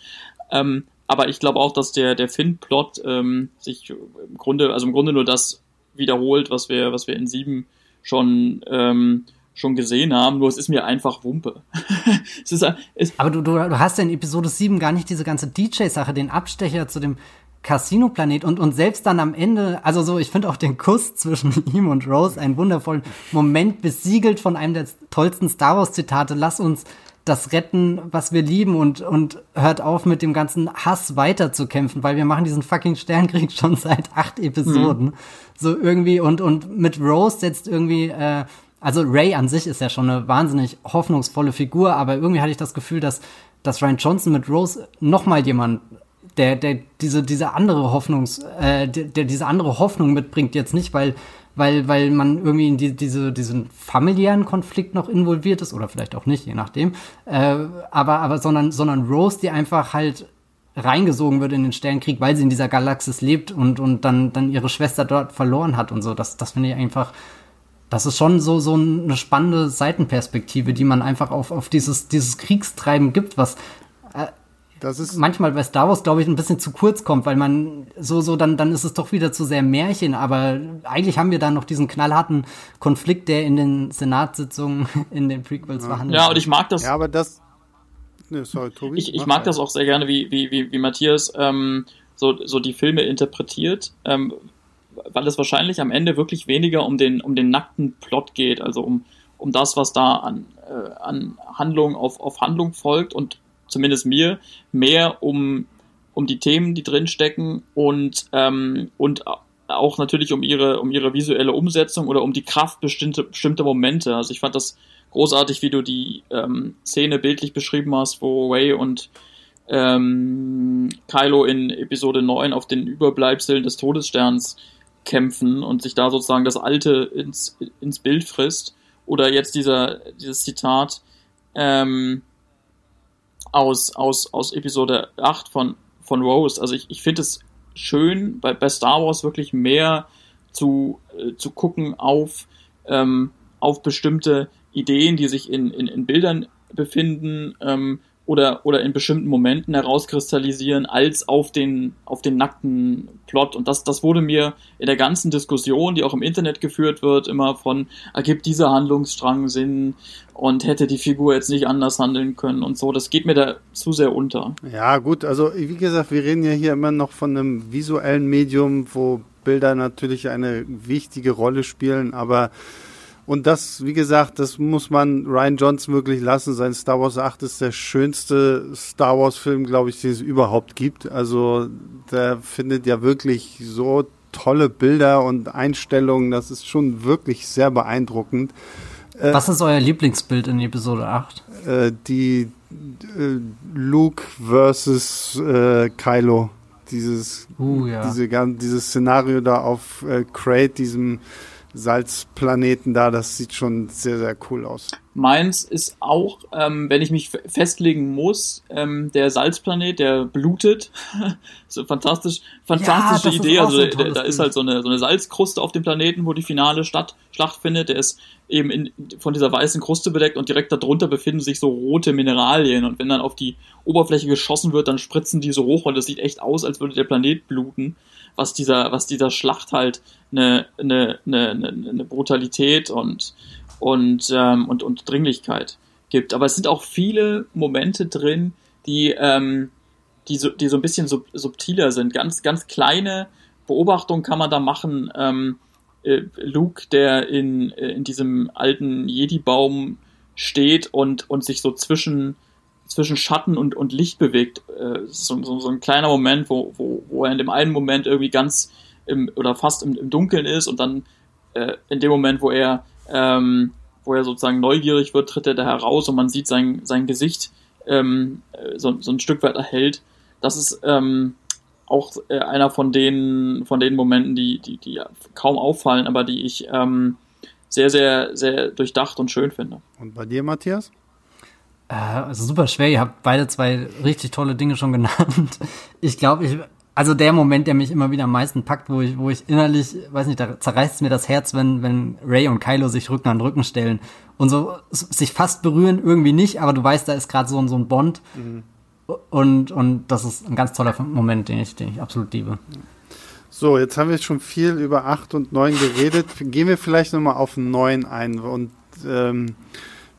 Ähm, aber ich glaube auch, dass der, der Finn-Plot ähm, sich im Grunde, also im Grunde nur das wiederholt, was wir, was wir in sieben schon, ähm, schon gesehen haben, nur es ist mir einfach Wumpe. es ist, es Aber du, du, du hast ja in Episode 7 gar nicht diese ganze DJ-Sache, den Abstecher zu dem Casino-Planet und, und selbst dann am Ende, also so, ich finde auch den Kuss zwischen ihm und Rose einen wundervollen Moment besiegelt von einem der tollsten Star Wars-Zitate. Lass uns das retten, was wir lieben und, und hört auf mit dem ganzen Hass weiterzukämpfen, weil wir machen diesen fucking Sternkrieg schon seit acht Episoden. Mhm. So irgendwie und, und mit Rose setzt irgendwie, äh, also Ray an sich ist ja schon eine wahnsinnig hoffnungsvolle Figur, aber irgendwie hatte ich das Gefühl, dass, dass Ryan Johnson mit Rose noch mal jemand der, der diese, diese andere Hoffnungs, äh, der, der diese andere Hoffnung mitbringt, jetzt nicht, weil weil, weil man irgendwie in die, diese, diesen familiären Konflikt noch involviert ist, oder vielleicht auch nicht, je nachdem. Äh, aber, aber sondern, sondern Rose, die einfach halt reingesogen wird in den Sternenkrieg, weil sie in dieser Galaxis lebt und, und dann, dann ihre Schwester dort verloren hat und so. Das, das finde ich einfach, das ist schon so, so eine spannende Seitenperspektive, die man einfach auf, auf dieses, dieses Kriegstreiben gibt, was das ist manchmal bei Star Wars, glaube ich, ein bisschen zu kurz kommt, weil man so, so, dann, dann ist es doch wieder zu sehr Märchen. Aber eigentlich haben wir da noch diesen knallharten Konflikt, der in den Senatssitzungen in den Prequels ja. verhandelt Ja, und ich mag das. Ja, aber das. Ne, sorry, Tobi. Ich, ich mag das auch sehr gerne, wie, wie, wie, wie Matthias ähm, so, so die Filme interpretiert. Ähm, weil es wahrscheinlich am Ende wirklich weniger um den, um den nackten Plot geht, also um, um das, was da an, äh, an Handlung auf, auf Handlung folgt und zumindest mir, mehr um, um die Themen, die drinstecken und, ähm, und auch natürlich um ihre, um ihre visuelle Umsetzung oder um die Kraft bestimmte, bestimmte Momente. Also ich fand das großartig, wie du die ähm, Szene bildlich beschrieben hast, wo Ray und ähm, Kylo in Episode 9 auf den Überbleibseln des Todessterns kämpfen und sich da sozusagen das Alte ins, ins Bild frisst. Oder jetzt dieser, dieses Zitat, ähm, aus, aus, aus Episode 8 von, von Rose. Also ich, ich finde es schön, bei, bei Star Wars wirklich mehr zu, äh, zu gucken auf, ähm, auf bestimmte Ideen, die sich in, in, in Bildern befinden ähm, oder, oder in bestimmten Momenten herauskristallisieren, als auf den, auf den nackten Plot. Und das, das wurde mir in der ganzen Diskussion, die auch im Internet geführt wird, immer von, ergibt dieser Handlungsstrang Sinn und hätte die Figur jetzt nicht anders handeln können und so. Das geht mir da zu sehr unter. Ja, gut, also wie gesagt, wir reden ja hier immer noch von einem visuellen Medium, wo Bilder natürlich eine wichtige Rolle spielen, aber und das, wie gesagt, das muss man Ryan Johnson wirklich lassen. Sein Star Wars 8 ist der schönste Star Wars Film, glaube ich, den es überhaupt gibt. Also der findet ja wirklich so tolle Bilder und Einstellungen. Das ist schon wirklich sehr beeindruckend. Äh, Was ist euer Lieblingsbild in Episode 8? Äh, die äh, Luke versus äh, Kylo. Dieses, uh, ja. diese, dieses Szenario da auf äh, Crate, diesem Salzplaneten da, das sieht schon sehr, sehr cool aus. Meins ist auch, ähm, wenn ich mich festlegen muss, ähm, der Salzplanet, der blutet. so fantastisch, fantastische ja, Idee. Also so da ist halt so eine, so eine Salzkruste auf dem Planeten, wo die finale Stadt, Schlacht findet. Der ist eben in, von dieser weißen Kruste bedeckt und direkt darunter befinden sich so rote Mineralien. Und wenn dann auf die Oberfläche geschossen wird, dann spritzen die so hoch und das sieht echt aus, als würde der Planet bluten was dieser, was dieser Schlacht halt eine, eine, eine, eine Brutalität und, und, ähm, und, und Dringlichkeit gibt. Aber es sind auch viele Momente drin, die, ähm, die, so, die so ein bisschen sub, subtiler sind. Ganz, ganz kleine Beobachtungen kann man da machen. Ähm, äh, Luke, der in, äh, in diesem alten Jedi-Baum steht und, und sich so zwischen, zwischen Schatten und, und Licht bewegt. Äh, so, so, so ein kleiner Moment, wo, wo, wo er in dem einen Moment irgendwie ganz im, oder fast im, im Dunkeln ist und dann äh, in dem Moment, wo er, ähm, wo er sozusagen neugierig wird, tritt er da heraus und man sieht sein, sein Gesicht ähm, so, so ein Stück weit erhellt. Das ist ähm, auch äh, einer von den, von den Momenten, die, die, die kaum auffallen, aber die ich ähm, sehr, sehr, sehr durchdacht und schön finde. Und bei dir, Matthias? Äh, also super schwer. Ihr habt beide zwei richtig tolle Dinge schon genannt. Ich glaube, ich, also der Moment, der mich immer wieder am meisten packt, wo ich, wo ich innerlich, weiß nicht, da zerreißt mir das Herz, wenn, wenn Ray und Kylo sich Rücken an Rücken stellen und so sich fast berühren, irgendwie nicht, aber du weißt, da ist gerade so, so ein Bond. Mhm. Und, und das ist ein ganz toller Moment, den ich, den ich absolut liebe. So, jetzt haben wir schon viel über 8 und 9 geredet. Gehen wir vielleicht nochmal auf 9 ein. Und ähm,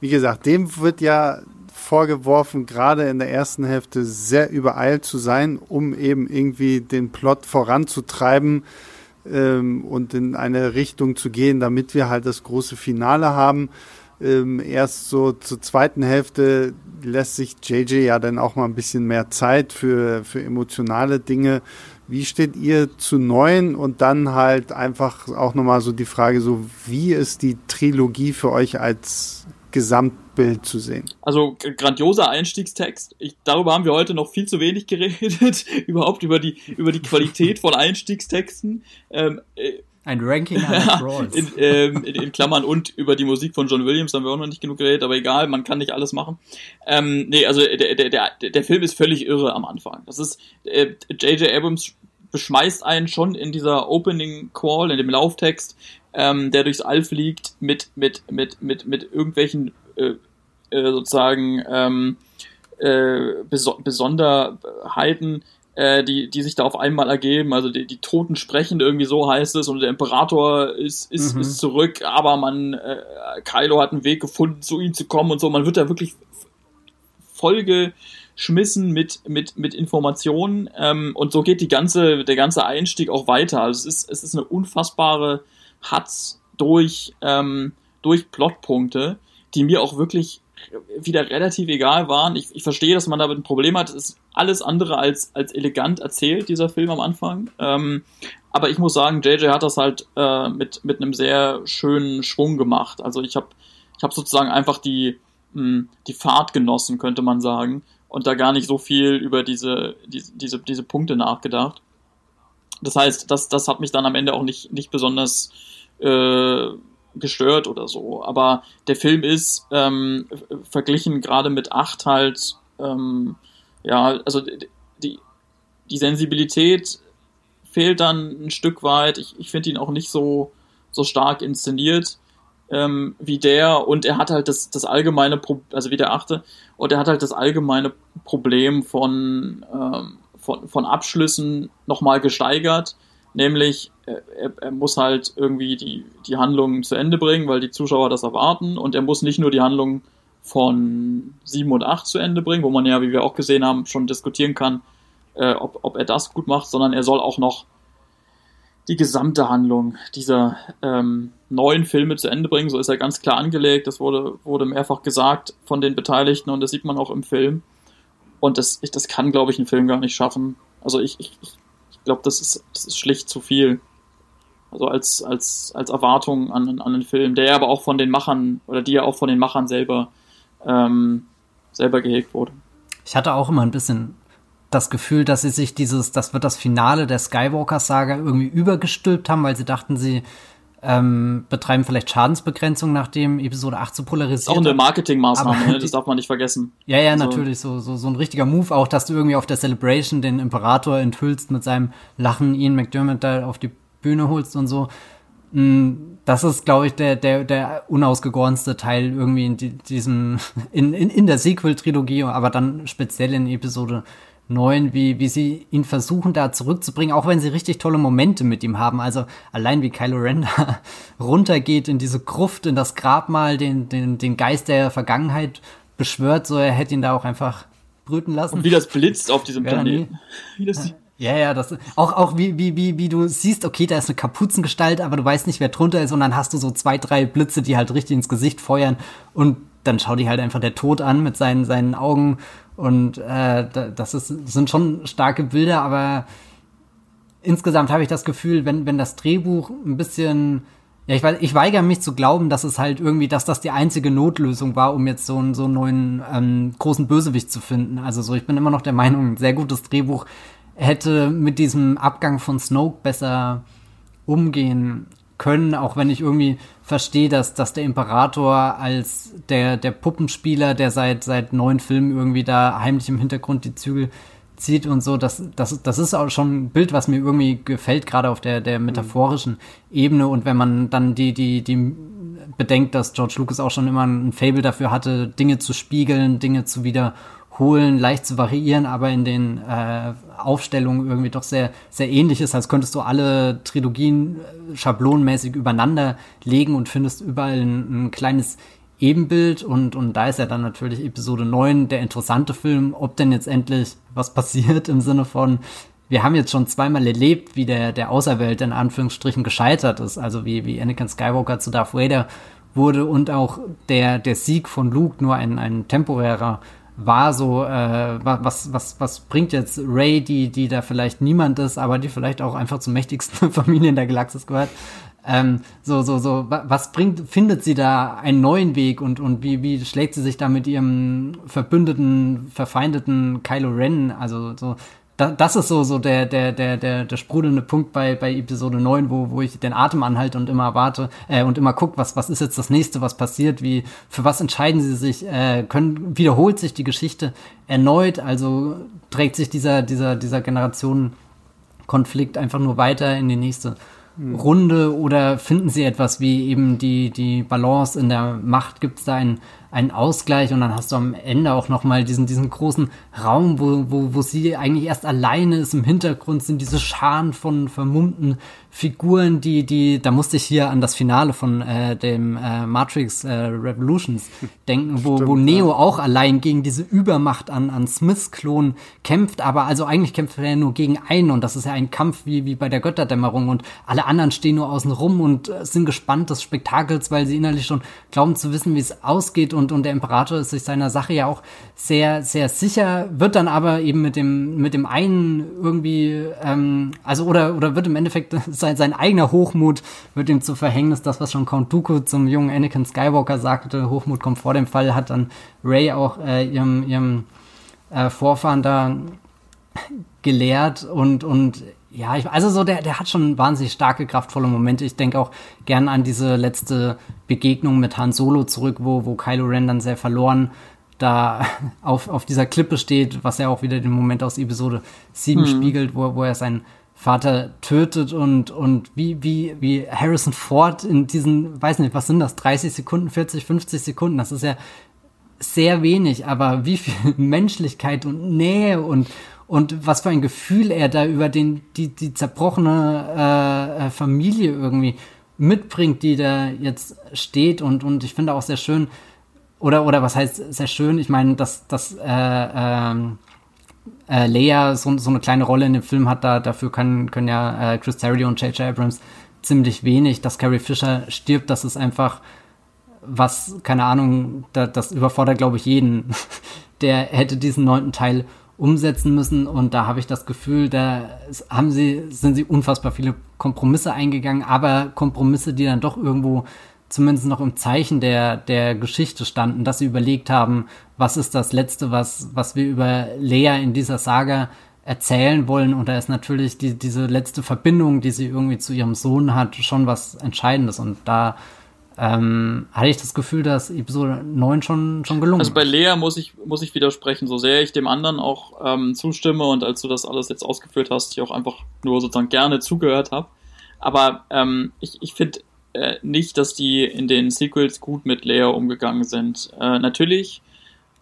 wie gesagt, dem wird ja vorgeworfen, gerade in der ersten Hälfte sehr übereilt zu sein, um eben irgendwie den Plot voranzutreiben ähm, und in eine Richtung zu gehen, damit wir halt das große Finale haben. Ähm, erst so zur zweiten Hälfte lässt sich JJ ja dann auch mal ein bisschen mehr Zeit für, für emotionale Dinge. Wie steht ihr zu neun? Und dann halt einfach auch nochmal so die Frage, so wie ist die Trilogie für euch als Gesamtbild zu sehen? Also grandioser Einstiegstext. Ich, darüber haben wir heute noch viel zu wenig geredet, überhaupt über die, über die Qualität von Einstiegstexten. Ähm, äh, ein Ranking in, ähm, in, in, Klammern und über die Musik von John Williams haben wir auch noch nicht genug geredet, aber egal, man kann nicht alles machen. Ähm, nee, also der, der, der, der Film ist völlig irre am Anfang. Das ist, J.J. Äh, Abrams beschmeißt einen schon in dieser Opening Call, in dem Lauftext, ähm, der durchs All fliegt, mit, mit, mit, mit, mit irgendwelchen äh, äh, sozusagen ähm, äh, Beso Besonderheiten, äh, die, die sich da auf einmal ergeben. Also die, die Toten sprechen irgendwie so heißt es und der Imperator ist, ist, mhm. ist zurück, aber man, äh, Kylo hat einen Weg gefunden, zu ihm zu kommen und so. Man wird da wirklich vollgeschmissen mit, mit, mit Informationen ähm, und so geht die ganze, der ganze Einstieg auch weiter. Also es ist, es ist eine unfassbare Hatz durch, ähm, durch Plotpunkte, die mir auch wirklich wieder relativ egal waren. Ich, ich verstehe, dass man damit ein Problem hat. Es ist alles andere als, als elegant erzählt, dieser Film am Anfang. Ähm, aber ich muss sagen, JJ hat das halt äh, mit, mit einem sehr schönen Schwung gemacht. Also ich habe ich hab sozusagen einfach die, mh, hm, die Fahrt genossen, könnte man sagen. Und da gar nicht so viel über diese, diese, diese, diese Punkte nachgedacht. Das heißt, das, das hat mich dann am Ende auch nicht, nicht besonders äh, gestört oder so. Aber der Film ist ähm, verglichen gerade mit 8 halt, ähm, ja, also die, die Sensibilität fehlt dann ein Stück weit. Ich, ich finde ihn auch nicht so, so stark inszeniert ähm, wie der und er hat halt das, das allgemeine, Pro also wie der achte, und er hat halt das allgemeine Problem von, ähm, von, von Abschlüssen nochmal gesteigert Nämlich, er, er, muss halt irgendwie die, die Handlung zu Ende bringen, weil die Zuschauer das erwarten. Und er muss nicht nur die Handlung von 7 und 8 zu Ende bringen, wo man ja, wie wir auch gesehen haben, schon diskutieren kann, äh, ob, ob er das gut macht, sondern er soll auch noch die gesamte Handlung dieser ähm, neuen Filme zu Ende bringen. So ist er ganz klar angelegt. Das wurde, wurde mehrfach gesagt von den Beteiligten und das sieht man auch im Film. Und das, ich, das kann, glaube ich, ein Film gar nicht schaffen. Also ich, ich, ich glaube, das ist, das ist schlicht zu viel. Also als, als, als Erwartung an, an einen Film, der aber auch von den Machern oder die ja auch von den Machern selber, ähm, selber gehegt wurde. Ich hatte auch immer ein bisschen das Gefühl, dass sie sich dieses, das wird das Finale der Skywalker-Saga irgendwie übergestülpt haben, weil sie dachten, sie ähm, betreiben vielleicht Schadensbegrenzung, nachdem Episode 8 so polarisiert Auch eine Marketingmaßnahme, ne? das darf man nicht vergessen. Ja, ja, also. natürlich, so, so, so ein richtiger Move auch, dass du irgendwie auf der Celebration den Imperator enthüllst mit seinem Lachen, Ian McDermott da auf die Bühne holst und so. Mm, das ist, glaube ich, der, der, der unausgegorenste Teil irgendwie in diesem, in, in, in der Sequel-Trilogie, aber dann speziell in Episode 9, wie, wie sie ihn versuchen da zurückzubringen, auch wenn sie richtig tolle Momente mit ihm haben. Also allein wie Kylo Ren da runtergeht in diese Gruft, in das Grabmal, den, den, den Geist der Vergangenheit beschwört, so er hätte ihn da auch einfach brüten lassen. Und wie das blitzt auf diesem Planeten. Ja, ja, das auch auch wie wie wie wie du siehst, okay, da ist eine Kapuzengestalt, aber du weißt nicht, wer drunter ist und dann hast du so zwei, drei Blitze, die halt richtig ins Gesicht feuern und dann schau die halt einfach der Tod an mit seinen, seinen Augen und äh, das ist, sind schon starke Bilder, aber insgesamt habe ich das Gefühl, wenn, wenn das Drehbuch ein bisschen ja, ich, weiß, ich weigere mich zu glauben, dass es halt irgendwie, dass das die einzige Notlösung war, um jetzt so einen, so einen neuen ähm, großen Bösewicht zu finden. Also so, ich bin immer noch der Meinung, ein sehr gutes Drehbuch hätte mit diesem Abgang von Snoke besser umgehen können, auch wenn ich irgendwie verstehe, dass, dass der Imperator als der, der Puppenspieler, der seit, seit neun Filmen irgendwie da heimlich im Hintergrund die Zügel zieht und so, das, das, das ist auch schon ein Bild, was mir irgendwie gefällt, gerade auf der, der metaphorischen Ebene. Und wenn man dann die, die, die bedenkt, dass George Lucas auch schon immer ein Fable dafür hatte, Dinge zu spiegeln, Dinge zu wiederholen, leicht zu variieren, aber in den äh, Aufstellungen irgendwie doch sehr, sehr ähnlich ist, als könntest du alle Trilogien äh, schablonenmäßig übereinander legen und findest überall ein, ein kleines Ebenbild. Und, und da ist ja dann natürlich Episode 9 der interessante Film, ob denn jetzt endlich was passiert im Sinne von, wir haben jetzt schon zweimal erlebt, wie der, der Auserwählte in Anführungsstrichen gescheitert ist, also wie, wie Anakin Skywalker zu Darth Vader wurde und auch der, der Sieg von Luke nur ein, ein temporärer war so, äh, was, was, was bringt jetzt Ray, die, die da vielleicht niemand ist, aber die vielleicht auch einfach zur mächtigsten Familie in der Galaxis gehört, ähm, so, so, so, was bringt, findet sie da einen neuen Weg und, und wie, wie schlägt sie sich da mit ihrem verbündeten, verfeindeten Kylo Ren? Also, so, da, das ist so, so der, der, der, der, der sprudelnde Punkt bei, bei Episode 9, wo, wo ich den Atem anhalte und immer warte, äh, und immer gucke, was, was ist jetzt das nächste, was passiert, wie, für was entscheiden sie sich, äh, können, wiederholt sich die Geschichte erneut, also trägt sich dieser, dieser, dieser Generationenkonflikt einfach nur weiter in die nächste Runde oder finden Sie etwas wie eben die, die Balance in der Macht? Gibt es da einen, einen Ausgleich und dann hast du am Ende auch nochmal diesen, diesen großen Raum, wo, wo, wo sie eigentlich erst alleine ist. Im Hintergrund sind diese Scharen von vermummten Figuren, die, die, da musste ich hier an das Finale von äh, dem äh, Matrix äh, Revolutions denken, wo, Stimmt, wo Neo ja. auch allein gegen diese Übermacht an, an Smiths-Klon kämpft, aber also eigentlich kämpft er ja nur gegen einen und das ist ja ein Kampf wie, wie bei der Götterdämmerung und alle anderen stehen nur außen rum und äh, sind gespannt des Spektakels, weil sie innerlich schon glauben zu wissen, wie es ausgeht und, und der Imperator ist sich seiner Sache ja auch sehr, sehr sicher, wird dann aber eben mit dem, mit dem einen irgendwie, ähm, also oder, oder wird im Endeffekt sein, sein eigener Hochmut wird ihm zu Verhängnis. Das, was schon Count Dooku zum jungen Anakin Skywalker sagte, Hochmut kommt vor dem Fall, hat dann Ray auch äh, ihrem, ihrem äh, Vorfahren da gelehrt und, und ja, ich, also so, der, der hat schon wahnsinnig starke, kraftvolle Momente. Ich denke auch gern an diese letzte Begegnung mit Han Solo zurück, wo, wo Kylo Ren dann sehr verloren da auf, auf dieser Klippe steht, was ja auch wieder den Moment aus Episode 7 mhm. spiegelt, wo, wo er seinen Vater tötet und, und wie, wie, wie Harrison Ford in diesen, weiß nicht, was sind das, 30 Sekunden, 40, 50 Sekunden, das ist ja sehr wenig, aber wie viel Menschlichkeit und Nähe und, und was für ein Gefühl er da über den, die, die zerbrochene äh, Familie irgendwie mitbringt, die da jetzt steht und, und ich finde auch sehr schön, oder, oder was heißt sehr schön, ich meine, dass, dass äh, ähm, äh, Leia so, so eine kleine Rolle in dem Film hat, da, dafür können, können ja äh, Chris Terry und J.J. Abrams ziemlich wenig. Dass Carrie Fisher stirbt, das ist einfach was, keine Ahnung, da, das überfordert, glaube ich, jeden. Der hätte diesen neunten Teil umsetzen müssen und da habe ich das Gefühl, da haben sie, sind sie unfassbar viele Kompromisse eingegangen, aber Kompromisse, die dann doch irgendwo zumindest noch im Zeichen der, der Geschichte standen, dass sie überlegt haben, was ist das Letzte, was, was wir über Lea in dieser Saga erzählen wollen. Und da ist natürlich die, diese letzte Verbindung, die sie irgendwie zu ihrem Sohn hat, schon was Entscheidendes. Und da ähm, hatte ich das Gefühl, dass Episode 9 schon, schon gelungen ist. Also bei Lea muss ich, muss ich widersprechen, so sehr ich dem anderen auch ähm, zustimme und als du das alles jetzt ausgeführt hast, ich auch einfach nur sozusagen gerne zugehört habe. Aber ähm, ich, ich finde, äh, nicht, dass die in den Sequels gut mit Leia umgegangen sind. Äh, natürlich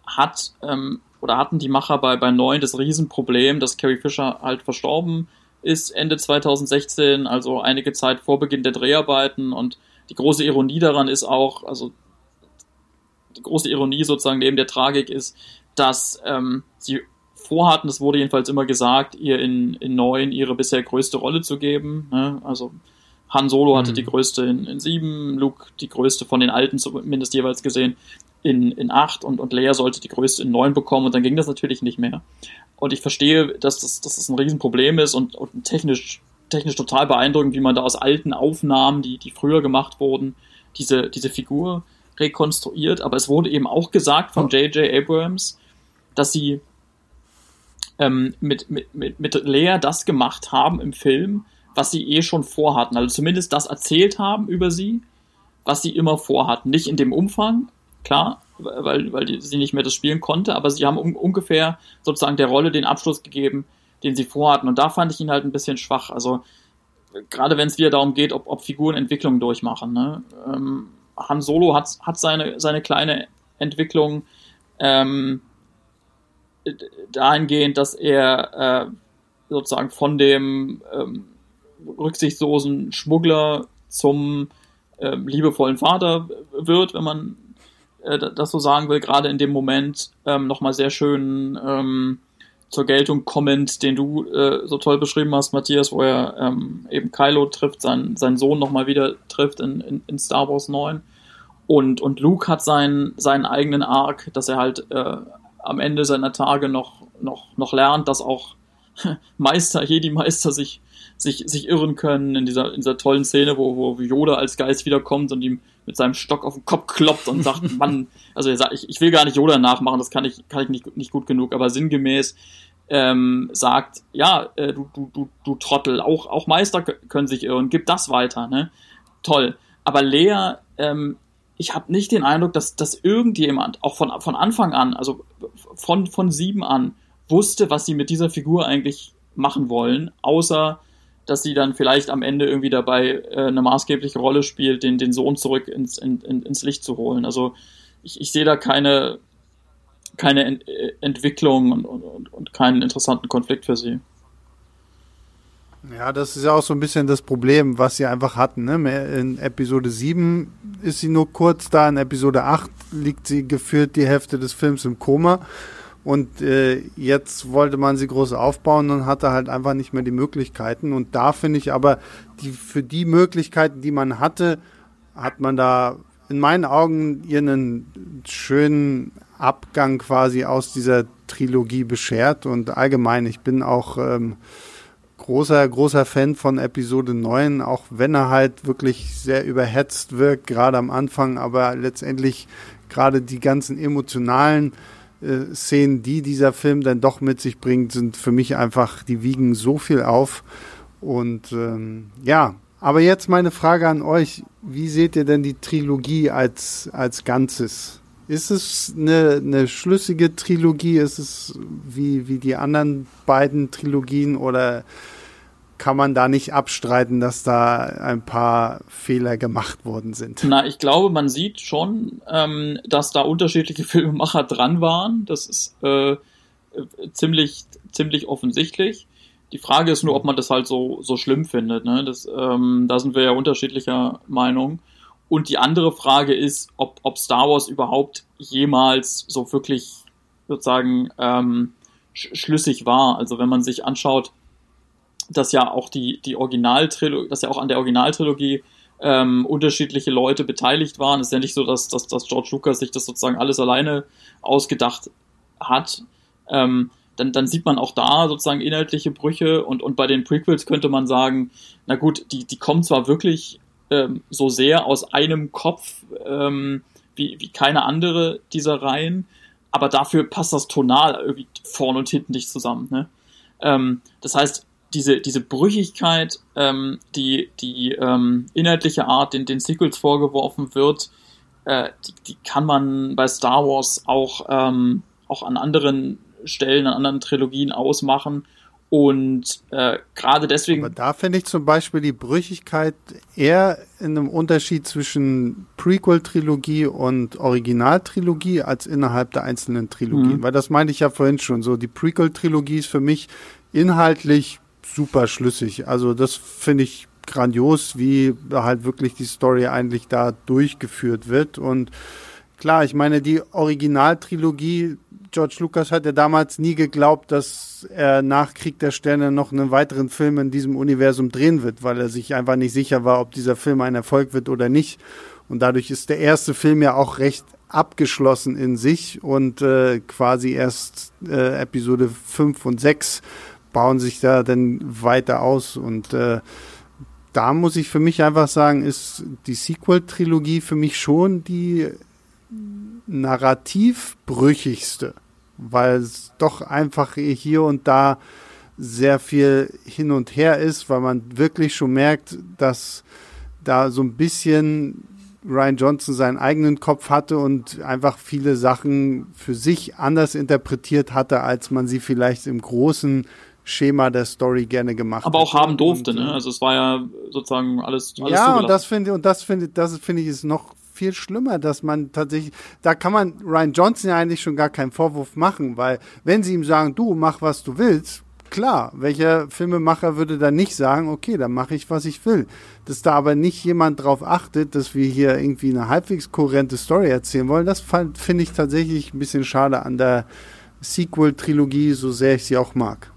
hat ähm, oder hatten die Macher bei, bei 9 das Riesenproblem, dass Carrie Fisher halt verstorben ist Ende 2016, also einige Zeit vor Beginn der Dreharbeiten und die große Ironie daran ist auch, also die große Ironie sozusagen neben der Tragik ist, dass ähm, sie vorhatten, es wurde jedenfalls immer gesagt, ihr in, in 9 ihre bisher größte Rolle zu geben. Ne? Also Han Solo hatte mhm. die größte in, in sieben, Luke die größte von den alten zumindest jeweils gesehen. in, in 8 und, und Leia sollte die größte in 9 bekommen und dann ging das natürlich nicht mehr. Und ich verstehe, dass das, dass das ein Riesenproblem ist und, und technisch, technisch total beeindruckend, wie man da aus alten Aufnahmen, die, die früher gemacht wurden, diese, diese Figur rekonstruiert. Aber es wurde eben auch gesagt von J.J. Abrams, dass sie ähm, mit, mit, mit, mit Lea das gemacht haben im Film, was sie eh schon vorhatten. Also zumindest das erzählt haben über sie, was sie immer vorhatten. Nicht in dem Umfang, klar, weil, weil die, sie nicht mehr das spielen konnte, aber sie haben um, ungefähr sozusagen der Rolle den Abschluss gegeben, den sie vorhatten. Und da fand ich ihn halt ein bisschen schwach. Also gerade wenn es wieder darum geht, ob, ob Figuren Entwicklungen durchmachen. Ne? Ähm, Han Solo hat, hat seine, seine kleine Entwicklung ähm, dahingehend, dass er äh, sozusagen von dem ähm, rücksichtslosen Schmuggler zum ähm, liebevollen Vater wird, wenn man äh, das so sagen will, gerade in dem Moment ähm, nochmal sehr schön ähm, zur Geltung kommend, den du äh, so toll beschrieben hast, Matthias, wo er ähm, eben Kylo trifft, sein, seinen Sohn nochmal wieder trifft in, in, in, Star Wars 9. Und, und Luke hat seinen, seinen eigenen Arc, dass er halt äh, am Ende seiner Tage noch, noch, noch lernt, dass auch Meister, Jedi-Meister sich, sich, sich irren können in dieser, in dieser tollen Szene, wo, wo Yoda als Geist wiederkommt und ihm mit seinem Stock auf den Kopf kloppt und sagt, Mann, also er sagt, ich, ich will gar nicht Yoda nachmachen, das kann ich, kann ich nicht, nicht gut genug, aber sinngemäß ähm, sagt, ja, äh, du, du, du, du Trottel, auch, auch Meister können sich irren, gib das weiter, ne? Toll. Aber Lea, ähm, ich habe nicht den Eindruck, dass, dass irgendjemand, auch von, von Anfang an, also von, von sieben an, wusste, was sie mit dieser Figur eigentlich machen wollen, außer dass sie dann vielleicht am Ende irgendwie dabei äh, eine maßgebliche Rolle spielt, den, den Sohn zurück ins, in, in, ins Licht zu holen. Also ich, ich sehe da keine, keine Ent äh, Entwicklung und, und, und keinen interessanten Konflikt für sie. Ja, das ist ja auch so ein bisschen das Problem, was sie einfach hatten. Ne? In Episode 7 ist sie nur kurz da, in Episode 8 liegt sie geführt die Hälfte des Films im Koma. Und äh, jetzt wollte man sie groß aufbauen und hatte halt einfach nicht mehr die Möglichkeiten. Und da finde ich aber, die, für die Möglichkeiten, die man hatte, hat man da in meinen Augen ihr einen schönen Abgang quasi aus dieser Trilogie beschert. Und allgemein, ich bin auch ähm, großer, großer Fan von Episode 9, auch wenn er halt wirklich sehr überhetzt wirkt, gerade am Anfang, aber letztendlich gerade die ganzen emotionalen äh, Szenen, die dieser Film dann doch mit sich bringt, sind für mich einfach, die wiegen so viel auf. Und ähm, ja, aber jetzt meine Frage an euch. Wie seht ihr denn die Trilogie als, als Ganzes? Ist es eine, eine schlüssige Trilogie? Ist es wie, wie die anderen beiden Trilogien oder kann man da nicht abstreiten, dass da ein paar Fehler gemacht worden sind. Na, ich glaube, man sieht schon, ähm, dass da unterschiedliche Filmemacher dran waren. Das ist äh, ziemlich, ziemlich offensichtlich. Die Frage ist nur, ob man das halt so, so schlimm findet. Ne? Das, ähm, da sind wir ja unterschiedlicher Meinung. Und die andere Frage ist, ob, ob Star Wars überhaupt jemals so wirklich sozusagen ähm, sch schlüssig war. Also wenn man sich anschaut, dass ja auch die, die Originaltrilogie, dass ja auch an der Originaltrilogie ähm, unterschiedliche Leute beteiligt waren. Es ist ja nicht so, dass, dass, dass George Lucas sich das sozusagen alles alleine ausgedacht hat. Ähm, dann, dann sieht man auch da sozusagen inhaltliche Brüche und, und bei den Prequels könnte man sagen, na gut, die, die kommen zwar wirklich ähm, so sehr aus einem Kopf ähm, wie, wie keine andere dieser Reihen, aber dafür passt das tonal irgendwie vorne und hinten nicht zusammen. Ne? Ähm, das heißt, diese, diese Brüchigkeit, ähm, die, die ähm, inhaltliche Art, den, den Sequels vorgeworfen wird, äh, die, die kann man bei Star Wars auch, ähm, auch an anderen Stellen, an anderen Trilogien ausmachen. Und äh, gerade deswegen. Aber da finde ich zum Beispiel die Brüchigkeit eher in einem Unterschied zwischen Prequel-Trilogie und Originaltrilogie als innerhalb der einzelnen Trilogien. Mhm. Weil das meinte ich ja vorhin schon. So, die Prequel-Trilogie ist für mich inhaltlich super schlüssig. Also das finde ich grandios, wie halt wirklich die Story eigentlich da durchgeführt wird. Und klar, ich meine, die Originaltrilogie, George Lucas hat ja damals nie geglaubt, dass er nach Krieg der Sterne noch einen weiteren Film in diesem Universum drehen wird, weil er sich einfach nicht sicher war, ob dieser Film ein Erfolg wird oder nicht. Und dadurch ist der erste Film ja auch recht abgeschlossen in sich und äh, quasi erst äh, Episode 5 und 6 bauen sich da dann weiter aus? Und äh, da muss ich für mich einfach sagen, ist die Sequel-Trilogie für mich schon die narrativ brüchigste, weil es doch einfach hier und da sehr viel hin und her ist, weil man wirklich schon merkt, dass da so ein bisschen Ryan Johnson seinen eigenen Kopf hatte und einfach viele Sachen für sich anders interpretiert hatte, als man sie vielleicht im großen Schema der Story gerne gemacht Aber auch haben durfte, und, ne? Also es war ja sozusagen alles, alles Ja, und das finde und das finde das finde ich ist noch viel schlimmer, dass man tatsächlich, da kann man Ryan Johnson ja eigentlich schon gar keinen Vorwurf machen, weil wenn sie ihm sagen, du mach was du willst, klar, welcher Filmemacher würde dann nicht sagen, okay, dann mache ich, was ich will. Dass da aber nicht jemand drauf achtet, dass wir hier irgendwie eine halbwegs kohärente Story erzählen wollen, das finde ich tatsächlich ein bisschen schade an der Sequel-Trilogie, so sehr ich sie auch mag.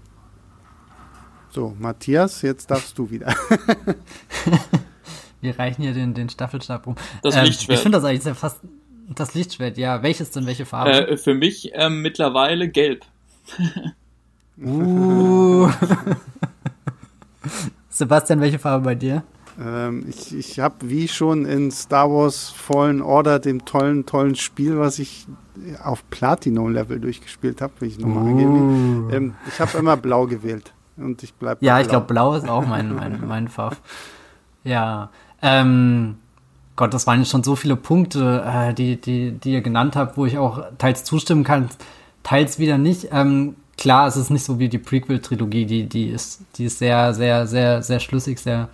So, Matthias, jetzt darfst du wieder. wir reichen hier den, den Staffelstab rum. Das ähm, Lichtschwert. Ich finde das eigentlich sehr fast. Das Lichtschwert, ja. Welches denn? Welche Farbe? Äh, für mich ähm, mittlerweile gelb. Uh. Sebastian, welche Farbe bei dir? Ähm, ich ich habe wie schon in Star Wars Fallen Order, dem tollen, tollen Spiel, was ich auf Platinum-Level durchgespielt habe, will ich nochmal uh. angeben. Ähm, ich habe immer blau gewählt. Und ich bleibe Ja, ich glaube, blau ist auch mein, mein, mein Farb. Ja. Ähm, Gott, das waren jetzt schon so viele Punkte, äh, die, die, die ihr genannt habt, wo ich auch teils zustimmen kann, teils wieder nicht. Ähm, klar, es ist nicht so wie die Prequel-Trilogie, die, die, ist, die ist sehr, sehr, sehr, sehr schlüssig, sehr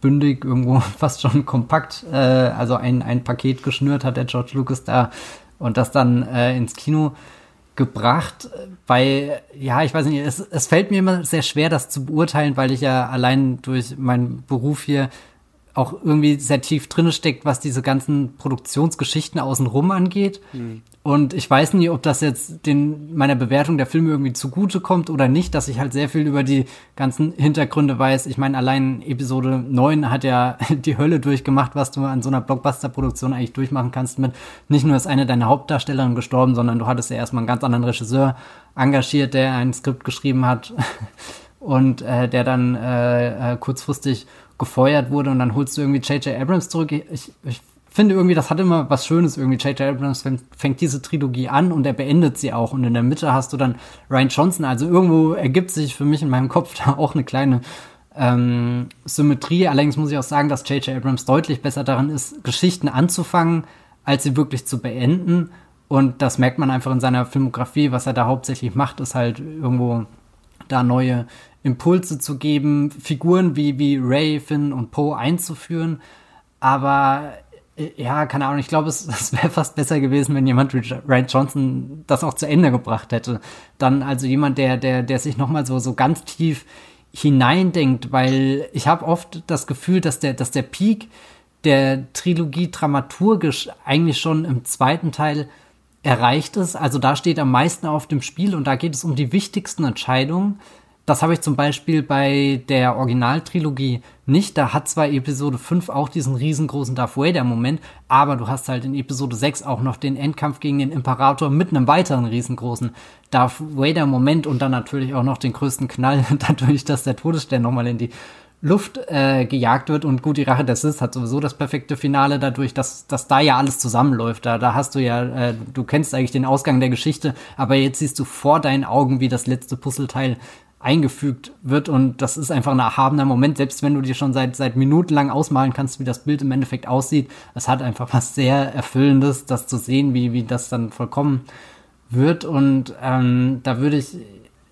bündig, irgendwo fast schon kompakt. Äh, also ein, ein Paket geschnürt hat der George Lucas da und das dann äh, ins Kino gebracht, weil, ja, ich weiß nicht, es, es fällt mir immer sehr schwer, das zu beurteilen, weil ich ja allein durch meinen Beruf hier auch irgendwie sehr tief drin steckt, was diese ganzen Produktionsgeschichten außenrum angeht. Mhm. Und ich weiß nie, ob das jetzt den, meiner Bewertung der Filme irgendwie zugute kommt oder nicht, dass ich halt sehr viel über die ganzen Hintergründe weiß. Ich meine, allein Episode 9 hat ja die Hölle durchgemacht, was du an so einer Blockbuster-Produktion eigentlich durchmachen kannst mit nicht nur ist eine deiner Hauptdarstellerinnen gestorben, sondern du hattest ja erstmal einen ganz anderen Regisseur engagiert, der ein Skript geschrieben hat und äh, der dann äh, äh, kurzfristig gefeuert wurde und dann holst du irgendwie J.J. Abrams zurück. Ich, ich finde irgendwie, das hat immer was Schönes irgendwie. J.J. Abrams fängt diese Trilogie an und er beendet sie auch. Und in der Mitte hast du dann Ryan Johnson. Also irgendwo ergibt sich für mich in meinem Kopf da auch eine kleine ähm, Symmetrie. Allerdings muss ich auch sagen, dass J.J. Abrams deutlich besser daran ist, Geschichten anzufangen, als sie wirklich zu beenden. Und das merkt man einfach in seiner Filmografie. Was er da hauptsächlich macht, ist halt irgendwo da neue Impulse zu geben, Figuren wie, wie Ray, Finn und Poe einzuführen. Aber ja, keine Ahnung, ich glaube, es, es wäre fast besser gewesen, wenn jemand wie Ryan Johnson das auch zu Ende gebracht hätte. Dann also jemand, der, der, der sich nochmal so, so ganz tief hineindenkt, weil ich habe oft das Gefühl, dass der, dass der Peak der Trilogie dramaturgisch eigentlich schon im zweiten Teil erreicht ist. Also da steht am meisten auf dem Spiel und da geht es um die wichtigsten Entscheidungen. Das habe ich zum Beispiel bei der Originaltrilogie nicht. Da hat zwar Episode 5 auch diesen riesengroßen Darth Vader-Moment, aber du hast halt in Episode 6 auch noch den Endkampf gegen den Imperator mit einem weiteren riesengroßen Darth Vader-Moment und dann natürlich auch noch den größten Knall, dadurch, dass der Todesstern nochmal in die Luft äh, gejagt wird und gut, die Rache des Sith hat sowieso das perfekte Finale dadurch, dass, dass da ja alles zusammenläuft. Da, da hast du ja, äh, du kennst eigentlich den Ausgang der Geschichte, aber jetzt siehst du vor deinen Augen, wie das letzte Puzzleteil eingefügt wird und das ist einfach ein erhabener Moment, selbst wenn du dir schon seit, seit Minuten lang ausmalen kannst, wie das Bild im Endeffekt aussieht. Es hat einfach was sehr Erfüllendes, das zu sehen, wie, wie das dann vollkommen wird und ähm, da würde ich,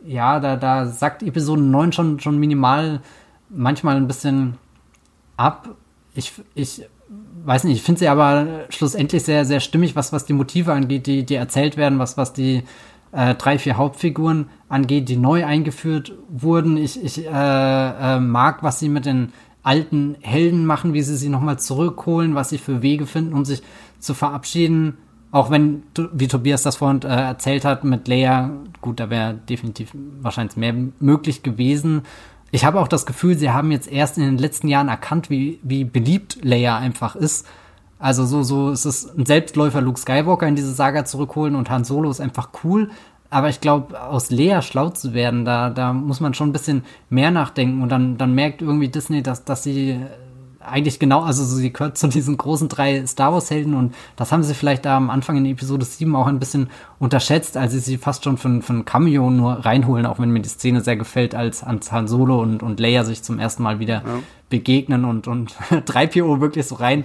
ja, da, da sagt Episode 9 schon, schon minimal manchmal ein bisschen ab. Ich, ich weiß nicht, ich finde sie aber schlussendlich sehr, sehr stimmig, was, was die Motive angeht, die, die erzählt werden, was, was die äh, drei, vier Hauptfiguren angeht, die neu eingeführt wurden. Ich, ich äh, äh, mag, was sie mit den alten Helden machen, wie sie sie nochmal zurückholen, was sie für Wege finden, um sich zu verabschieden. Auch wenn, wie Tobias das vorhin äh, erzählt hat, mit Leia, gut, da wäre definitiv wahrscheinlich mehr möglich gewesen. Ich habe auch das Gefühl, sie haben jetzt erst in den letzten Jahren erkannt, wie, wie beliebt Leia einfach ist Also so, so ist es ein Selbstläufer Luke Skywalker in diese Saga zurückholen und Han Solo ist einfach cool. Aber ich glaube, aus Lea schlau zu werden, da, da muss man schon ein bisschen mehr nachdenken und dann, dann merkt irgendwie Disney, dass, dass sie eigentlich genau, also sie gehört zu diesen großen drei Star Wars Helden und das haben sie vielleicht da am Anfang in Episode 7 auch ein bisschen unterschätzt, als sie sie fast schon von, von Cameo nur reinholen, auch wenn mir die Szene sehr gefällt, als Han Solo und, und Leia sich zum ersten Mal wieder ja. begegnen und, und 3PO wirklich so rein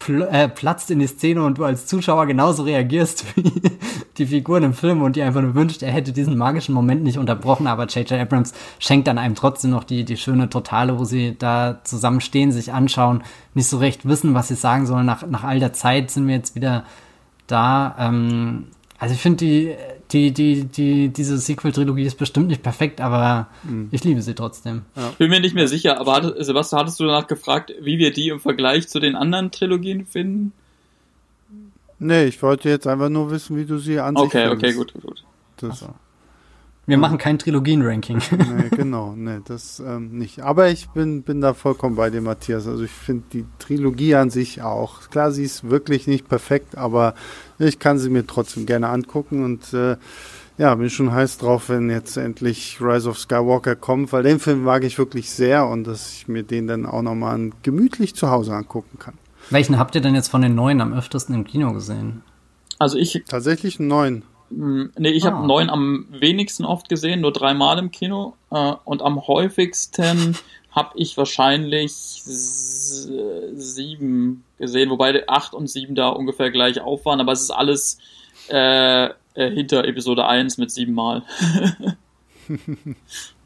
pl äh, platzt in die Szene und du als Zuschauer genauso reagierst wie die Figuren im Film und dir einfach nur wünscht, er hätte diesen magischen Moment nicht unterbrochen, aber J.J. Abrams schenkt dann einem trotzdem noch die, die schöne Totale, wo sie da zusammenstehen, sich anschauen, nicht so recht wissen, was sie sagen sollen. Nach, nach all der Zeit sind wir jetzt wieder da. Ähm, also ich finde die, die, die, die, diese Sequel-Trilogie ist bestimmt nicht perfekt, aber mhm. ich liebe sie trotzdem. Ja. Bin mir nicht mehr sicher, aber hat, Sebastian, hattest du danach gefragt, wie wir die im Vergleich zu den anderen Trilogien finden? Nee, ich wollte jetzt einfach nur wissen, wie du sie ansehen Okay, findest. okay, gut, gut. Das, also. Wir machen kein Trilogien-Ranking. nee, genau, nee, das ähm, nicht. Aber ich bin, bin da vollkommen bei dir, Matthias. Also ich finde die Trilogie an sich auch. Klar, sie ist wirklich nicht perfekt, aber ich kann sie mir trotzdem gerne angucken und äh, ja, bin schon heiß drauf, wenn jetzt endlich Rise of Skywalker kommt, weil den Film mag ich wirklich sehr und dass ich mir den dann auch nochmal gemütlich zu Hause angucken kann. Welchen habt ihr denn jetzt von den neuen am öftesten im Kino gesehen? Also ich. Tatsächlich einen neuen. Hm, nee, ich ah. habe neun am wenigsten oft gesehen, nur dreimal im Kino. Äh, und am häufigsten habe ich wahrscheinlich sieben gesehen, wobei acht und sieben da ungefähr gleich auf waren, aber es ist alles äh, äh hinter Episode 1 mit sieben Mal.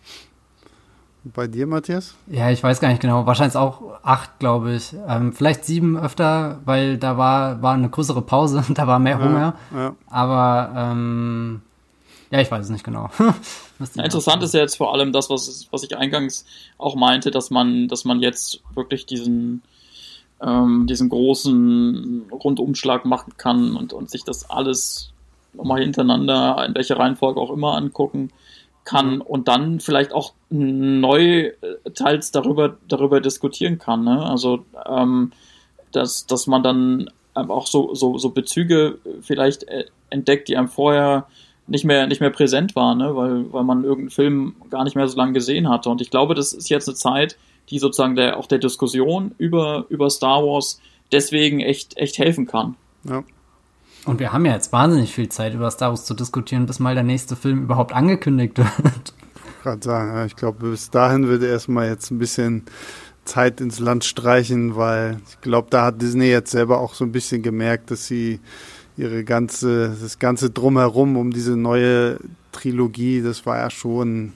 Bei dir, Matthias? Ja, ich weiß gar nicht genau. Wahrscheinlich auch acht, glaube ich. Ähm, vielleicht sieben öfter, weil da war, war eine größere Pause, da war mehr Hunger. Ja, ja. Aber ähm, ja, ich weiß es nicht genau. ja, interessant ist ja jetzt vor allem das, was, was ich eingangs auch meinte, dass man, dass man jetzt wirklich diesen, ähm, diesen großen Rundumschlag machen kann und, und sich das alles nochmal hintereinander, in welcher Reihenfolge auch immer angucken kann und dann vielleicht auch neu äh, teils darüber, darüber diskutieren kann. Ne? Also, ähm, dass, dass man dann auch so, so, so Bezüge vielleicht äh, entdeckt, die einem vorher nicht mehr, nicht mehr präsent waren, ne? weil, weil man irgendeinen Film gar nicht mehr so lange gesehen hatte. Und ich glaube, das ist jetzt eine Zeit, die sozusagen der, auch der Diskussion über, über Star Wars deswegen echt, echt helfen kann. Ja. Und wir haben ja jetzt wahnsinnig viel Zeit, über Star Wars zu diskutieren, bis mal der nächste Film überhaupt angekündigt wird. Gerade sagen, ich glaube, bis dahin wird erstmal jetzt ein bisschen Zeit ins Land streichen, weil ich glaube, da hat Disney jetzt selber auch so ein bisschen gemerkt, dass sie ihre ganze, das ganze Drumherum um diese neue Trilogie, das war ja schon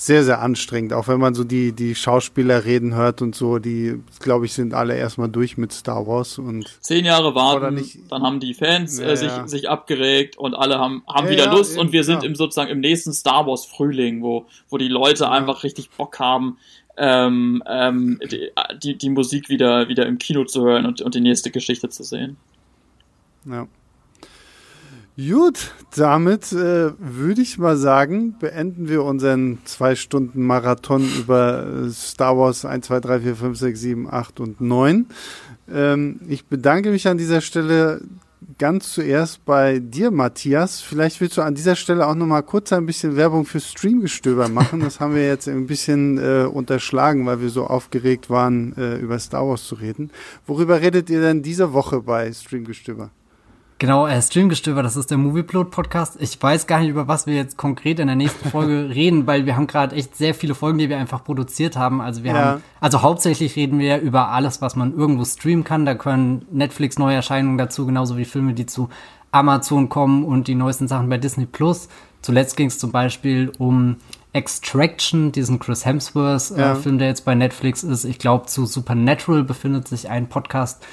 sehr, sehr anstrengend. Auch wenn man so die, die Schauspieler reden hört und so, die, glaube ich, sind alle erstmal durch mit Star Wars und. Zehn Jahre warten, nicht, dann haben die Fans äh, sich, ja. sich abgeregt und alle haben, haben ja, wieder Lust und wir sind im sozusagen im nächsten Star Wars Frühling, wo, wo die Leute einfach richtig Bock haben, ähm, ähm, die, die, die Musik wieder, wieder im Kino zu hören und, und die nächste Geschichte zu sehen. Ja. Gut, damit äh, würde ich mal sagen, beenden wir unseren zwei Stunden Marathon über äh, Star Wars 1, 2, 3, 4, 5, 6, 7, 8 und 9. Ähm, ich bedanke mich an dieser Stelle ganz zuerst bei dir, Matthias. Vielleicht willst du an dieser Stelle auch nochmal kurz ein bisschen Werbung für Streamgestöber machen. Das haben wir jetzt ein bisschen äh, unterschlagen, weil wir so aufgeregt waren, äh, über Star Wars zu reden. Worüber redet ihr denn diese Woche bei Streamgestöber? Genau, äh, Streamgestöber, das ist der Movieplot Podcast. Ich weiß gar nicht, über was wir jetzt konkret in der nächsten Folge reden, weil wir haben gerade echt sehr viele Folgen, die wir einfach produziert haben. Also wir ja. haben, also hauptsächlich reden wir über alles, was man irgendwo streamen kann. Da können Netflix Neuerscheinungen dazu, genauso wie Filme, die zu Amazon kommen und die neuesten Sachen bei Disney Plus. Zuletzt ging es zum Beispiel um Extraction, diesen Chris Hemsworth-Film, äh, ja. der jetzt bei Netflix ist. Ich glaube, zu Supernatural befindet sich ein Podcast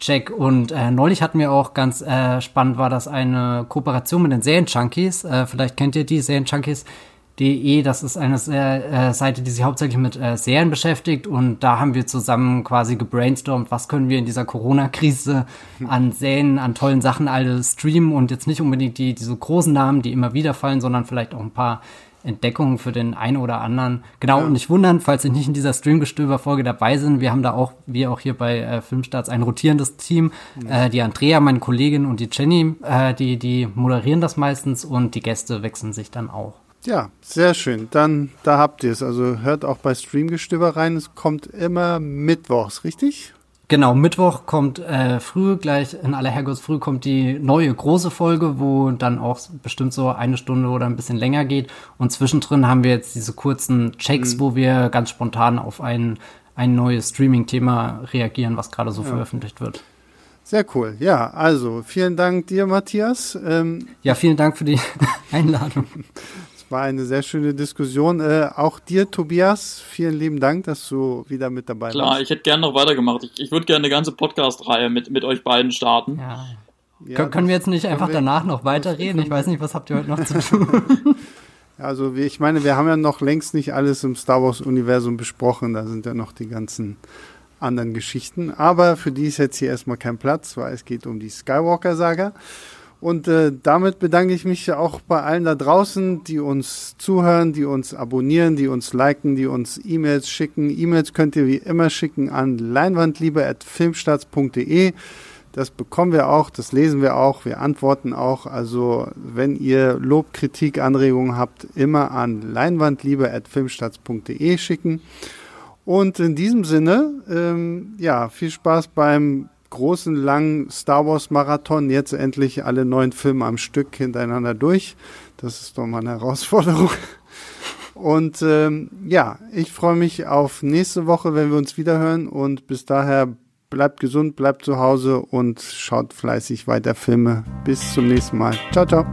Check. Und äh, neulich hatten wir auch ganz äh, spannend, war das eine Kooperation mit den Serien-Junkies. Äh, vielleicht kennt ihr die Serien-Junkies.de. Das ist eine äh, Seite, die sich hauptsächlich mit äh, Serien beschäftigt. Und da haben wir zusammen quasi gebrainstormt, was können wir in dieser Corona-Krise an Serien, an tollen Sachen alle streamen und jetzt nicht unbedingt die, diese großen Namen, die immer wieder fallen, sondern vielleicht auch ein paar Entdeckung für den einen oder anderen. Genau, ja. und nicht wundern, falls Sie nicht in dieser Streamgestöber-Folge dabei sind. Wir haben da auch, wie auch hier bei äh, Filmstarts, ein rotierendes Team. Mhm. Äh, die Andrea, meine Kollegin und die Jenny, äh, die, die moderieren das meistens und die Gäste wechseln sich dann auch. Ja, sehr schön. Dann, da habt ihr es. Also hört auch bei Streamgestöber rein. Es kommt immer mittwochs, richtig? Genau, Mittwoch kommt äh, früh, gleich in aller Herrgottsfrüh kommt die neue große Folge, wo dann auch bestimmt so eine Stunde oder ein bisschen länger geht. Und zwischendrin haben wir jetzt diese kurzen Checks, mhm. wo wir ganz spontan auf ein, ein neues Streaming-Thema reagieren, was gerade so ja. veröffentlicht wird. Sehr cool. Ja, also vielen Dank dir, Matthias. Ähm, ja, vielen Dank für die Einladung. War eine sehr schöne Diskussion. Äh, auch dir, Tobias, vielen lieben Dank, dass du wieder mit dabei Klar, warst. Klar, ich hätte gerne noch weitergemacht. Ich, ich würde gerne eine ganze Podcast-Reihe mit, mit euch beiden starten. Ja. Ja, können wir jetzt nicht einfach wir, danach noch weiterreden? Ich weiß nicht, was habt ihr heute noch zu tun? also ich meine, wir haben ja noch längst nicht alles im Star Wars-Universum besprochen. Da sind ja noch die ganzen anderen Geschichten. Aber für die ist jetzt hier erstmal kein Platz, weil es geht um die Skywalker-Saga. Und äh, damit bedanke ich mich auch bei allen da draußen, die uns zuhören, die uns abonnieren, die uns liken, die uns E-Mails schicken. E-Mails könnt ihr wie immer schicken an leinwandliebe.filmstarts.de. Das bekommen wir auch, das lesen wir auch, wir antworten auch. Also wenn ihr Lob, Kritik, Anregungen habt, immer an leinwandliebe.filmstarts.de schicken. Und in diesem Sinne, ähm, ja, viel Spaß beim großen, langen Star Wars Marathon jetzt endlich alle neun Filme am Stück hintereinander durch. Das ist doch mal eine Herausforderung. Und ähm, ja, ich freue mich auf nächste Woche, wenn wir uns wiederhören. Und bis daher bleibt gesund, bleibt zu Hause und schaut fleißig weiter Filme. Bis zum nächsten Mal. Ciao, ciao.